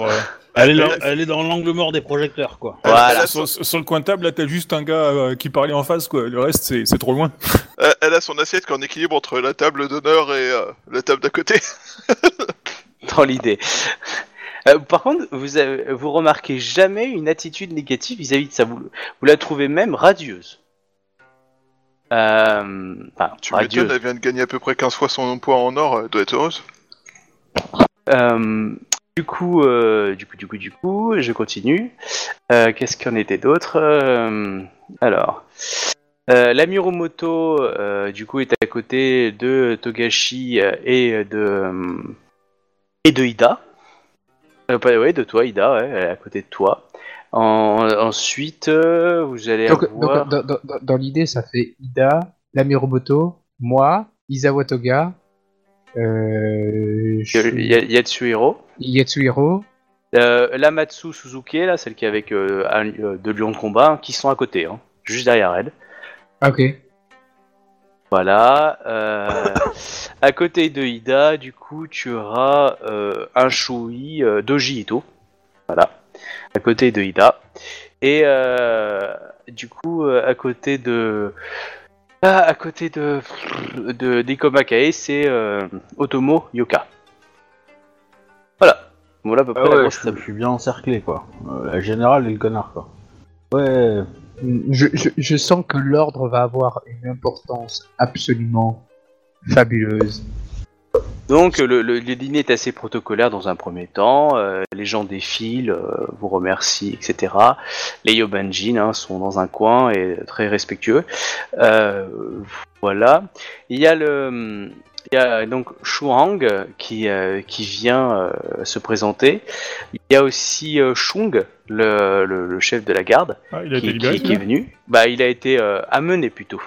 Elle est, dans, elle est dans l'angle mort des projecteurs, quoi. Voilà. Elle, a sur, son, sur le coin de table, là, t'as juste un gars euh, qui parlait en face, quoi. Le reste, c'est c'est trop loin. elle- elle a son assiette qui est en équilibre entre la table d'honneur et euh, la table d'à côté. dans l'idée. Euh, par contre, vous, avez- vous remarquez jamais une attitude négative vis-à-vis de ça. Vous, vous la trouvez même radieuse. Euh, enfin, Tu radieuse. m'étonnes, elle vient de gagner à peu près 15 fois son poids en or, elle doit être heureuse. Euh, du coup, euh, du coup, du coup, du coup, je continue. Euh, Qu'est-ce qu'il y en était d'autre Euh, Alors, la Miromoto, euh, du coup, est à côté de Togashi et de et de Ida. Ouais, de toi, Ida, ouais, elle est à côté de toi. En- ensuite, vous allez Donc, avoir. donc, dans, dans- dans l'idée, ça fait Ida, Lamiromoto, moi, Isawa Toga, euh, Yatsuhiro. Yatsuhiro. Euh, la Matsu Suzuki, là, celle qui est avec euh, un- euh, deux lions de combat, hein, qui sont à côté, hein, juste derrière elle. Ah, Ok. Voilà. euh, à côté de Ida, du coup, tu auras un Shui Doji Ito. Voilà. À côté de Ida. Et du coup, à côté de. Ah, à côté de. de d'Ikoma Kae, c'est euh, Otomo Yoka. Voilà. Voilà à peu près Ah la ouais, grosse je, table. je suis bien encerclé, quoi. Euh, la générale et le connard, quoi. Ouais. Je, je, je sens que l'ordre va avoir une importance absolument fabuleuse. Donc le, le- le dîner est assez protocolaire dans un premier temps, euh, les gens défilent, euh, vous remercient, etc. Les Yobanjin hein, sont dans un coin et très respectueux. Euh, voilà. Il y a le, il y a donc Shuang qui, qui vient se présenter. Il y a aussi Shung, le, le- chef de la garde, Ah, il a été qui, libéré. qui- qui est venu. Bah, il a été amené plutôt.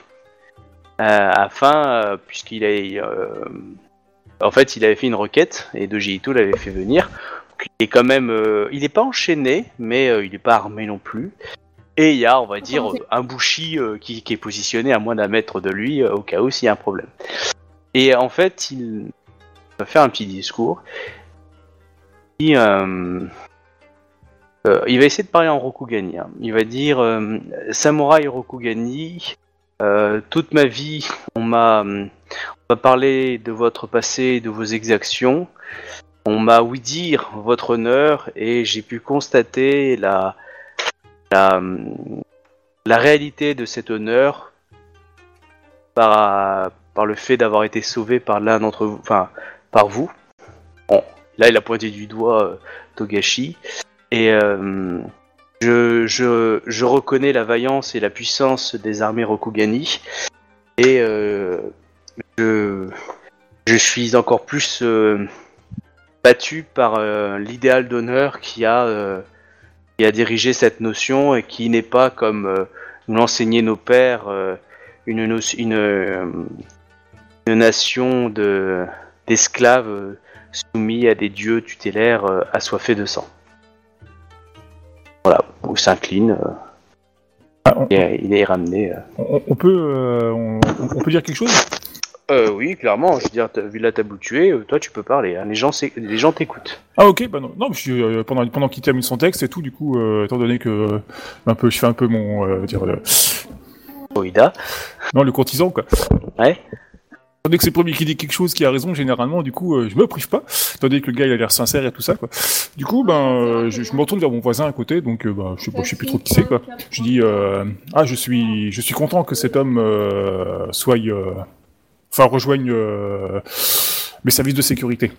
Afin, puisqu'il a. en fait, il avait fait une requête et Doji Ito l'avait fait venir. Il est quand même. euh, il n'est pas enchaîné, mais euh, il n'est pas armé non plus. Et il y a, on va dire, un Bushi euh, qui, qui est positionné à moins d'un mètre de lui, au cas où s'il y a un problème. Et en fait, il va faire un petit discours. Il, il va essayer de parler en Rokugani. hein. Il va dire Samouraï Rokugani, toute ma vie, on m'a m'a parlé de votre passé, de vos exactions. On m'a ouï dire votre honneur et j'ai pu constater la, la, la réalité de cet honneur par, par le fait d'avoir été sauvé par l'un d'entre vous, enfin par vous. Bon, là il a pointé du doigt euh, Togashi et euh, je, je, je reconnais la vaillance et la puissance des armées Rokugani et euh, je, je suis encore plus euh, battu par euh, l'idéal d'honneur qui a euh, qui a dirigé cette notion et qui n'est pas comme nous l'enseignaient nos pères une, no- une, une nation de d'esclaves soumis à des dieux tutélaires assoiffés de sang. Voilà, où s'incline Ah, on, il est ramené. on- on peut, on, on peut dire quelque chose? Euh, oui, clairement, je veux dire, t'as vu la table où tu es, euh, toi tu peux parler, hein, les gens les gens t'écoutent. Ah ok, bah non, non je suis, euh, pendant, pendant qu'il termine son texte et tout, du coup, euh, étant donné que euh, un peu, je fais un peu mon, euh, dire, euh, Oida. non, le courtisan quoi. Ouais. Donné que c'est le premier qui dit quelque chose qui a raison, généralement, du coup, euh, je me prive pas, étant donné que le gars il a l'air sincère et tout ça quoi. Du coup, ben, euh, je, je me retourne vers mon voisin à côté, donc, euh, bah, je sais pas, je sais plus trop qui c'est quoi. Je dis, euh, ah, je suis, je suis content que cet homme euh, soit, euh, enfin, rejoigne euh, mes services de sécurité.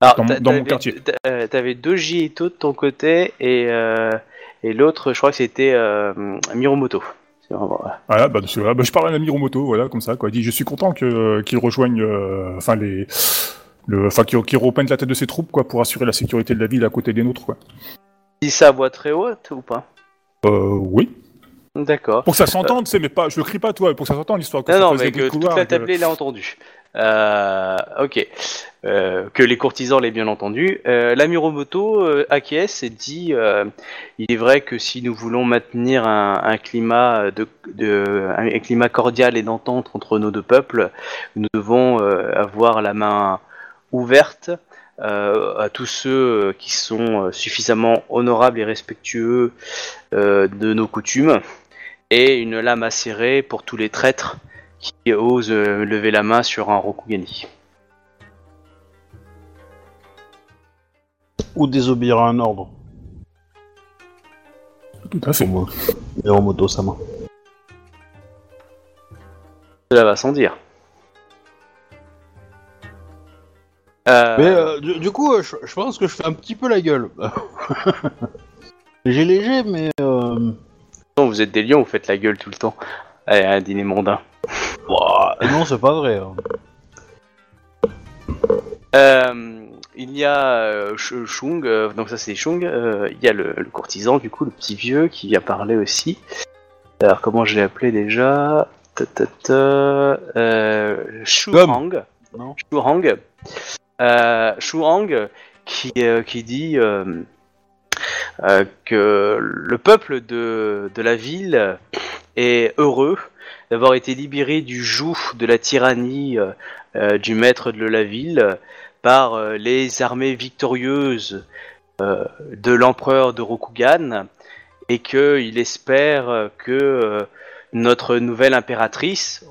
Alors, Dans mon- dans quartier. t'a- euh, T'avais deux Jito de ton côté et, euh, et l'autre, je crois que c'était euh, Miromoto. Voilà. Voilà, bah, voilà, bah, je parle à l'ami Romoto, voilà, comme ça, quoi. Il dit, je suis content que, qu'il rejoigne, euh, enfin, les, le, enfin, qu'il, qu'il reprenne la tête de ses troupes, quoi, pour assurer la sécurité de la ville à côté des nôtres, quoi. Dis ça à voix très haute ou pas? Euh, oui. D'accord. Pour que ça s'entende, tu sais, mais pas, je le crie pas, toi, pour que ça s'entende, l'histoire. Non, ça non, mais que toute la et que- tablée l'a entendu. Euh, ok. Euh, que les courtisans l'aient bien entendu. Euh, la euh, acquiesce et dit euh, il est vrai que si nous voulons maintenir un, un climat de, de- un, climat cordial et d'entente entre nos deux peuples, nous devons euh, avoir la main ouverte euh, à tous ceux qui sont euh, suffisamment honorables et respectueux euh, de nos coutumes et une lame acérée pour tous les traîtres qui osent euh, lever la main sur un Rokugani. Ou désobéir à un ordre. Tout à fait. Comme Hiromoto Sama. Cela va sans dire. Euh, Mais euh, du, du coup, euh, je, je pense que je fais un petit peu la gueule. léger, léger, mais. Vous êtes des lions, vous faites la gueule tout le temps. Allez, un dîner mondain. ouah, non, c'est pas vrai. hein. Euh, il y a euh, euh, donc ça c'est Shung, euh, il y a le, le courtisan du coup, le petit vieux qui vient parler aussi. Alors comment je l'ai appelé déjà? Ta, ta, ta, euh, Shuhang. Non. Shuhang. Euh, Shuhang qui, euh, qui dit euh, euh, que le peuple de, la ville est heureux d'avoir été libéré du joug de la tyrannie euh, euh, du maître de la ville par les armées victorieuses de l'empereur de Rokugan et qu'il espère que notre nouvelle impératrice,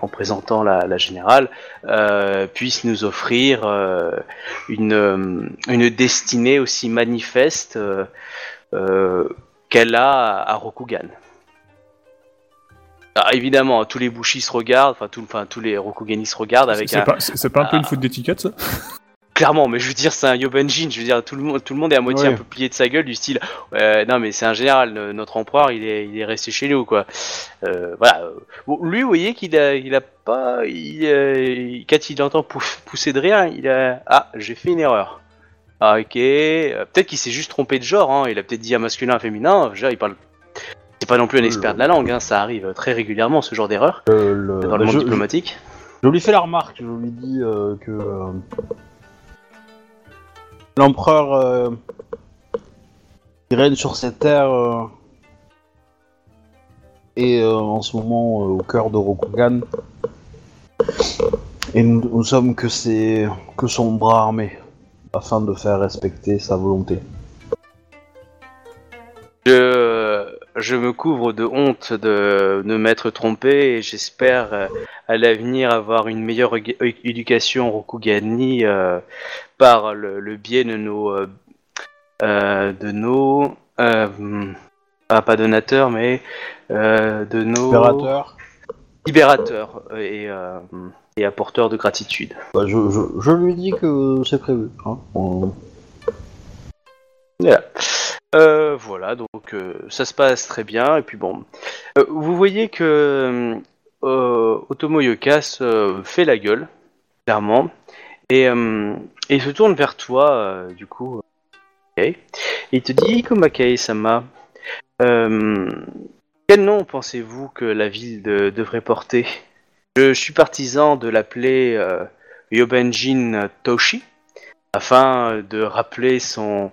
en présentant la, la générale, euh, puisse nous offrir euh, une, euh, une destinée aussi manifeste euh, qu'elle a à, Rokugan. Ah, évidemment, tous les Bushis se regardent, enfin, tout, enfin tous les Rokugani se regardent avec C'est un, pas, pas un peu une faute d'étiquette, ça? Clairement, mais je veux dire, c'est un Yobanjin. Je veux dire, tout le monde, tout le monde est à moitié Ouais. un peu plié de sa gueule, du style, euh, non mais c'est un général. Notre empereur, il est, il est resté chez nous, quoi. Euh, voilà. Bon, lui, vous voyez qu'il a, il a pas, il, euh, quand il entend pou- pousser de rien, il a, ah, j'ai fait une erreur. Ah, ok. Euh, peut-être qu'il s'est juste trompé de genre. Hein. Il a peut-être dit un masculin, un féminin. Déjà, il parle. C'est pas non plus un expert de la langue. Hein. Ça arrive très régulièrement, ce genre d'erreur le- dans le monde je, diplomatique. je- je lui fais la remarque, je lui dis euh, que. euh, L'empereur euh, qui règne sur cette terre euh, est euh, en ce moment au cœur de Rokugan. Et nous, sommes que, ses, que son bras armé afin de faire respecter sa volonté. Je me couvre de honte de, de m'être trompé et j'espère euh, à l'avenir avoir une meilleure éducation Rokugani euh, par le, le biais de nos euh, de nos ah, pas donateurs mais de nos Opérateur. libérateurs et, et apporteurs de gratitude. Bah, je, je, je lui dis que c'est prévu. Hein. On- Voilà. Euh, voilà, donc euh, ça se passe très bien. Et puis bon, Euh, vous voyez que Otomo Yokas fait la gueule, clairement, et, et il se tourne vers toi, du coup. Et il te dit, Komakai-sama, euh, quel nom pensez-vous que la ville de- devrait porter? Je suis partisan de l'appeler Yobenjin Toshi, afin de rappeler son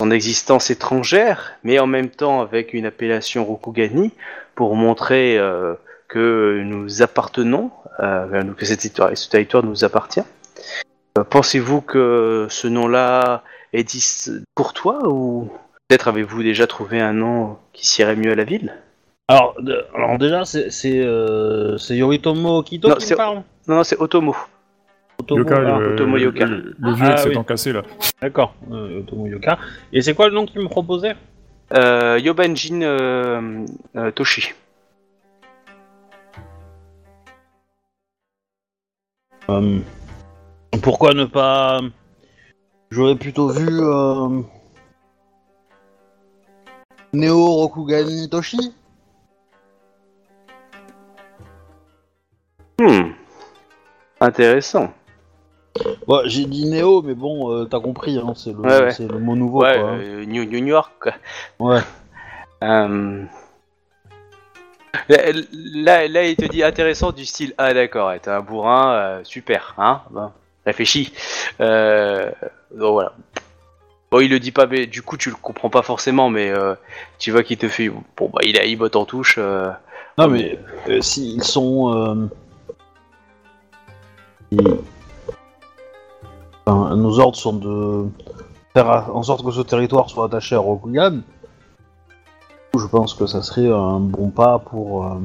son existence étrangère, mais en même temps avec une appellation Rokugani pour montrer euh, que nous appartenons, euh, que cet territoire- ce territoire nous appartient. Euh, Pensez-vous que ce nom-là est courtois ou peut-être avez-vous déjà trouvé un nom qui s'irait mieux à la ville? Alors, déjà, c'est euh, c'est Yoritomo Kito Non, qui me parle? Non, non, c'est Otomo. Otomo, Yoka, ah, le, Otomo Yoka. le- le vieux Ah, avec ses oui. dents cassées là. D'accord, euh, Otomo Yoka. Et c'est quoi le nom qu'il me proposait Euh, Yobanjin euh, euh, Toshi. Euh, Pourquoi ne pas... J'aurais plutôt vu... Euh... Neo Rokugani Toshi? Hmm. Intéressant. Ouais, j'ai dit Neo, mais bon, euh, t'as compris, hein, c'est le, Ouais, ouais. c'est le mot nouveau, ouais, quoi. hein. euh, New, New York. quoi. Ouais. Euh, Là, là, là, il te dit intéressant du style Ah, d'accord, ouais, t'es un bourrin, euh, super, hein bon, Réfléchis. Euh, donc voilà. Bon, il le dit pas, mais du coup, tu le comprends pas forcément, mais euh, tu vois qu'il te fait. Bon, bah, il a il botte en touche. euh, Non, mais euh, s'ils sont. euh, ils- Nos ordres sont de faire en sorte que ce territoire soit attaché à Rokugan. Je pense que ça serait un bon pas pour euh,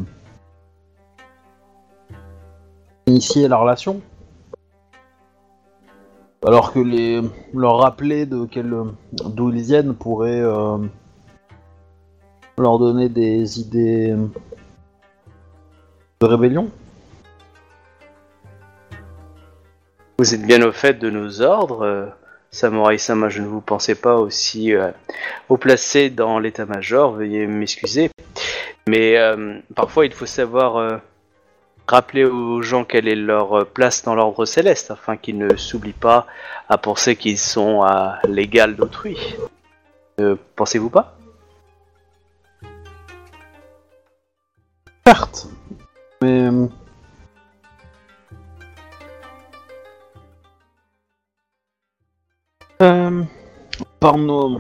initier la relation. Alors que les leur rappeler de d'où ils viennent pourrait euh, leur donner des idées de rébellion. Vous êtes bien au fait de nos ordres, euh, Samurai Sama, je ne vous pensais pas aussi euh, haut placé dans l'état-major, veuillez m'excuser. Mais euh, parfois il faut savoir euh, rappeler aux gens quelle est leur place dans l'ordre céleste, afin qu'ils ne s'oublient pas à penser qu'ils sont à l'égal d'autrui. Ne pensez-vous pas? Certes. Mais. Euh, par nos.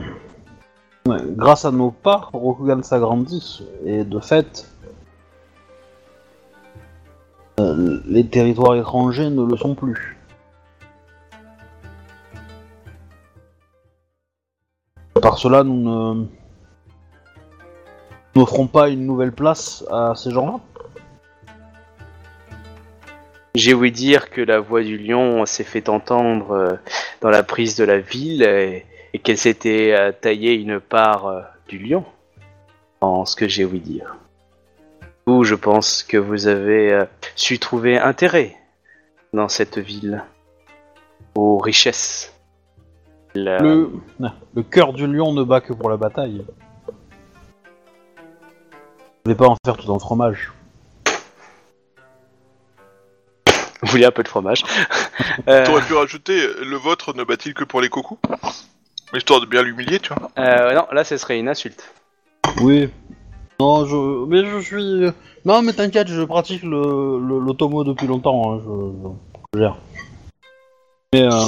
grâce à nos pas, Rokugan s'agrandit, et de fait. euh, les territoires étrangers ne le sont plus. Par cela, nous ne n'offrons pas une nouvelle place à ces gens-là. J'ai ouï dire que la voix du lion s'est fait entendre euh, dans la prise de la ville et, qu'elle s'était euh, taillée une part euh, du lion, en ce que j'ai ouï dire. Vous, je pense que vous avez euh, su trouver intérêt dans cette ville, aux richesses. Le, cœur du lion ne bat que pour la bataille. Je vais pas en faire tout un fromage. Vous voulez un peu de fromage Euh, T'aurais pu rajouter le vôtre ne bat-il que pour les cocos? Histoire de bien l'humilier, tu vois. euh, Non, là, ce serait une insulte. Oui. Non, je. Mais je suis. Non, mais t'inquiète, je pratique le le- l'automo depuis longtemps. hein, je, je gère. Mais. Euh...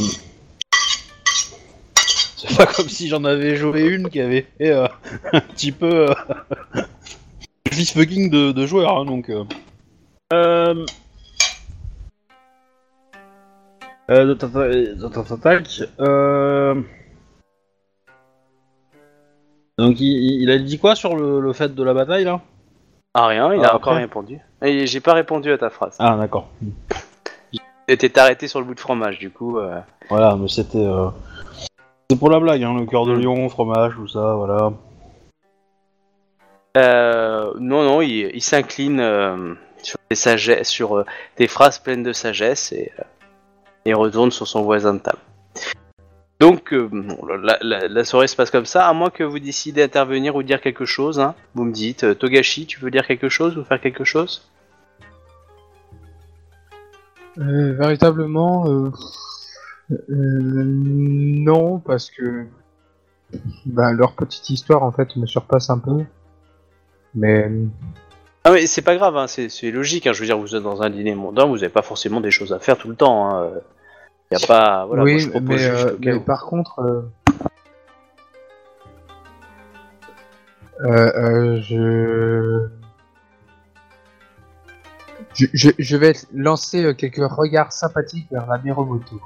C'est pas comme si j'en avais joué une qui avait fait euh, un petit peu. Euh... fils fucking de, de joueur, hein, donc. Euh... Euh... Euh, de ta- ta- de ta- ta- tac, euh... Donc il, il a dit quoi sur le, le fait de la bataille là? Ah rien, il Ah, a encore répondu. Et j'ai pas répondu à ta phrase. Ah d'accord. T'es arrêté sur le bout de fromage, du coup. euh, Voilà, mais c'était euh, c'est pour la blague, hein, le cœur de lion, fromage, tout ça, voilà. Euh, non, non, il, il s'incline euh, sur des sur euh, des phrases pleines de sagesse et, euh, et retourne sur son voisin de table. Donc, euh, bon, la, la- la soirée se passe comme ça, à moins que vous décidez d'intervenir ou dire quelque chose. Hein. Vous me dites, euh, Togashi, tu veux dire quelque chose ou faire quelque chose? Euh, véritablement, euh, non, parce que ben, leur petite histoire en fait me surpasse un peu. Mais Ah mais c'est pas grave, hein, c'est logique. Hein, je veux dire, vous êtes dans un dîner mondain, vous avez pas forcément des choses à faire tout le temps. Hein. Y a pas, voilà, moi, oui, je propose mais, juste euh, mais par contre, euh, euh, je... Je, je, je vais lancer quelques regards sympathiques vers la Miromoto.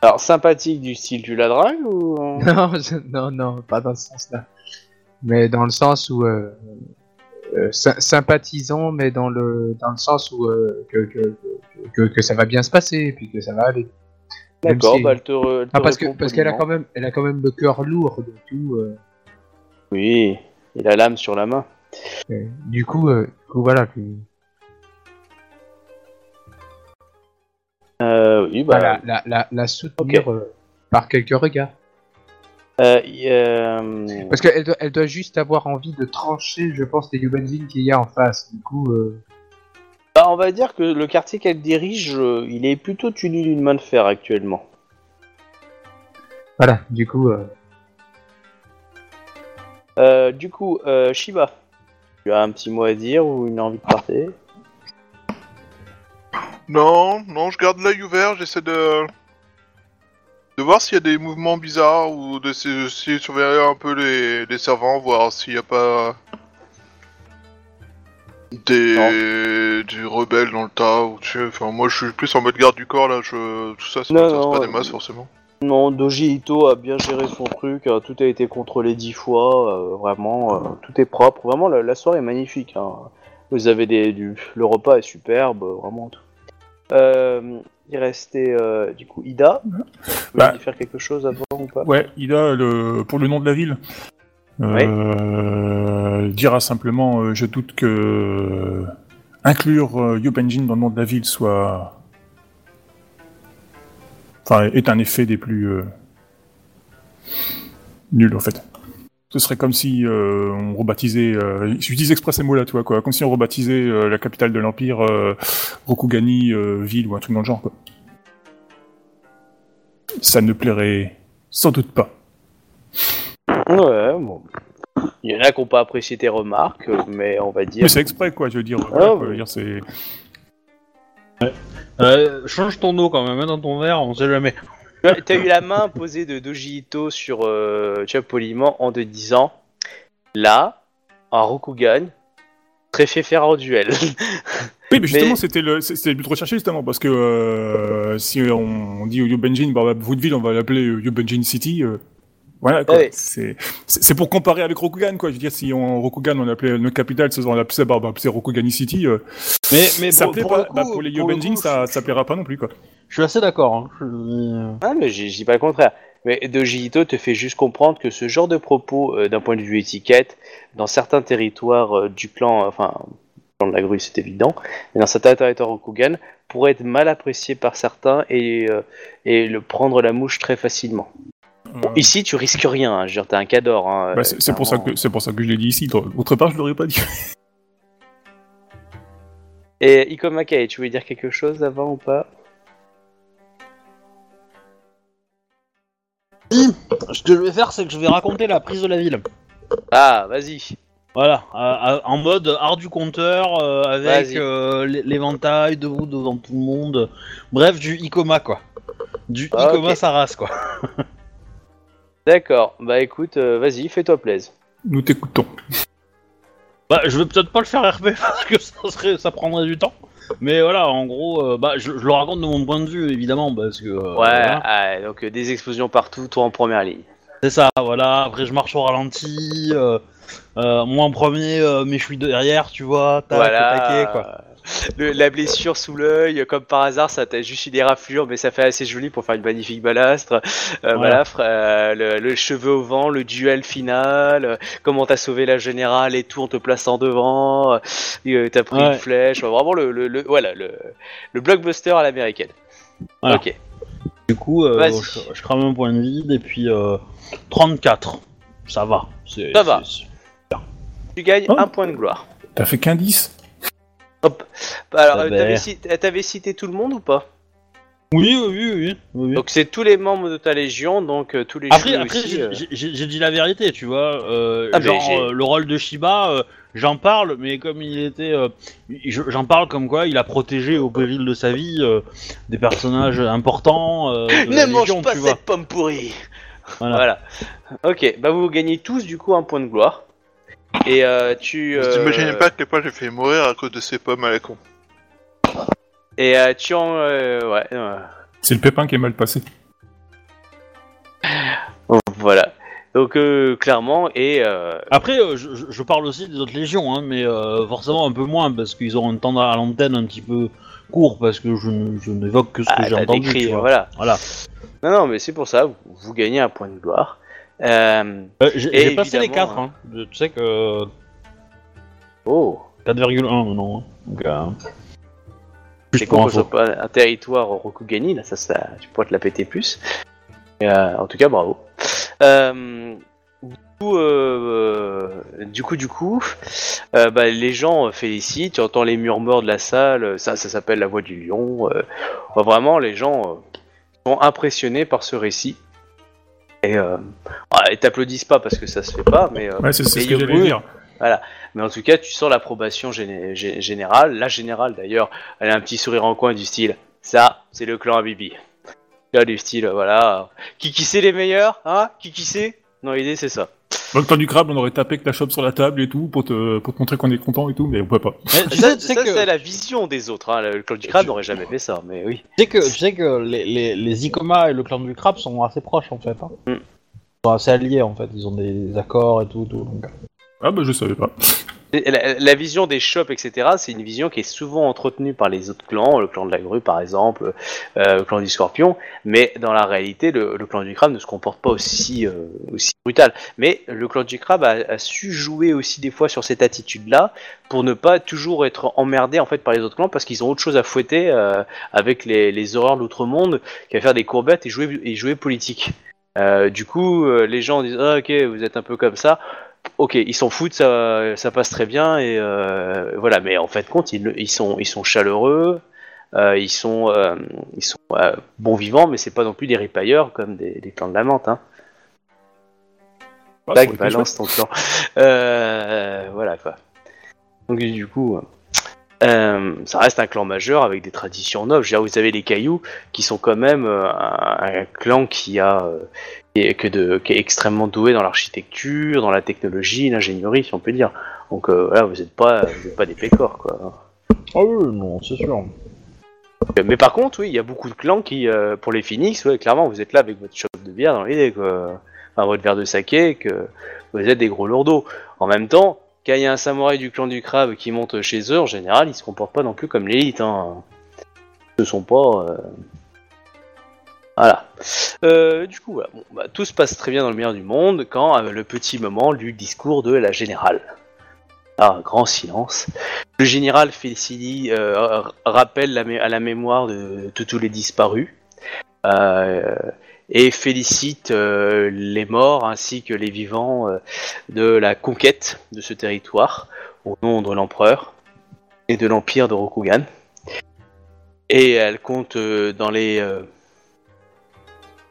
Alors sympathique du style tu la dragues ou Non, je- non, non, pas dans ce sens-là. Mais dans le sens où euh, euh, sy- sympathisant, mais dans le dans le sens où euh, que, que, que, que ça va bien se passer, puis que ça va aller. D'accord, si- bah elle te, re- elle te Ah, parce que parce qu'elle a quand même elle a quand même le cœur lourd de tout. euh, Oui, et la lame sur la main. du coup, du coup voilà. puis- oui, bah. voilà, la, la, la soutenir par quelques regards. Euh, euh, Parce qu'elle doit, elle doit juste avoir envie de trancher, je pense, les Yubenzin qu'il y a en face. Du coup, euh, bah, on va dire que le quartier qu'elle dirige, euh, il est plutôt tenu d'une main de fer actuellement. voilà, du coup, euh, Euh, du coup, euh, Shiba, tu as un petit mot à dire ou une envie de partir Non, non, je garde l'œil ouvert, j'essaie de... de voir s'il y a des mouvements bizarres ou de de surveiller un peu les, les servants, voir s'il n'y a pas des du rebelle dans le tas ou tu sais, enfin moi je suis plus en mode garde du corps là, je tout ça ça Non, m'intéresse non, pas euh, des masses forcément. Non, Doji Ito a bien géré son truc, hein, tout a été contrôlé dix fois, euh, vraiment, euh, tout est propre, vraiment la, la soirée est magnifique. hein. Vous avez des, du, le repas est superbe, euh, vraiment tout. Euh, il restait euh, du coup Ida. Tu veux Bah. faire quelque chose avant ou pas? Ouais, il a le pour le nom de la ville. Euh, il dira simplement, euh, je doute que euh, inclure euh, Yubenjin dans le nom de la ville soit, enfin, est un effet des plus euh, nuls en fait. Ce serait comme si euh, on rebaptisait, euh, j'utilise exprès ces mots-là, tu vois quoi, comme si on rebaptisait euh, la capitale de l'empire euh, Rokugani euh, ville ou un truc dans le genre quoi. Ça ne plairait sans doute pas. Ouais, bon. Il y en a qui n'ont pas apprécié tes remarques, mais on va dire. Mais c'est exprès, quoi, je veux dire. voilà, quoi, ouais. je veux dire, c'est... Euh, change ton eau quand même, mets dans ton verre, on sait jamais. T'as eu la main posée de Doji Ito sur euh, tu vois, poliment en te disant là, un Rokugan, très fait faire en duel. Oui, mais justement, Mais- c'était le, c'était le but recherché, justement, parce que euh, si on, on dit Yubenjin, bah, Woodville, on va l'appeler Yubenjin City. euh, voilà. Ouais. C'est, pour comparer avec Rokugan, quoi. Je veux dire, si on, Rokugan, on appelait notre capitale, on l'appelait, bah, bah, c'est Rokugani City, euh, Mais, mais ça pour, plaît pour pas. le coup, bah, pour les pour le ça, ça plaira pas non plus, quoi. Je suis assez d'accord. Hein. Je- ah, mais j'ai j'ai pas le contraire. Mais Doji Ito te fait juste comprendre que ce genre de propos, euh, d'un point de vue étiquette, dans certains territoires euh, du clan, enfin, le de la grue c'est évident, mais dans certains territoires Rokugan, pourrait être mal apprécié par certains et, euh, et le prendre la mouche très facilement. Bon, ici, tu risques rien, hein. je veux dire, t'es un cador. Hein, bah, c'est, c'est pour ça que, c'est pour ça que je l'ai dit ici. Autre part, je l'aurais pas dit. Et Ikomake, tu voulais dire quelque chose avant ou pas? Ce que je vais faire, c'est que je vais raconter la prise de la ville. Ah, vas-y. Voilà, en mode art du compteur, euh, avec euh, l'éventail debout devant tout le monde. Bref, du Ikoma quoi. Du Ah, Ikoma ok. sa race quoi. D'accord, bah écoute, euh, vas-y, fais-toi plaisir. Nous t'écoutons. Bah, je vais peut-être pas le faire RP parce que ça, serait, ça prendrait du temps. Mais voilà, en gros, euh, bah, je, je le raconte de mon point de vue évidemment parce que. euh, Ouais, voilà. ah, donc euh, des explosions partout, toi en première ligne. C'est ça, voilà. Après, je marche au ralenti. Euh, euh, moi en premier, euh, mais je suis derrière, tu vois. Tac, voilà. taquet, quoi. Le- la blessure sous l'œil, comme par hasard, ça t'a juste eu des raflures, mais ça fait assez joli pour faire une magnifique balastre. Euh, Voilà, euh, le, le cheveu au vent, le duel final, euh, comment t'as sauvé la générale et tout en te plaçant devant, t'as pris Ouais. une flèche, vraiment le, le, le- voilà le, le blockbuster à l'américaine. Voilà. Ok. Du coup, euh, je, je crame un point de vide et puis euh, 34. Ça va. c'est- Ça va. Tu gagnes Oh. un point de gloire. T'as fait qu'un 10 Alors, Ah euh, ben. t'avais cité, t'avais cité tout le monde ou pas? Oui, oui, oui, oui, oui, oui. Donc c'est tous les membres de ta légion, donc euh, tous les Après, choux après aussi, j'ai- euh. j'ai j'ai- j'ai dit la vérité, tu vois. euh, Ah, mais genre, j'ai- euh, le rôle de Shiba, euh, j'en parle, mais comme il était. euh, je- j'en parle comme quoi il a protégé au péril de sa vie euh, des personnages importants. euh, de la Ne mange Légion, pas tu cette pomme pourrie Voilà. Voilà. Ok, bah vous gagnez tous du coup un point de gloire. Et euh, tu. Vous euh, imaginez pas à quel point j'ai fait mourir à cause de ces pommes à la con. Et euh, tu en. euh, ouais. euh, C'est le pépin qui est mal passé. voilà. Donc euh, clairement, et. euh, Après, euh, je, je- je parle aussi des autres légions, hein, mais euh, forcément un peu moins, parce qu'ils auront un temps à l'antenne un petit peu court, parce que je, je n'évoque que ce que ah, j'ai t'as entendu. décrit, tu vois. voilà. Voilà. Non, non, mais c'est pour ça, vous, vous gagnez un point de gloire. Euh, Euh, j'ai passé les évidemment, 4, hein. Je- tu sais que. Oh, 4,1 maintenant. hein. Donc, euh, c'est info. pas un territoire Rokugani, là, ça, ça, tu pourrais te la péter plus. Euh, en tout cas, bravo. Euh, du coup, euh, du coup, du coup, euh, bah, les gens félicitent, tu entends les murmures de la salle, ça, ça s'appelle la voix du lion. euh, bah, vraiment, les gens euh, sont impressionnés par ce récit. Et euh, ah, t'applaudissent pas parce que ça se fait pas, mais euh, Ouais, c'est ce que j'allais dire. mais en tout cas, tu sens l'approbation géné- gé- générale. La générale, d'ailleurs, elle a un petit sourire en coin du style Ça, c'est le clan Abibi. Là, du style, voilà. Qui qui c'est les meilleurs Hein? Qui qui c'est? Non, l'idée, c'est ça. Dans le temps du crabe, on aurait tapé que la chope sur la table et tout pour te, pour te montrer qu'on est content et tout, mais on peut pas. Mais tu Ça, sais, que, c'est la vision des autres. Hein. Le clan du crabe n'aurait jamais fait ça, mais oui. tu sais que, tu sais que les, les, les Ikoma et le clan du crabe sont assez proches en fait. hein. Mm. Ils sont assez alliés en fait, ils ont des accords et tout. tout donc. Ah bah je savais pas. La, vision des shops, etc., c'est une vision qui est souvent entretenue par les autres clans, le clan de la grue par exemple, euh, le clan du scorpion, mais dans la réalité, le, clan du crabe ne se comporte pas aussi, euh, brutal. Mais le clan du crabe a, su jouer aussi des fois sur cette attitude-là pour ne pas toujours être emmerdé en fait par les autres clans parce qu'ils ont autre chose à fouetter euh, avec les, horreurs de l'outre-monde qu'à faire des courbettes et jouer, politique. Du coup, les gens disent ah, ok, vous êtes un peu comme ça. Ok, ils s'en foutent, ça, ça passe très bien et euh, voilà. Mais en fait, compte, ils, ils sont, ils sont chaleureux, euh, ils sont, euh, ils sont euh, bons vivants, mais c'est pas non plus des ripailleurs comme des, des clans de la menthe. Hein. Balance ton clan. Voilà quoi. Donc du coup, euh, ça reste un clan majeur avec des traditions nobles. Dire, vous avez les cailloux qui sont quand même euh, un, un clan qui a euh, que de, qui est extrêmement doué dans l'architecture, dans la technologie, l'ingénierie, si on peut dire. Donc voilà, vous n'êtes pas, vous êtes pas des pécors quoi. Ah oui, non, c'est sûr. Mais par contre, oui, il y a beaucoup de clans qui, pour les Phoenix, ouais, clairement, vous êtes là avec votre chope de bière dans l'idée, quoi. Enfin, votre verre de saké, que vous êtes des gros lourdeaux. En même temps, quand il y a un samouraï du clan du crabe qui monte chez eux, en général, ils se comportent pas non plus comme l'élite, hein. Ils ne sont pas. euh, Voilà. Euh, du coup, bah, tout se passe très bien dans le meilleur du monde quand euh, le petit moment du discours de la générale. Ah, grand silence. Le général Felicity euh, rappelle à la mémoire de, de tous les disparus euh, et félicite euh, les morts ainsi que les vivants euh, de la conquête de ce territoire au nom de l'empereur et de l'empire de Rokugan. Et elle compte euh, dans les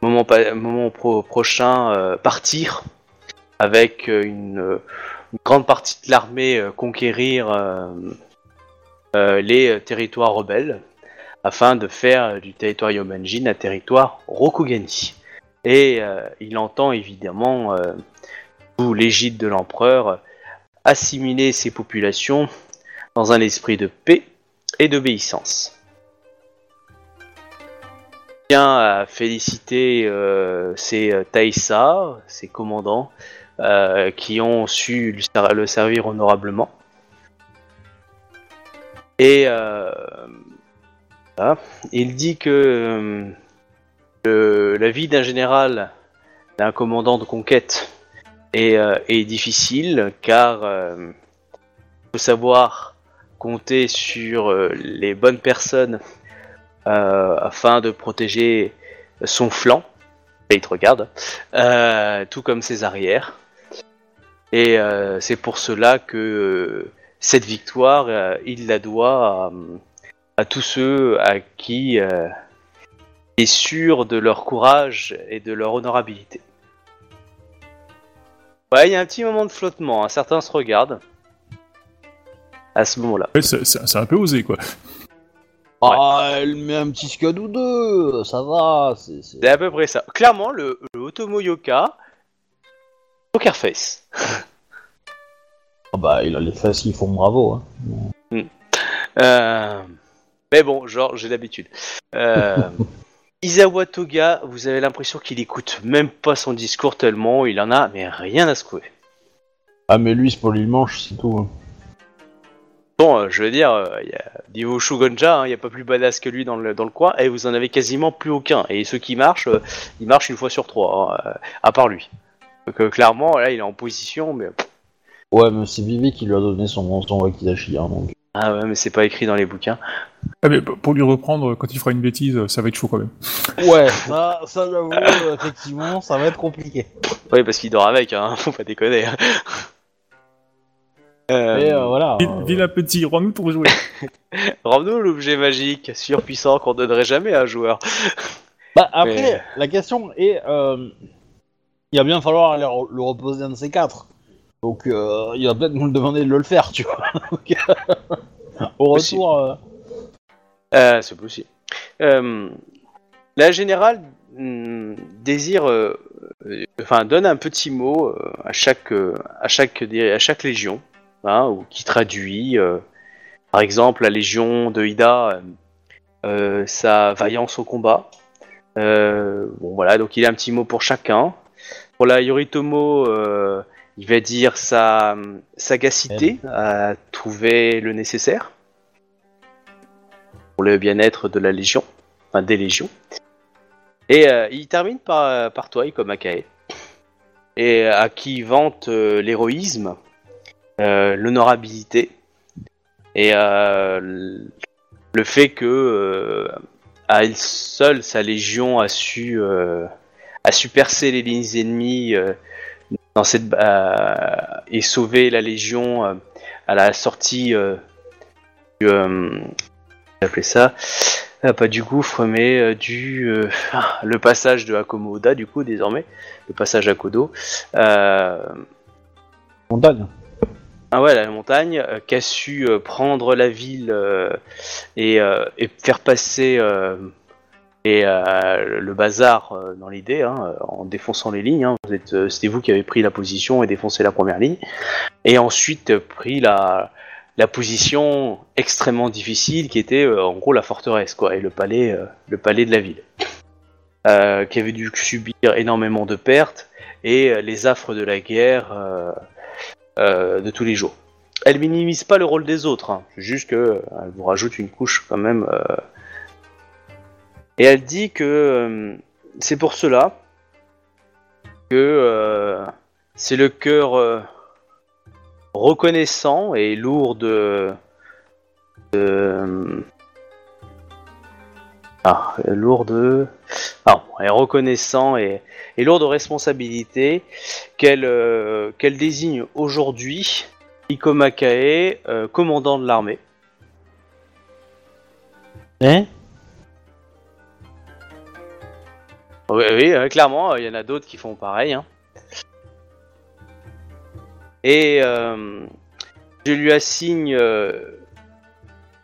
moments, prochains partir avec une, grande partie de l'armée conquérir les territoires rebelles afin de faire euh, du territoire Yomenjin un territoire Rokugani. Et euh, il entend évidemment, euh, sous l'égide de l'empereur, assimiler ces populations dans un esprit de paix et d'obéissance. tient à féliciter euh, Taïsa, ses commandants, qui ont su le servir honorablement. Et voilà. il dit que euh, la vie d'un général, d'un commandant de conquête, est, euh, difficile, car euh, il faut savoir compter sur les bonnes personnes afin de protéger son flanc. Il te regarde, tout comme ses arrières. Et c'est pour cela que cette victoire, il la doit à, tous ceux à qui euh, est sûr de leur courage et de leur honorabilité. Ouais, il y a un petit moment de flottement, hein. certains se regardent à ce moment-là. Ouais, c'est- un peu osé, quoi. Ah, elle met un petit scud ou deux, ça va. c'est- à peu près ça. Clairement, le, le Otomo Yoka, poker face. Ah bah, il a les fesses qui font bravo. Hein. Euh, Mais bon, genre, j'ai l'habitude. Euh... Isawa Toga, vous avez l'impression qu'il écoute même pas son discours tellement il en a mais rien à secouer. Ah, mais lui, il se polie le manche, c'est tout. hein. Bon, euh, je veux dire, euh, y a niveau Shugonja, il n'y a pas plus badass que lui dans le, dans le coin, et vous en avez quasiment plus aucun. Et ceux qui marchent, euh, ils marchent une fois sur trois, hein, euh, à part lui. Donc euh, clairement, là, il est en position, mais... Ouais, mais c'est Vivi qui lui a donné son, son wakizashi. Hein, donc. Ah ouais, mais c'est pas écrit dans les bouquins. Ah, mais pour lui reprendre, quand il fera une bêtise, ça va être chaud quand même. Ouais, ça, ça j'avoue, euh, effectivement, ça va être compliqué. Oui, parce qu'il dort avec, hein, faut pas déconner. Euh, Mais euh, voilà. Vil- euh, Vilain petit, rends-nous ton jouet. Rends-nous l'objet magique, surpuissant, qu'on donnerait jamais à un joueur. Bah, après, Mais- la question est, euh, il va bien falloir aller re- le reposer de ces quatre. Donc, euh, il va peut-être nous le demander de le faire, tu vois. Donc, Au retour, euh, c'est possible. Euh, la générale hmm, désire, euh, enfin donne un petit mot à chaque à chaque à chaque légion, hein, ou qui traduit, par exemple la légion de Ida, sa vaillance au combat. Bon voilà, donc il a un petit mot pour chacun. Pour la Yoritomo, il va dire sa sagacité à trouver le nécessaire le bien-être de la Légion, enfin des Légions. Et euh, il termine par, par toi, comme Akae, et euh, à qui il vante euh, l'héroïsme, euh, l'honorabilité, et euh, le fait que euh, à elle seule, sa Légion a su, euh, a su percer les lignes ennemies euh, dans cette, euh, et sauver la Légion euh, à la sortie euh, du, appeler ça pas du gouffre mais euh, du euh, ah, le passage de Akomoda du coup désormais le passage à Kodo euh, montagne. ah ouais la montagne euh, qu'a su prendre la ville et, et faire passer et euh, le bazar euh, dans l'idée hein, en défonçant les lignes hein. Euh, c'était vous qui avez pris la position et défoncé la première ligne et ensuite pris la la position extrêmement difficile qui était euh, en gros la forteresse quoi et le palais euh, de la ville euh, qui avait dû subir énormément de pertes et les affres de la guerre de tous les jours. Elle minimise pas le rôle des autres, hein, juste que euh, elle vous rajoute une couche quand même. Et elle dit que c'est pour cela que c'est le cœur reconnaissant et lourd de, de ah, lourd de ah, et reconnaissant et, et lourd de responsabilité qu'elle euh, qu'elle désigne aujourd'hui Ikomakae, euh, commandant de l'armée. Hein? Oui, oui, euh, clairement, il y en a d'autres qui font pareil. hein et euh, je lui assigne euh,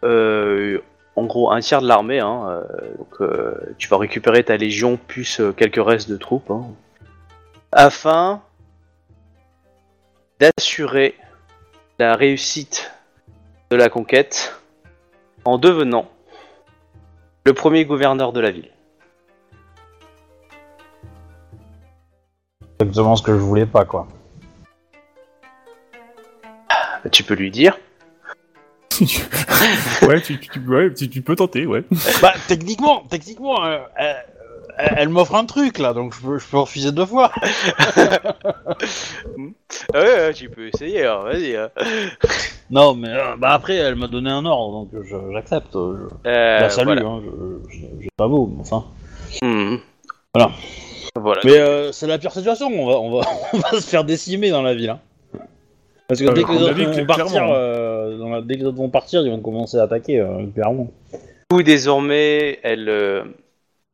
euh, en gros un tiers de l'armée. Hein, donc tu vas récupérer ta légion plus quelques restes de troupes hein, afin d'assurer la réussite de la conquête en devenant le premier gouverneur de la ville. Exactement ce que je voulais pas, quoi. Tu peux lui dire. ouais, tu, tu- ouais, tu- tu peux tenter, ouais. Bah, techniquement, techniquement, euh, euh, elle, m'offre un truc là, donc je peux, je peux refuser deux fois. Ouais, ouais, tu peux essayer, alors, vas-y. hein. Non, mais euh, bah après, elle m'a donné un ordre, donc j'accepte. Je, je Euh, la salue, voilà. hein, je, je- j'ai pas beau, mais enfin. Mhm. Voilà. Voilà. Mais euh, c'est la pire situation, on va, on va, on va se faire décimer dans la ville. Hein. Parce que Euh, dès que les autres vont partir, clairement. euh, dans la- dès que les autres vont partir, ils vont commencer à attaquer, euh, clairement. coup, désormais, elle, euh,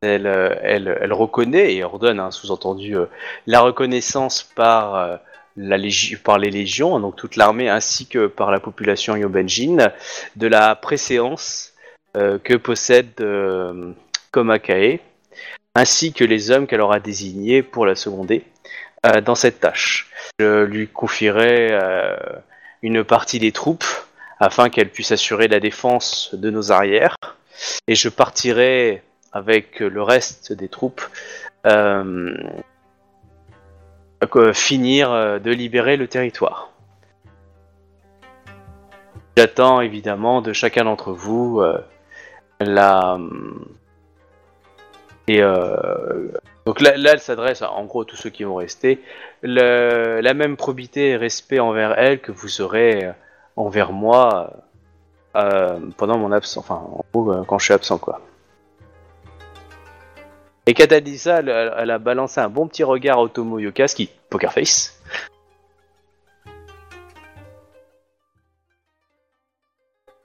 elle, euh, elle, elle reconnaît et ordonne, hein, sous-entendu, euh, la reconnaissance par, euh, la légi- par les légions, hein, donc toute l'armée, ainsi que par la population yobenjin, de la préséance euh, que possède euh, Komakae, ainsi que les hommes qu'elle aura désignés pour la seconder euh, dans cette tâche. Je lui confierai euh, une partie des troupes afin qu'elle puisse assurer la défense de nos arrières et je partirai avec le reste des troupes euh, euh, finir de libérer le territoire. J'attends évidemment de chacun d'entre vous la et donc là, elle s'adresse en gros à tous ceux qui vont rester la même probité et respect envers elle que vous aurez euh, envers moi euh, pendant mon absence, enfin, en gros, euh, quand je suis absent, quoi. Et quand elle dit ça, elle, a balancé un bon petit regard à Otomo Yokas, qui poker face.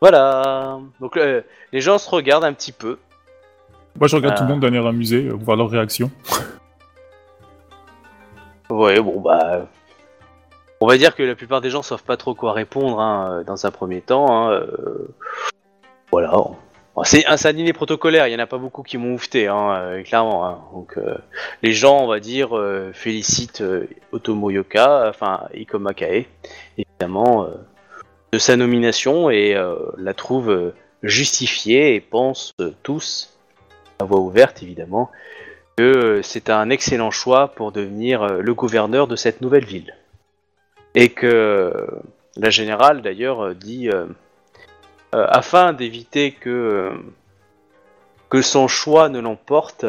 Voilà. Donc euh, les gens se regardent un petit peu. Moi, je regarde tout le monde d'un air amusé, euh, voir leur réaction. Ouais, bon bah. On va dire que la plupart des gens savent pas trop quoi répondre hein, dans un premier temps. hein, euh, Voilà. C'est un, dîner protocolaire, il y en a pas beaucoup qui m'ont oufté, hein, euh, clairement. hein. Donc euh, les gens, on va dire, euh, félicitent euh, Otomo Yoka, enfin Ikoma Kae, évidemment, euh, de sa nomination et euh, la trouvent euh, justifiée et pensent euh, tous, ouverte évidemment, que euh, c'est un excellent choix pour devenir euh, le gouverneur de cette nouvelle ville. Et que euh, la générale d'ailleurs dit afin d'éviter que que son choix ne l'emporte,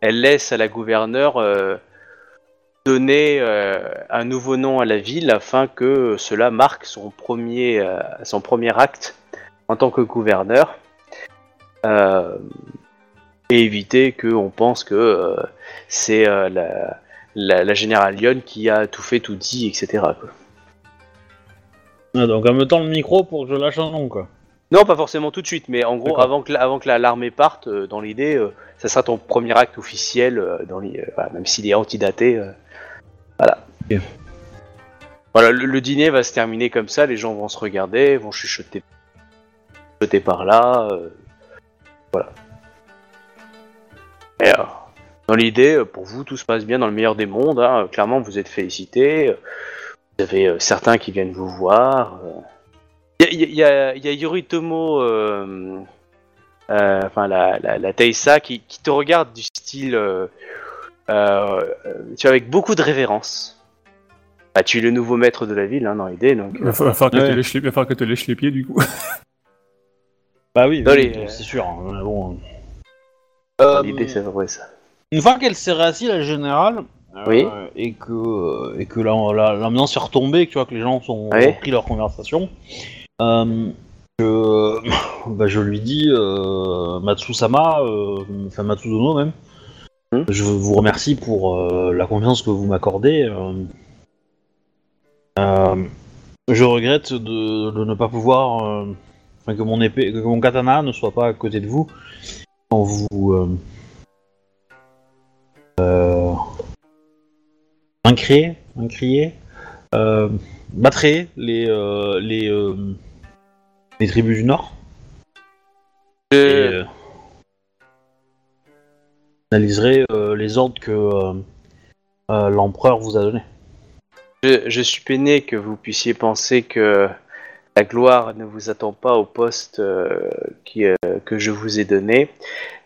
elle laisse à la gouverneure donner un nouveau nom à la ville afin que cela marque son premier son premier acte en tant que gouverneur. Et éviter qu'on pense que euh, c'est euh, la, la, la générale Lyon qui a tout fait, tout dit, etc. quoi. Ah, donc elle me tend le micro pour que je lâche un nom, quoi. Non, pas forcément tout de suite, mais en gros, avant que, avant que la- l'armée parte, euh, dans l'idée, ça sera ton premier acte officiel, dans les, voilà, même s'il est antidaté. voilà. Voilà, le, le dîner va se terminer comme ça, les gens vont se regarder, vont chuchoter, chuchoter par là. voilà. Et, euh, dans l'idée, euh, pour vous, tout se passe bien dans le meilleur des mondes. hein, clairement, vous êtes félicités. euh, Vous avez euh, certains qui viennent vous voir. euh, il y a, y y Yoritomo, euh, euh, enfin la, la, la Taisa, qui, qui te regarde du style, euh, euh, tu vois, avec beaucoup de révérence. Bah, tu es le nouveau maître de la ville, hein, dans l'idée, donc. Il va fa- va falloir que Ouais. tu lèches les- il va falloir que tu lèches les pieds, du coup. Bah oui, c'est sûr. hein, bon. Euh, l'idée, c'est vrai ça. Une fois qu'elle s'est réassise, la générale, euh, et que euh, et que la- la- l'ambiance est retombée, que tu vois que les gens sont Oui. ont repris leur conversation, euh, que, bah, je lui dis Matsusama, enfin Matsudono même, Hmm. je vous remercie pour la confiance que vous m'accordez. je regrette de, de ne pas pouvoir, que mon épée, que mon katana ne soit pas à côté de vous quand vous euh, euh, euh, battrez les, euh, les, les tribus du Nord et analyserez les ordres que l'empereur vous a donnés. je, je suis peiné que vous puissiez penser que la gloire ne vous attend pas au poste euh, qui, euh, que je vous ai donné.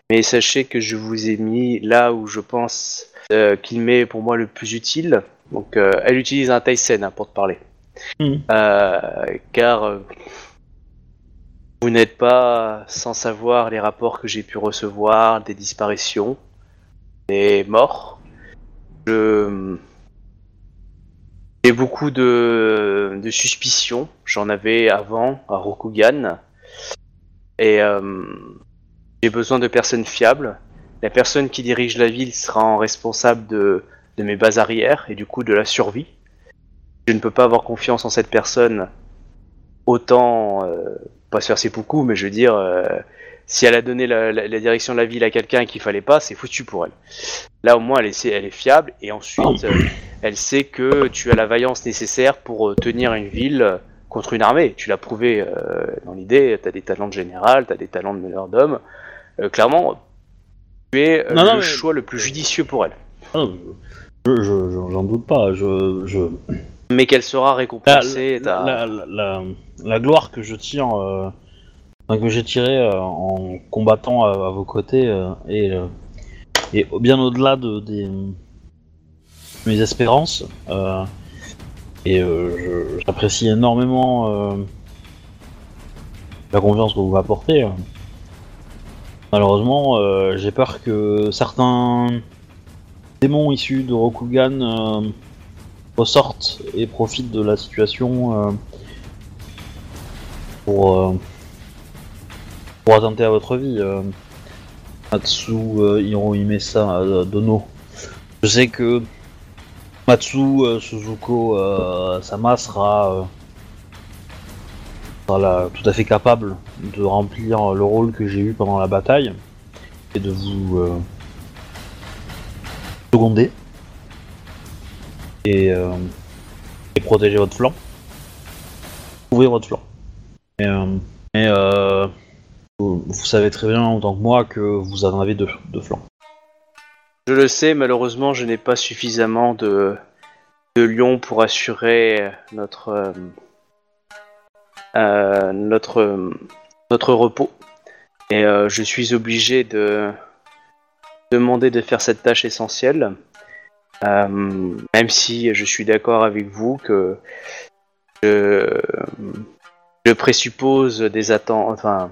Mais sachez que je vous ai mis là où je pense euh, qu'il m'est pour moi le plus utile. Donc, elle utilise un Tyson hein, pour te parler. Euh, car vous n'êtes pas sans savoir les rapports que j'ai pu recevoir, des disparitions, des morts. Je... J'ai beaucoup de, de suspicions. J'en avais avant à Rokugan. Et euh, j'ai besoin de personnes fiables. La personne qui dirige la ville sera en responsable de, de mes bases arrières et du coup de la survie. Je ne peux pas avoir confiance en cette personne autant, euh, pas se faire ses poucous, mais je veux dire, euh, si elle a donné la, la- la direction de la ville à quelqu'un qu'il fallait pas, c'est foutu pour elle. Là au moins elle est, elle est fiable et ensuite euh, elle sait que tu as la vaillance nécessaire pour euh, tenir une ville euh, contre une armée. Tu l'as prouvé dans l'idée, tu as des talents de général, tu as des talents de meneur d'homme. Clairement, tu es Non, non, le mais- choix le plus judicieux pour elle. Ah, je, je- je- j'en doute pas. Je. Mais qu'elle sera récompensée. la, la, gloire que je tire, que j'ai tirée euh, en combattant à, vos côtés euh, et, euh, et bien au-delà de, mes espérances. euh, et j'apprécie énormément la confiance que vous m'apportez. Malheureusement, j'ai peur que certains démons issus de Rokugan ressortent et profitent de la situation pour, pour attenter à votre vie. Euh, Matsu euh, Hirohimesa euh, Dono. Je sais que Matsu euh, Suzuko euh, Sama sera, tout à fait capable de remplir le rôle que j'ai eu pendant la bataille et de vous seconder et, et protéger votre flanc. Ouvrir votre flanc. Vous, vous savez très bien autant que moi que vous en avez deux, flancs. Je le sais, malheureusement, je n'ai pas suffisamment de, lions pour assurer notre, euh, euh, notre, euh, notre repos. Et euh, je suis obligé de demander de faire cette tâche essentielle. Euh, même si je suis d'accord avec vous que je, je présuppose des attentes, enfin,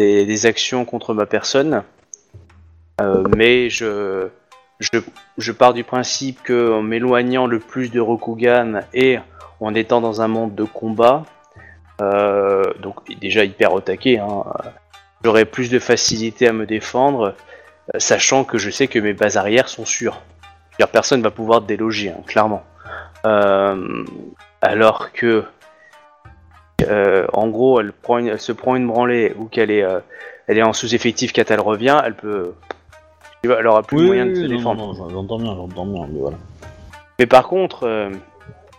des, actions contre ma personne. Euh, mais je, je, je pars du principe que en m'éloignant le plus de Rokugan et en étant dans un monde de combat, euh, donc déjà hyper au taquet, hein, j'aurai plus de facilité à me défendre, euh, sachant que je sais que mes bases arrières sont sûres. Personne va pouvoir déloger, hein, clairement. Alors que, euh, en gros, elle, prend une- elle se prend une branlée ou qu'elle est, euh, elle est en sous-effectif quand elle revient, elle peut, elle aura plus moyen de se non, défendre. non, non, j'entends bien, j'entends bien, mais voilà. Mais par contre, euh,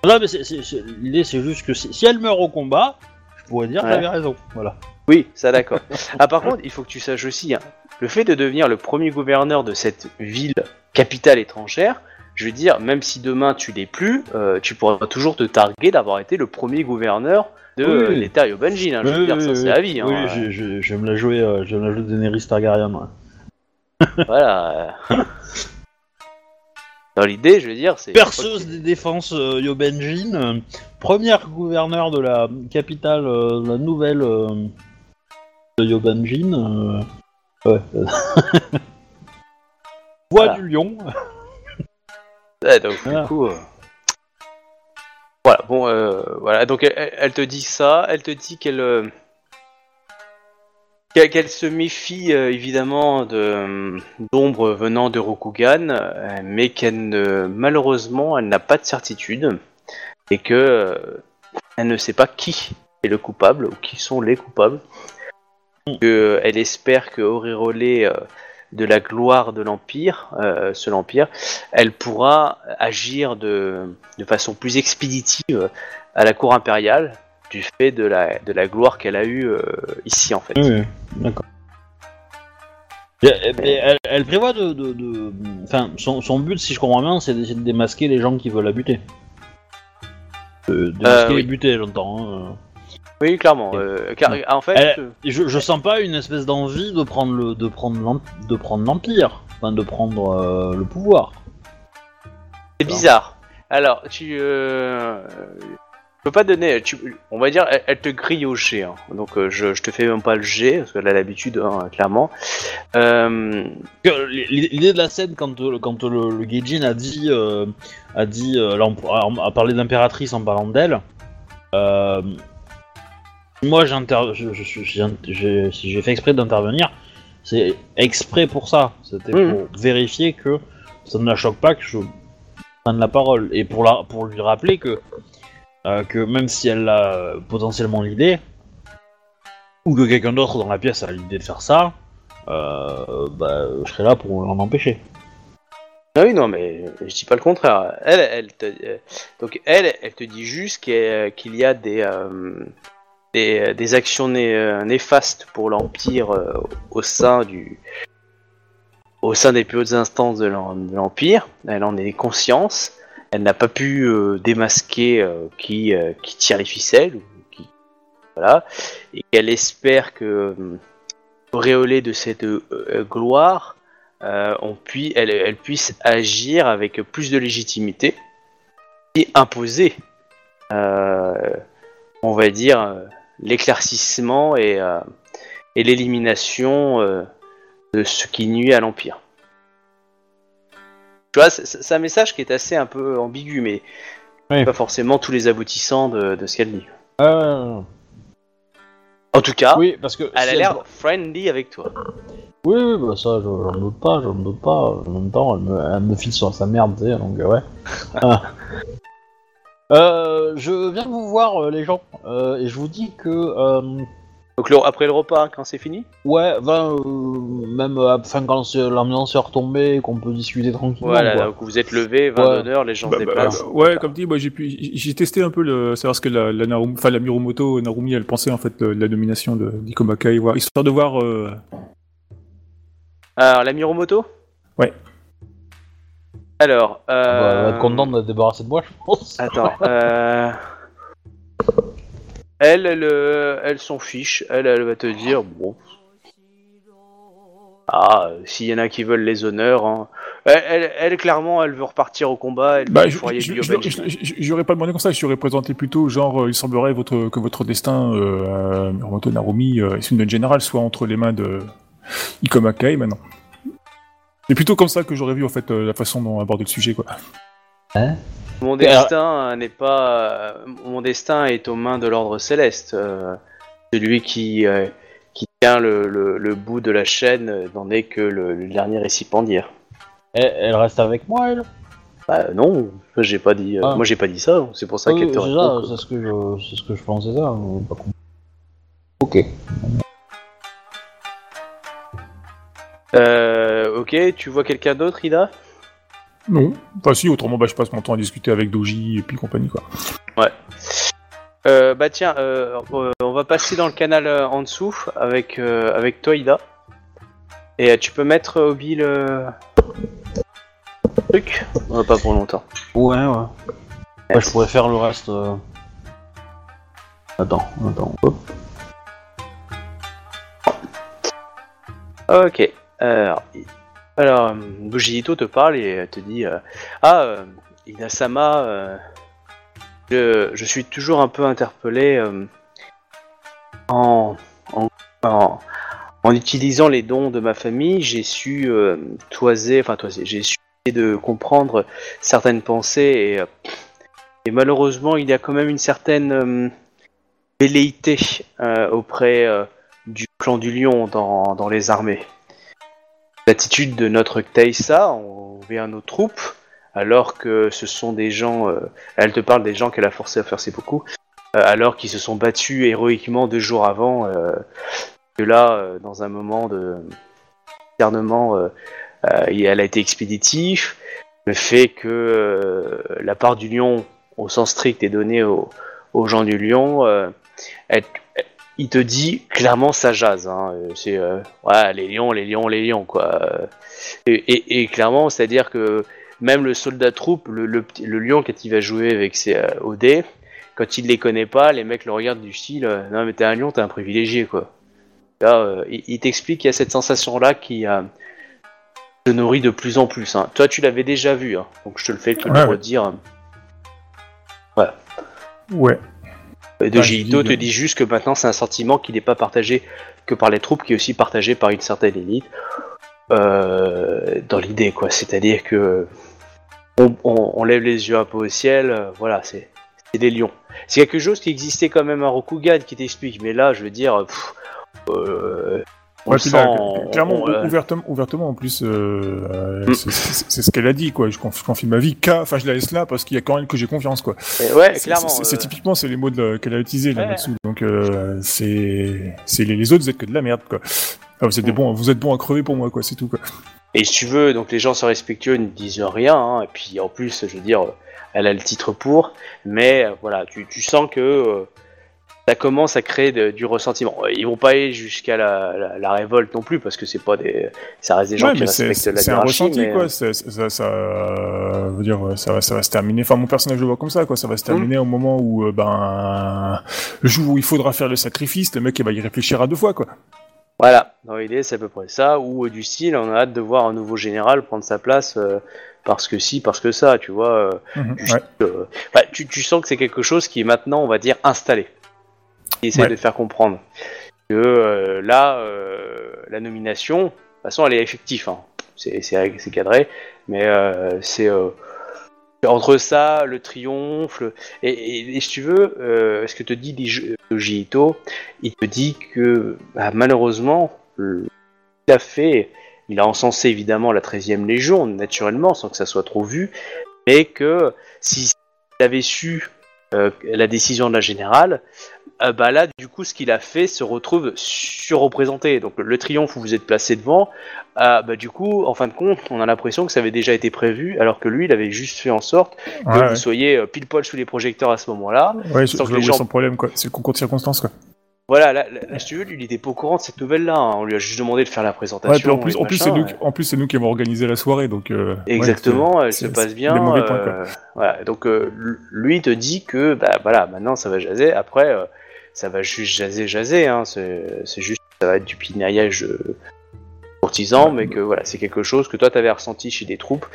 Là, mais l'idée c'est juste que si, si elle meurt au combat, je pourrais dire Ouais. qu'elle avait raison. Voilà. oui, ça d'accord. ah par contre, il faut que tu saches aussi, hein, le fait de devenir le premier gouverneur de cette ville capitale étrangère, je veux dire, même si demain tu l'es plus, tu pourras toujours te targuer d'avoir été le premier gouverneur de Oui, euh, oui. l'État Yobanjin. Hein, je veux Oui, dire, oui, ça oui, c'est la vie. Hein, Oui, euh, je, je, je vais me la jouer, euh, je vais me la jouer Daenerys Targaryen. ouais. Voilà. euh. Dans l'idée, je veux dire, c'est. Perceuse des défenses euh, Yobenjin, euh, première gouverneur de la capitale, euh, de la nouvelle euh, de Yobenjin. euh, ouais. Voix Voilà. du lion. Ouais, donc, Voilà. du coup. Euh, Voilà. Donc, elle, te dit ça, elle te dit qu'elle. euh, qu'elle se méfie euh, évidemment de d'ombres venant de Rokugan, mais qu'elle ne, malheureusement, elle n'a pas de certitude et que elle ne sait pas qui est le coupable ou qui sont les coupables. Que elle espère que Aurérolé, euh, de la gloire de l'empire, euh, ce l'empire, elle pourra agir de, de façon plus expéditive à la cour impériale du fait de la, de la gloire qu'elle a eue euh, ici en fait. Oui, d'accord. Elle, elle prévoit de, de, de- Enfin, son, son but, si je comprends bien, c'est d'essayer de démasquer les gens qui veulent la buter. De, démasquer Euh, oui. les buter, j'entends. hein. Oui, clairement. Euh, car, Ouais. en fait, Elle- euh, je, je sens pas une espèce d'envie de prendre le de prendre l'em- de prendre l'empire, enfin de prendre euh, le pouvoir. c'est bizarre. Alors, tu, euh, je peux pas donner. Tu, on va dire, elle, elle te grille au G. hein. Donc, euh, je, je te fais même pas le G parce qu'elle a l'habitude, hein, clairement. Euh, L'idée de la scène quand quand le, le Gaijin a dit a dit a, a parlé d'impératrice en parlant d'elle. euh, moi j'ai j'ai- si j'ai fait exprès d'intervenir, c'est exprès pour ça. C'était Mhm. pour vérifier que ça ne la choque pas que je prenne la parole et pour la pour lui rappeler que euh, que même si elle a potentiellement l'idée ou que quelqu'un d'autre dans la pièce a l'idée de faire ça, euh, bah, je serai là pour l'en empêcher. Ah oui, non, mais je dis pas le contraire. Elle, elle te, euh, donc elle, elle te dit juste qu'il qu'il y a des, euh, des, des actions euh, néfastes pour l'Empire euh, au sein du, au sein des plus hautes instances de l'Empire. Elle en est conscience. Elle n'a pas pu euh, démasquer euh, qui, euh, qui tire les ficelles voilà, et qu'elle espère que, euh, auréolée de cette euh, euh, gloire, euh, on elle, puisse agir avec plus de légitimité et imposer, euh, on va dire, euh, l'éclaircissement et, euh, et l'élimination euh, de ce qui nuit à l'Empire. Tu vois, c'est un message qui est assez un peu ambigu, mais Oui. pas forcément tous les aboutissants de, de ce qu'elle dit. Euh, En tout cas, oui, parce que elle si a l'air friendly avec toi. Oui, oui, bah ça, je- j'en doute pas, j'en doute pas. En même temps, elle me, elle me file sur sa merde, tu sais, donc euh, ouais. Euh, je viens vous voir, euh, les gens, euh, et je vous dis que, euh, Donc le- après le repas, quand c'est fini? Ouais, ben, euh, même euh, enfin, quand c'est- l'ambiance est retombée, qu'on peut discuter tranquillement. Voilà, quoi. donc vous êtes levé, 20 Ouais. d'honneur, les gens Bah, se bah, déplacent. bah, ouais, comme dit, moi j'ai pu, j'ai testé un peu le, savoir ce que la, la, Narum- enfin, la Miromoto Narumi elle pensait en fait de, de la nomination de d'Ikomaka et voir, histoire de voir. euh, Alors, la Miromoto. Alors, Bah, euh... elle va être contente d'être débarrassée de moi, je pense. Attends, euh... Elle, elle, euh, elle s'en fiche. Elle, elle va te dire, bon... Ah, euh, s'il y en a qui veulent les honneurs, hein. elle, elle, elle, clairement, elle veut repartir au combat. Elle Bah, j'aurais pas demandé comme ça, je t'aurais présenté plutôt, genre, euh, il semblerait votre, que votre destin, euh, Narumi, euh, et une générale, soit entre les mains de Ikomaka et maintenant. C'est plutôt comme ça que j'aurais vu, en fait, euh, la façon dont aborder le sujet, quoi. Mon Et alors- destin n'est pas. euh, Mon destin est aux mains de l'ordre céleste. euh, celui qui, euh, qui tient le, le, le bout de la chaîne n'en est que le, le dernier récipiendaire. Elle, elle reste avec moi, elle? Bah non, j'ai pas dit. Ah. Moi j'ai pas dit ça. C'est pour ça Oui, qu'elle te c'est répond. c'est ce que je, c'est ce que je pensais ça. pas con. Ok. Euh, ok, tu vois quelqu'un d'autre, Ida? Non. Enfin, si, autrement, bah, je passe mon temps à discuter avec Doji et puis compagnie, quoi. euh, Bah tiens, euh, euh, on va passer dans le canal euh, en dessous avec, euh, avec toi, Ida. Et euh, tu peux mettre euh, Obi le truc? Euh, Pas pour longtemps. Ouais, ouais. Ouais, je pourrais faire le reste. euh. Attends, attends. Hop. Ok. Alors, alors euh, Bujito te parle et te dit euh, Ah, euh, Inasama, je, suis toujours un peu interpellé en, utilisant les dons de ma famille. J'ai su toiser, enfin toiser, j'ai su de comprendre certaines pensées et, malheureusement, il y a quand même une certaine velléité auprès du clan du lion dans les armées. L'attitude de notre Taïsa envers nos troupes, alors que ce sont des gens, euh, elle te parle des gens qu'elle a forcé à faire ses beaucoup, euh, alors qu'ils se sont battus héroïquement deux jours avant, euh, que là, dans un moment de discernement, euh, elle a été expéditif, le fait que la part du lion, au sens strict, est donnée aux, gens du lion, elle- il te dit clairement ça jase. Hein. Euh, C'est euh, ouais, les lions, les lions, les lions quoi. Euh, Et, et- et clairement, c'est-à-dire que même le soldat troupe, le, le, petit- le lion quand il va jouer avec ses euh, dé, quand il les connaît pas, les mecs le regardent du style euh, non mais t'es un lion, t'es un privilégié quoi. Là, il, il t'explique qu'il y a cette sensation là qui se nourrit de plus en plus. hein. Toi, tu l'avais déjà vu, hein, donc je te le fais te Ouais, le ouais. redire. Ouais. Euh, De Gito je dis, te euh, dit juste que maintenant c'est un sentiment qui n'est pas partagé que par les troupes, qui est aussi partagé par une certaine élite. Euh, dans l'idée, quoi. C'est-à-dire que on, on- on lève les yeux un peu au ciel, euh, voilà, c'est des lions. C'est quelque chose qui existait quand même à Rokugan qui t'explique, mais là, je veux dire, pff, euh, Ouais, puis là, on- clairement, on- euh, ouvertement, ouvertement, en plus, euh, euh, Mm. c'est- ce qu'elle a dit, quoi. Je, conf- je confie ma vie qu'à, enfin, je la laisse là parce qu'il y a quand même que j'ai confiance, quoi. ouais, C'est- clairement. c'est- euh, typiquement, c'est les mots qu'elle a utilisés là Ouais. là-dessous. Donc, euh, c'est, c'est les, les autres, vous êtes que de la merde, quoi. Ah, vous êtes des Mm. bons, vous êtes bons à crever pour moi, quoi. C'est tout, quoi. Et si tu veux, donc les gens sont respectueux, ne disent rien, hein, et puis en plus, je veux dire, euh, elle a le titre pour, mais euh, voilà, tu, tu sens que euh, ça commence à créer de- du ressentiment. Euh, Ils vont pas aller jusqu'à la, la, la révolte non plus, parce que c'est pas des, ça reste des gens Ouais, qui respectent la c'est un ressenti, mais, quoi. euh, ça, ça, euh, veut dire, ça va, ça va se terminer. Enfin, mon personnage le voit comme ça, quoi. Ça va se terminer au moment où, euh, ben, le jour où il faudra faire le sacrifice, le mec, il va y réfléchir à deux fois, quoi. Voilà, dans l'idée, c'est à peu près ça, ou euh, du style, on a hâte de voir un nouveau général prendre sa place, parce que si, parce que ça, tu vois. ouais. euh, bah, tu, tu sens que c'est quelque chose qui est maintenant, on va dire, installé. Il essaie Ouais. de faire comprendre que euh, là, euh, la nomination, de toute façon, elle est effective. Hein. C'est, cadré, mais euh, c'est entre ça, le triomphe, le- et, et, et si tu veux, euh, ce que te dit Dij- Ito, il te dit que bah, malheureusement, le- il a fait, il a encensé évidemment la 13e Légion, naturellement, sans que ça soit trop vu, mais que s'il avait su euh, la décision de la générale, euh, bah là, du coup, ce qu'il a fait se retrouve surreprésenté. Donc, le triomphe où vous êtes placé devant, euh, bah, du coup, en fin de compte, on a l'impression que ça avait déjà été prévu, alors que lui, il avait juste fait en sorte que Ouais, ouais. vous soyez euh, pile poil sous les projecteurs à ce moment-là. Ouais, Sans je que les gens- problème, quoi. C'est le concours de circonstances, quoi. Voilà, là, là, si tu veux, lui, il était pas au courant de cette nouvelle-là. hein. On lui a juste demandé de faire la présentation. Ouais, puis en plus, en machin, c'est nous, ouais. qui- en plus, c'est nous qui avons organisé la soirée, donc. euh, ouais, Exactement, elle se passe bien. points, quoi. euh, voilà, donc euh, lui te dit que bah voilà, maintenant ça va jaser. Après, ça va juste jaser, jaser. Hein, c'est juste, ça va être du pinaillage euh, courtisan, mais que voilà, c'est quelque chose que toi t'avais ressenti chez des troupes.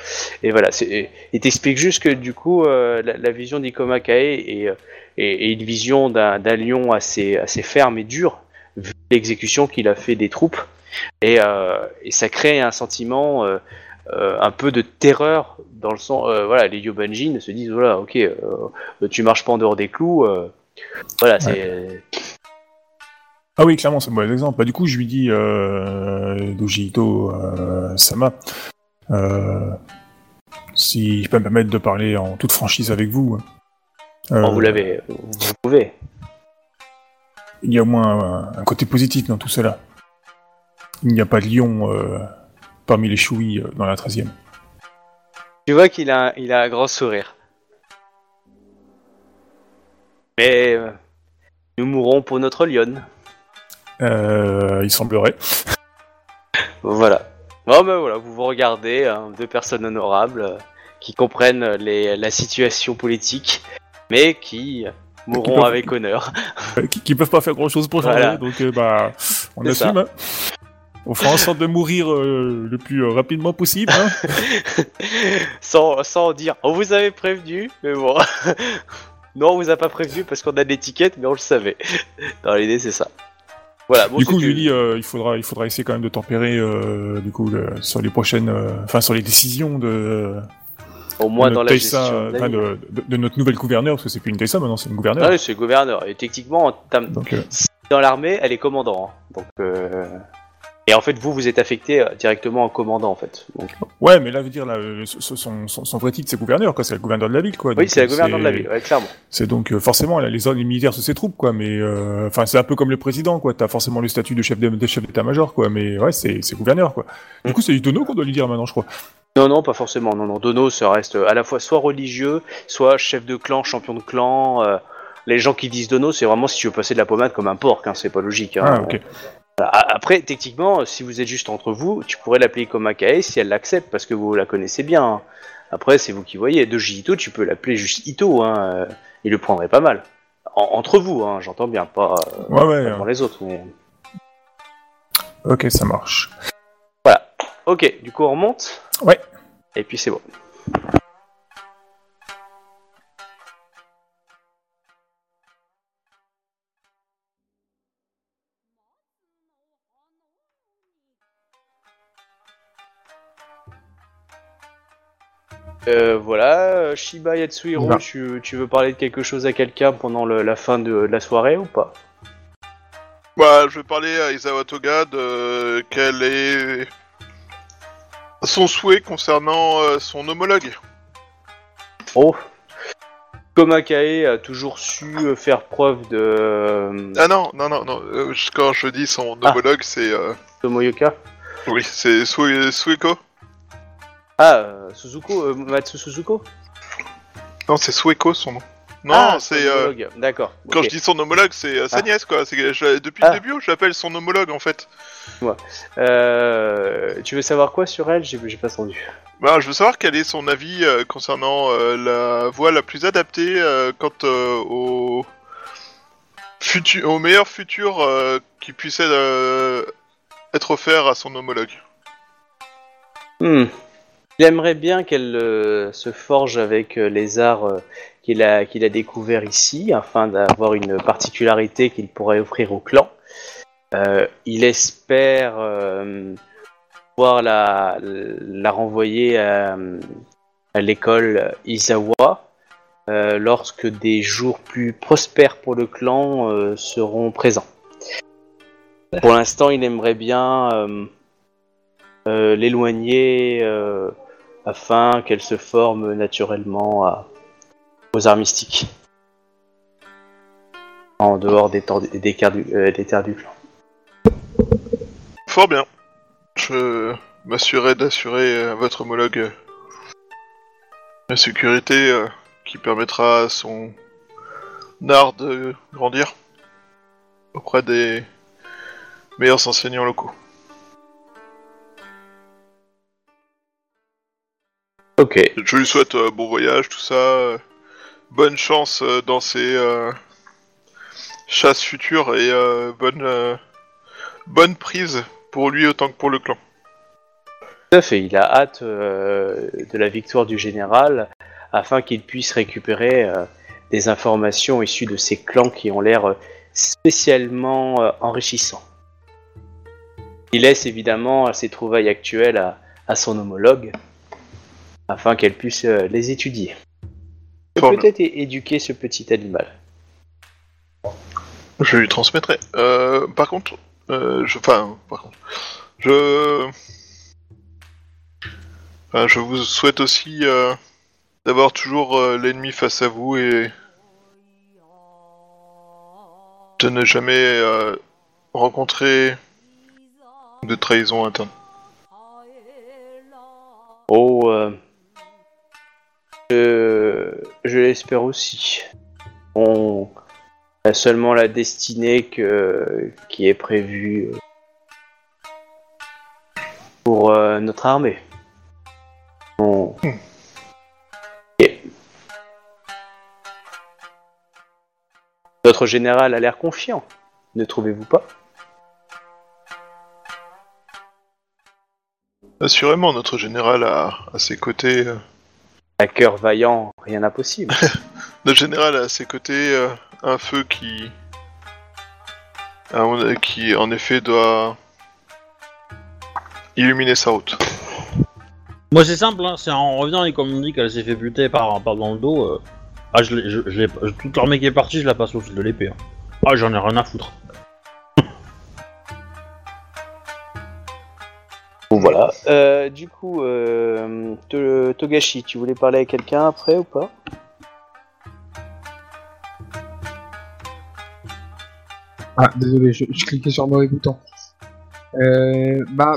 Et voilà, il t'explique juste que du coup, euh, la, vision d'Ikoma Kae est, euh, une vision d'un, lion assez, ferme et dur, vu l'exécution qu'il a fait des troupes. Et, ça crée un sentiment un peu de terreur dans le sens, voilà, les Yobanjin se disent voilà, ok, tu marches pas en dehors des clous, voilà, c'est Ah oui, clairement, c'est un mauvais exemple. Bah, du coup, je lui dis, euh, Doji Ito, euh, Sama, euh, si je peux me permettre de parler en toute franchise avec vous. euh, bon, vous l'avez, vous pouvez. Il y a au moins un, un côté positif dans tout cela. Il n'y a pas de lion euh, parmi les chouilles euh, dans la 13e. Tu vois qu'il a, il a un grand sourire. Mais euh, nous mourrons pour notre lionne. Euh, il semblerait. Voilà. Bon, ben voilà, vous vous regardez, hein, deux personnes honorables euh, qui comprennent les, la situation politique, mais qui mourront peuvent- avec honneur. Qui, qui peuvent pas faire grand chose pour changer, Voilà. donc euh, bah, on assume. hein. On fera en sorte de mourir euh, le plus rapidement possible. hein. sans, sans dire, on vous avait prévenu, mais bon. non, on vous a pas prévenu parce qu'on a des tickets, mais on le savait. Dans l'idée, c'est ça. Voilà, bon, du coup, dis, euh, il faudra, il faudra essayer quand même de tempérer, euh, du coup, le- sur les prochaines, euh, enfin, sur les décisions de, au moins de dans notre la Tessa, gestion. de notre nouvelle gouverneure, parce que c'est plus une Tessa maintenant, c'est une gouverneure. Ah oui, c'est le gouverneur. Et techniquement, en termes- Donc, dans l'armée, elle est commandant. hein. Donc, euh, Et en fait, vous, vous êtes affecté euh, directement en commandant, en fait. Donc, ouais, mais là, je veux dire, là, euh, son, son, son vrai titre, c'est gouverneur, quoi. C'est le gouverneur de la ville, quoi. oui, c'est la euh, gouverneur de la ville, ouais, clairement. C'est donc euh, forcément là, les ordres militaires sous ses troupes, quoi. Mais euh, enfin, c'est un peu comme le président, quoi. T'as forcément le statut de chef d'état-major, quoi. Mais ouais, c'est gouverneur, quoi. Du coup, c'est du tonneau qu'on doit lui dire maintenant, je crois. Non, non, pas forcément. Non, non. Dono, ça reste à la fois soit religieux, soit chef de clan, champion de clan. euh, les gens qui disent Dono, c'est vraiment si tu veux passer de la pommade comme un porc, hein, c'est pas logique. Hein. Ah, ok. Après, techniquement, si vous êtes juste entre vous, tu pourrais l'appeler comme Akae si elle l'accepte parce que vous la connaissez bien. hein. Après, c'est vous qui voyez. Doji Ito, tu peux l'appeler juste Ito. Hein. euh, Il le prendrait pas mal. En- entre vous, hein, j'entends bien, pas euh, Ouais, ouais. pas pour les autres. Mais... Ok, ça marche. Voilà. Ok, du coup, on remonte. Ouais. Et puis c'est bon. Euh, voilà, Shiba Yatsuhiro, tu, tu veux parler de quelque chose à quelqu'un pendant le- la fin de la soirée ou pas? Bah, je vais parler à Isawa Toga de quel est son souhait concernant euh, son homologue. Oh Komakae a toujours su euh, faire preuve de Ah non, non, non, non. euh, je- quand je dis son Ah. homologue, c'est euh, Tomoyoka? oui, c'est Sue- Sueko. Ah, euh, Suzuko, euh, Matsu Suzuko Non, c'est Sueko son nom. Non, Ah, c'est euh, homologue. D'accord. quand ok. je dis son homologue, c'est euh, sa Ah. nièce quoi. C'est que je- depuis Ah. le début, je l'appelle son homologue en fait. Euh, tu veux savoir quoi sur elle? J'ai j'ai pas entendu. Bah, je veux savoir quel est son avis euh, concernant euh, la voie la plus adaptée euh, quant euh, au futur, au meilleur futur euh, qui puisse être, euh, être offert à son homologue. Hmm. Il aimerait bien qu'elle euh, se forge avec euh, les arts euh, qu'il a, découverts ici, afin d'avoir une particularité qu'il pourrait offrir au clan. Il espère pouvoir la, renvoyer à, à l'école Izawa euh, lorsque des jours plus prospères pour le clan seront présents. Pour l'instant, il aimerait bien l'éloigner afin qu'elle se forme naturellement aux arts mystiques. En dehors des, euh, des terres du clan. Fort bien. Je m'assurerai d'assurer à votre homologue euh, la sécurité euh, qui permettra à son art de grandir auprès des meilleurs enseignants locaux. Ok. Je lui souhaite euh, bon voyage, tout ça. euh, bonne chance euh, dans ses euh, chasses futures et euh, bonne, euh, bonne prise pour lui autant que pour le clan. Tout à fait, il a hâte euh, de la victoire du général afin qu'il puisse récupérer euh, des informations issues de ces clans qui ont l'air euh, spécialement euh, enrichissants. Il laisse évidemment ses trouvailles actuelles à, à son homologue afin qu'elle puisse euh, les étudier. Et peut-être é- éduquer ce petit animal? Je lui transmettrai. Euh, par contre, euh, je, enfin, par contre, je, enfin, je vous souhaite aussi euh, d'avoir toujours euh, l'ennemi face à vous et de ne jamais euh, rencontrer de trahison interne. Oh, euh, je, l'espère aussi. On a seulement la destinée que, qui est prévue euh, pour euh, notre armée. Notre général a l'air confiant, ne trouvez-vous pas? Assurément, notre général a à ses côtés, euh, À cœur vaillant, rien d'impossible. notre général a à ses côtés euh, un feu qui, qui en effet doit illuminer sa route. Moi, c'est simple, hein, c'est en revenant, et comme on dit qu'elle s'est fait buter par, par dans le dos. euh, Ah, je l'ai. Je, je l'ai- je- toute l'armée qui est partie, je la passe au fil de l'épée. hein. Ah, j'en ai rien à foutre. Voilà. Euh, du coup, euh, To- Togashi, tu voulais parler à quelqu'un après ou pas? Ah, désolé, je, je cliquais sur le mauvais bouton. Euh, bah,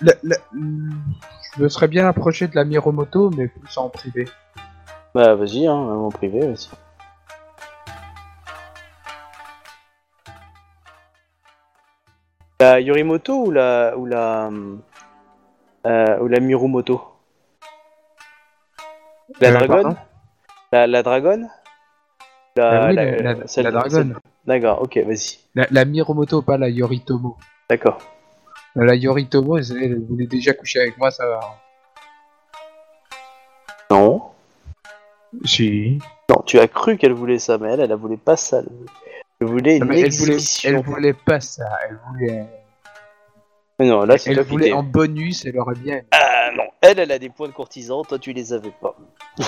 la- la- je me serais bien approché de la Miromoto, mais plus en privé. Bah vas-y, hein, même en privé, vas-y. La Yorimoto ou la ou la euh, ou la Mirumoto? La Euh, dragonne la, la dragonne la, oui, la- celle- dragonne. celle- D'accord, ok, vas-y. La, Miromoto, pas la Yoritomo. D'accord. La Yoritomo, elle, elle voulait déjà coucher avec moi, ça va. Non. Si. Non, tu as cru qu'elle voulait ça, mais elle, elle voulait pas ça. Elle voulait Non, une elle voulait, elle pas ça. Elle voulait, Mais non, là, c'est elle voulait en bonus, elle aurait bien. Ah non, elle, elle a des points de courtisan, toi tu les avais pas.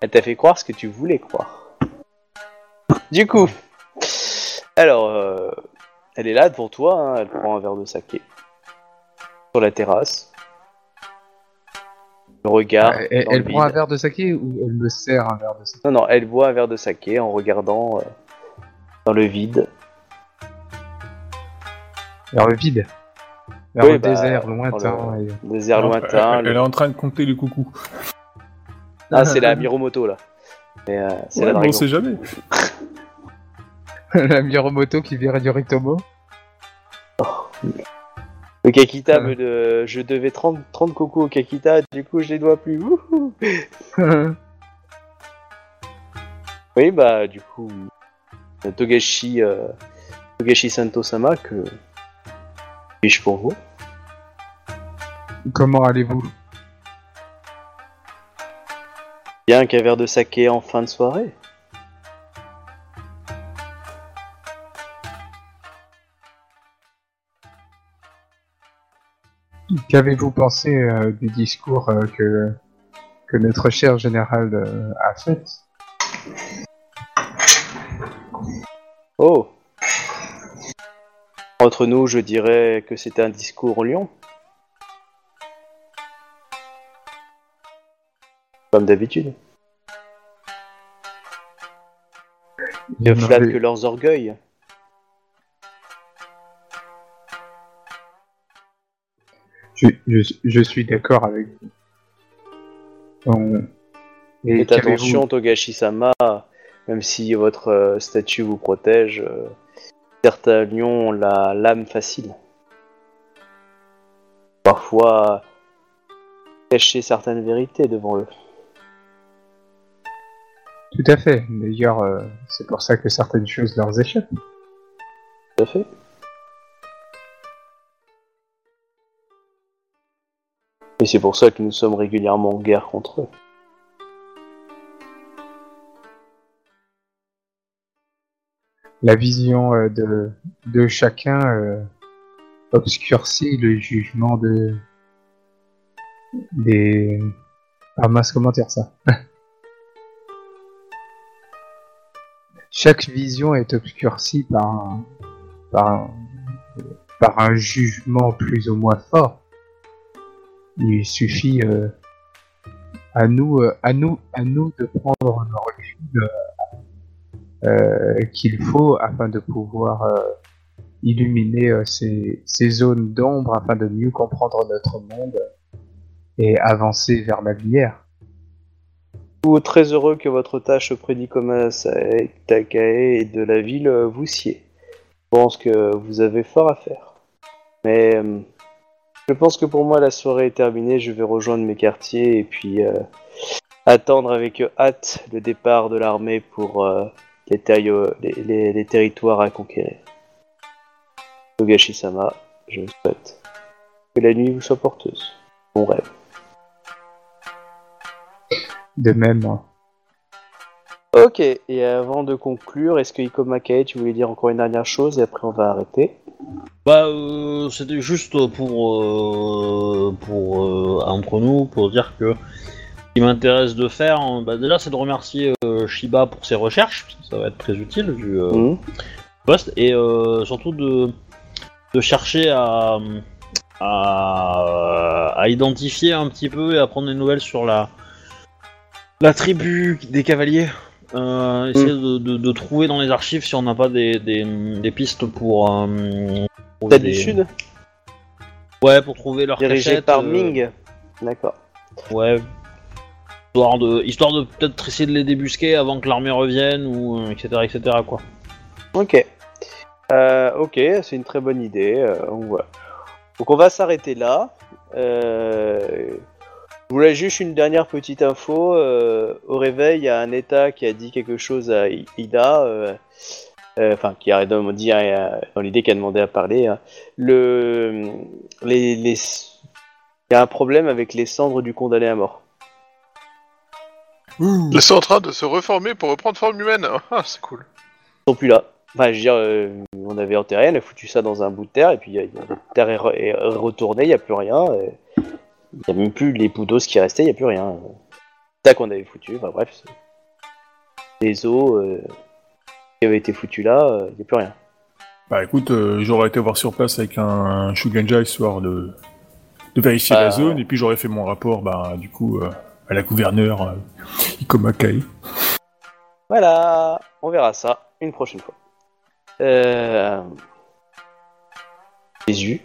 elle t'a fait croire ce que tu voulais croire. Du coup, alors, euh, elle est là devant toi, hein, elle prend un verre de saké. Sur la terrasse. Le regard. Euh, elle elle prend un verre de saké ou elle me sert un verre de saké? Non, non, elle boit un verre de saké en regardant euh, dans le vide. Vers le vide. Vers Oui, le bah, désert, dans lointain. et- Désert Non, lointain. Elle, le- elle est en train de compter les coucous. Ah, c'est la Miromoto là. Mais, euh, c'est Ouais, la mais on sait jamais. la Miromoto qui vient Yoritomo. Le Kakita, Ouais. me de... je devais 30, 30 cocos au Kakita, du coup je les dois plus. Oui, bah du coup, Togashi, euh, Togashi Santo-sama, que puis-je pour vous? Comment allez-vous? Bien qu'un verre de saké en fin de soirée. Qu'avez-vous pensé euh, du discours euh, que, que notre cher général euh, a fait? Oh Entre nous, je dirais que c'était un discours lion. Comme d'habitude. Ne en flattent que leurs orgueils. je, je, je suis d'accord avec vous. On- Et Faites attention, Togashi-sama, même si votre euh, statut vous protège, euh, certains lions ont la lame facile. Parfois, cacher certaines vérités devant eux. Tout à fait. D'ailleurs, euh, c'est pour ça que certaines choses leur échappent. Tout à fait. Et c'est pour ça que nous sommes régulièrement en guerre contre eux. La vision euh, de, chacun euh, obscurcit le jugement de des ah comment dire ça? Chaque vision est obscurcie par un, par un, jugement plus ou moins fort. Il suffit euh, à nous à nous à nous de prendre le recul qu'il faut afin de pouvoir euh, illuminer euh, ces, zones d'ombre afin de mieux comprendre notre monde et avancer vers la lumière. Vous très heureux que votre tâche auprès d'Ikoma Takae et de la ville euh, vous sied. Je pense que vous avez fort à faire. Mais euh, je pense que pour moi la soirée est terminée, je vais rejoindre mes quartiers et puis euh, attendre avec hâte le départ de l'armée pour euh, les, terri- les- les- les territoires à conquérir. Togashi-sama, je vous souhaite que la nuit vous soit porteuse. Bon rêve. De même, Ok, et avant de conclure, est-ce que Ikoma Kae, tu voulais dire encore une dernière chose et après on va arrêter? Bah, euh, c'était juste pour, euh, pour euh, entre nous, pour dire que qui m'intéresse de faire, bah, déjà, c'est de remercier euh, Shiba pour ses recherches, parce que ça va être très utile vu euh, Mhm. poste, et euh, surtout de, de chercher à, à, à identifier un petit peu et à prendre des nouvelles sur la, la tribu des cavaliers. Euh, essayer de, de- de trouver dans les archives si on n'a pas des, des, des pistes pour. euh, du Sud, Ouais, pour trouver leur dirigée cachette, par euh, Ming. D'accord. Ouais. Histoire de, histoire de peut-être essayer de les débusquer avant que l'armée revienne ou euh, etc etc quoi. Ok. Euh, ok, c'est une très bonne idée. euh, donc. Donc on va s'arrêter là. Euh, je voulais juste une dernière petite info. euh, au réveil, il y a un État qui a dit quelque chose à Ida. Enfin, qui a dit dans l'idée qui a demandé à parler. hein. Le, les, les, il y a un problème avec les cendres du condamné à mort. Ils sont en train de se reformer pour reprendre forme humaine. Ah, c'est cool. Ils sont plus là. Enfin, je veux dire, euh, on avait enterré, on a foutu ça dans un bout de terre, et puis la terre est, re- est retournée, il n'y a plus rien. euh, Il n'y a même plus les bouts d'os qui restaient, il n'y a plus rien. C'est ça qu'on avait foutu, enfin bref. c'est- Les os euh, qui avaient été foutus là, euh, il n'y a plus rien. Bah écoute, euh, j'aurais été voir sur place avec un Shuganja histoire de, de vérifier la zone, et puis j'aurais fait mon rapport, bah du coup, euh, à la gouverneure euh, Ikoma Kai. Voilà, on verra ça une prochaine fois. Euh... Jésus.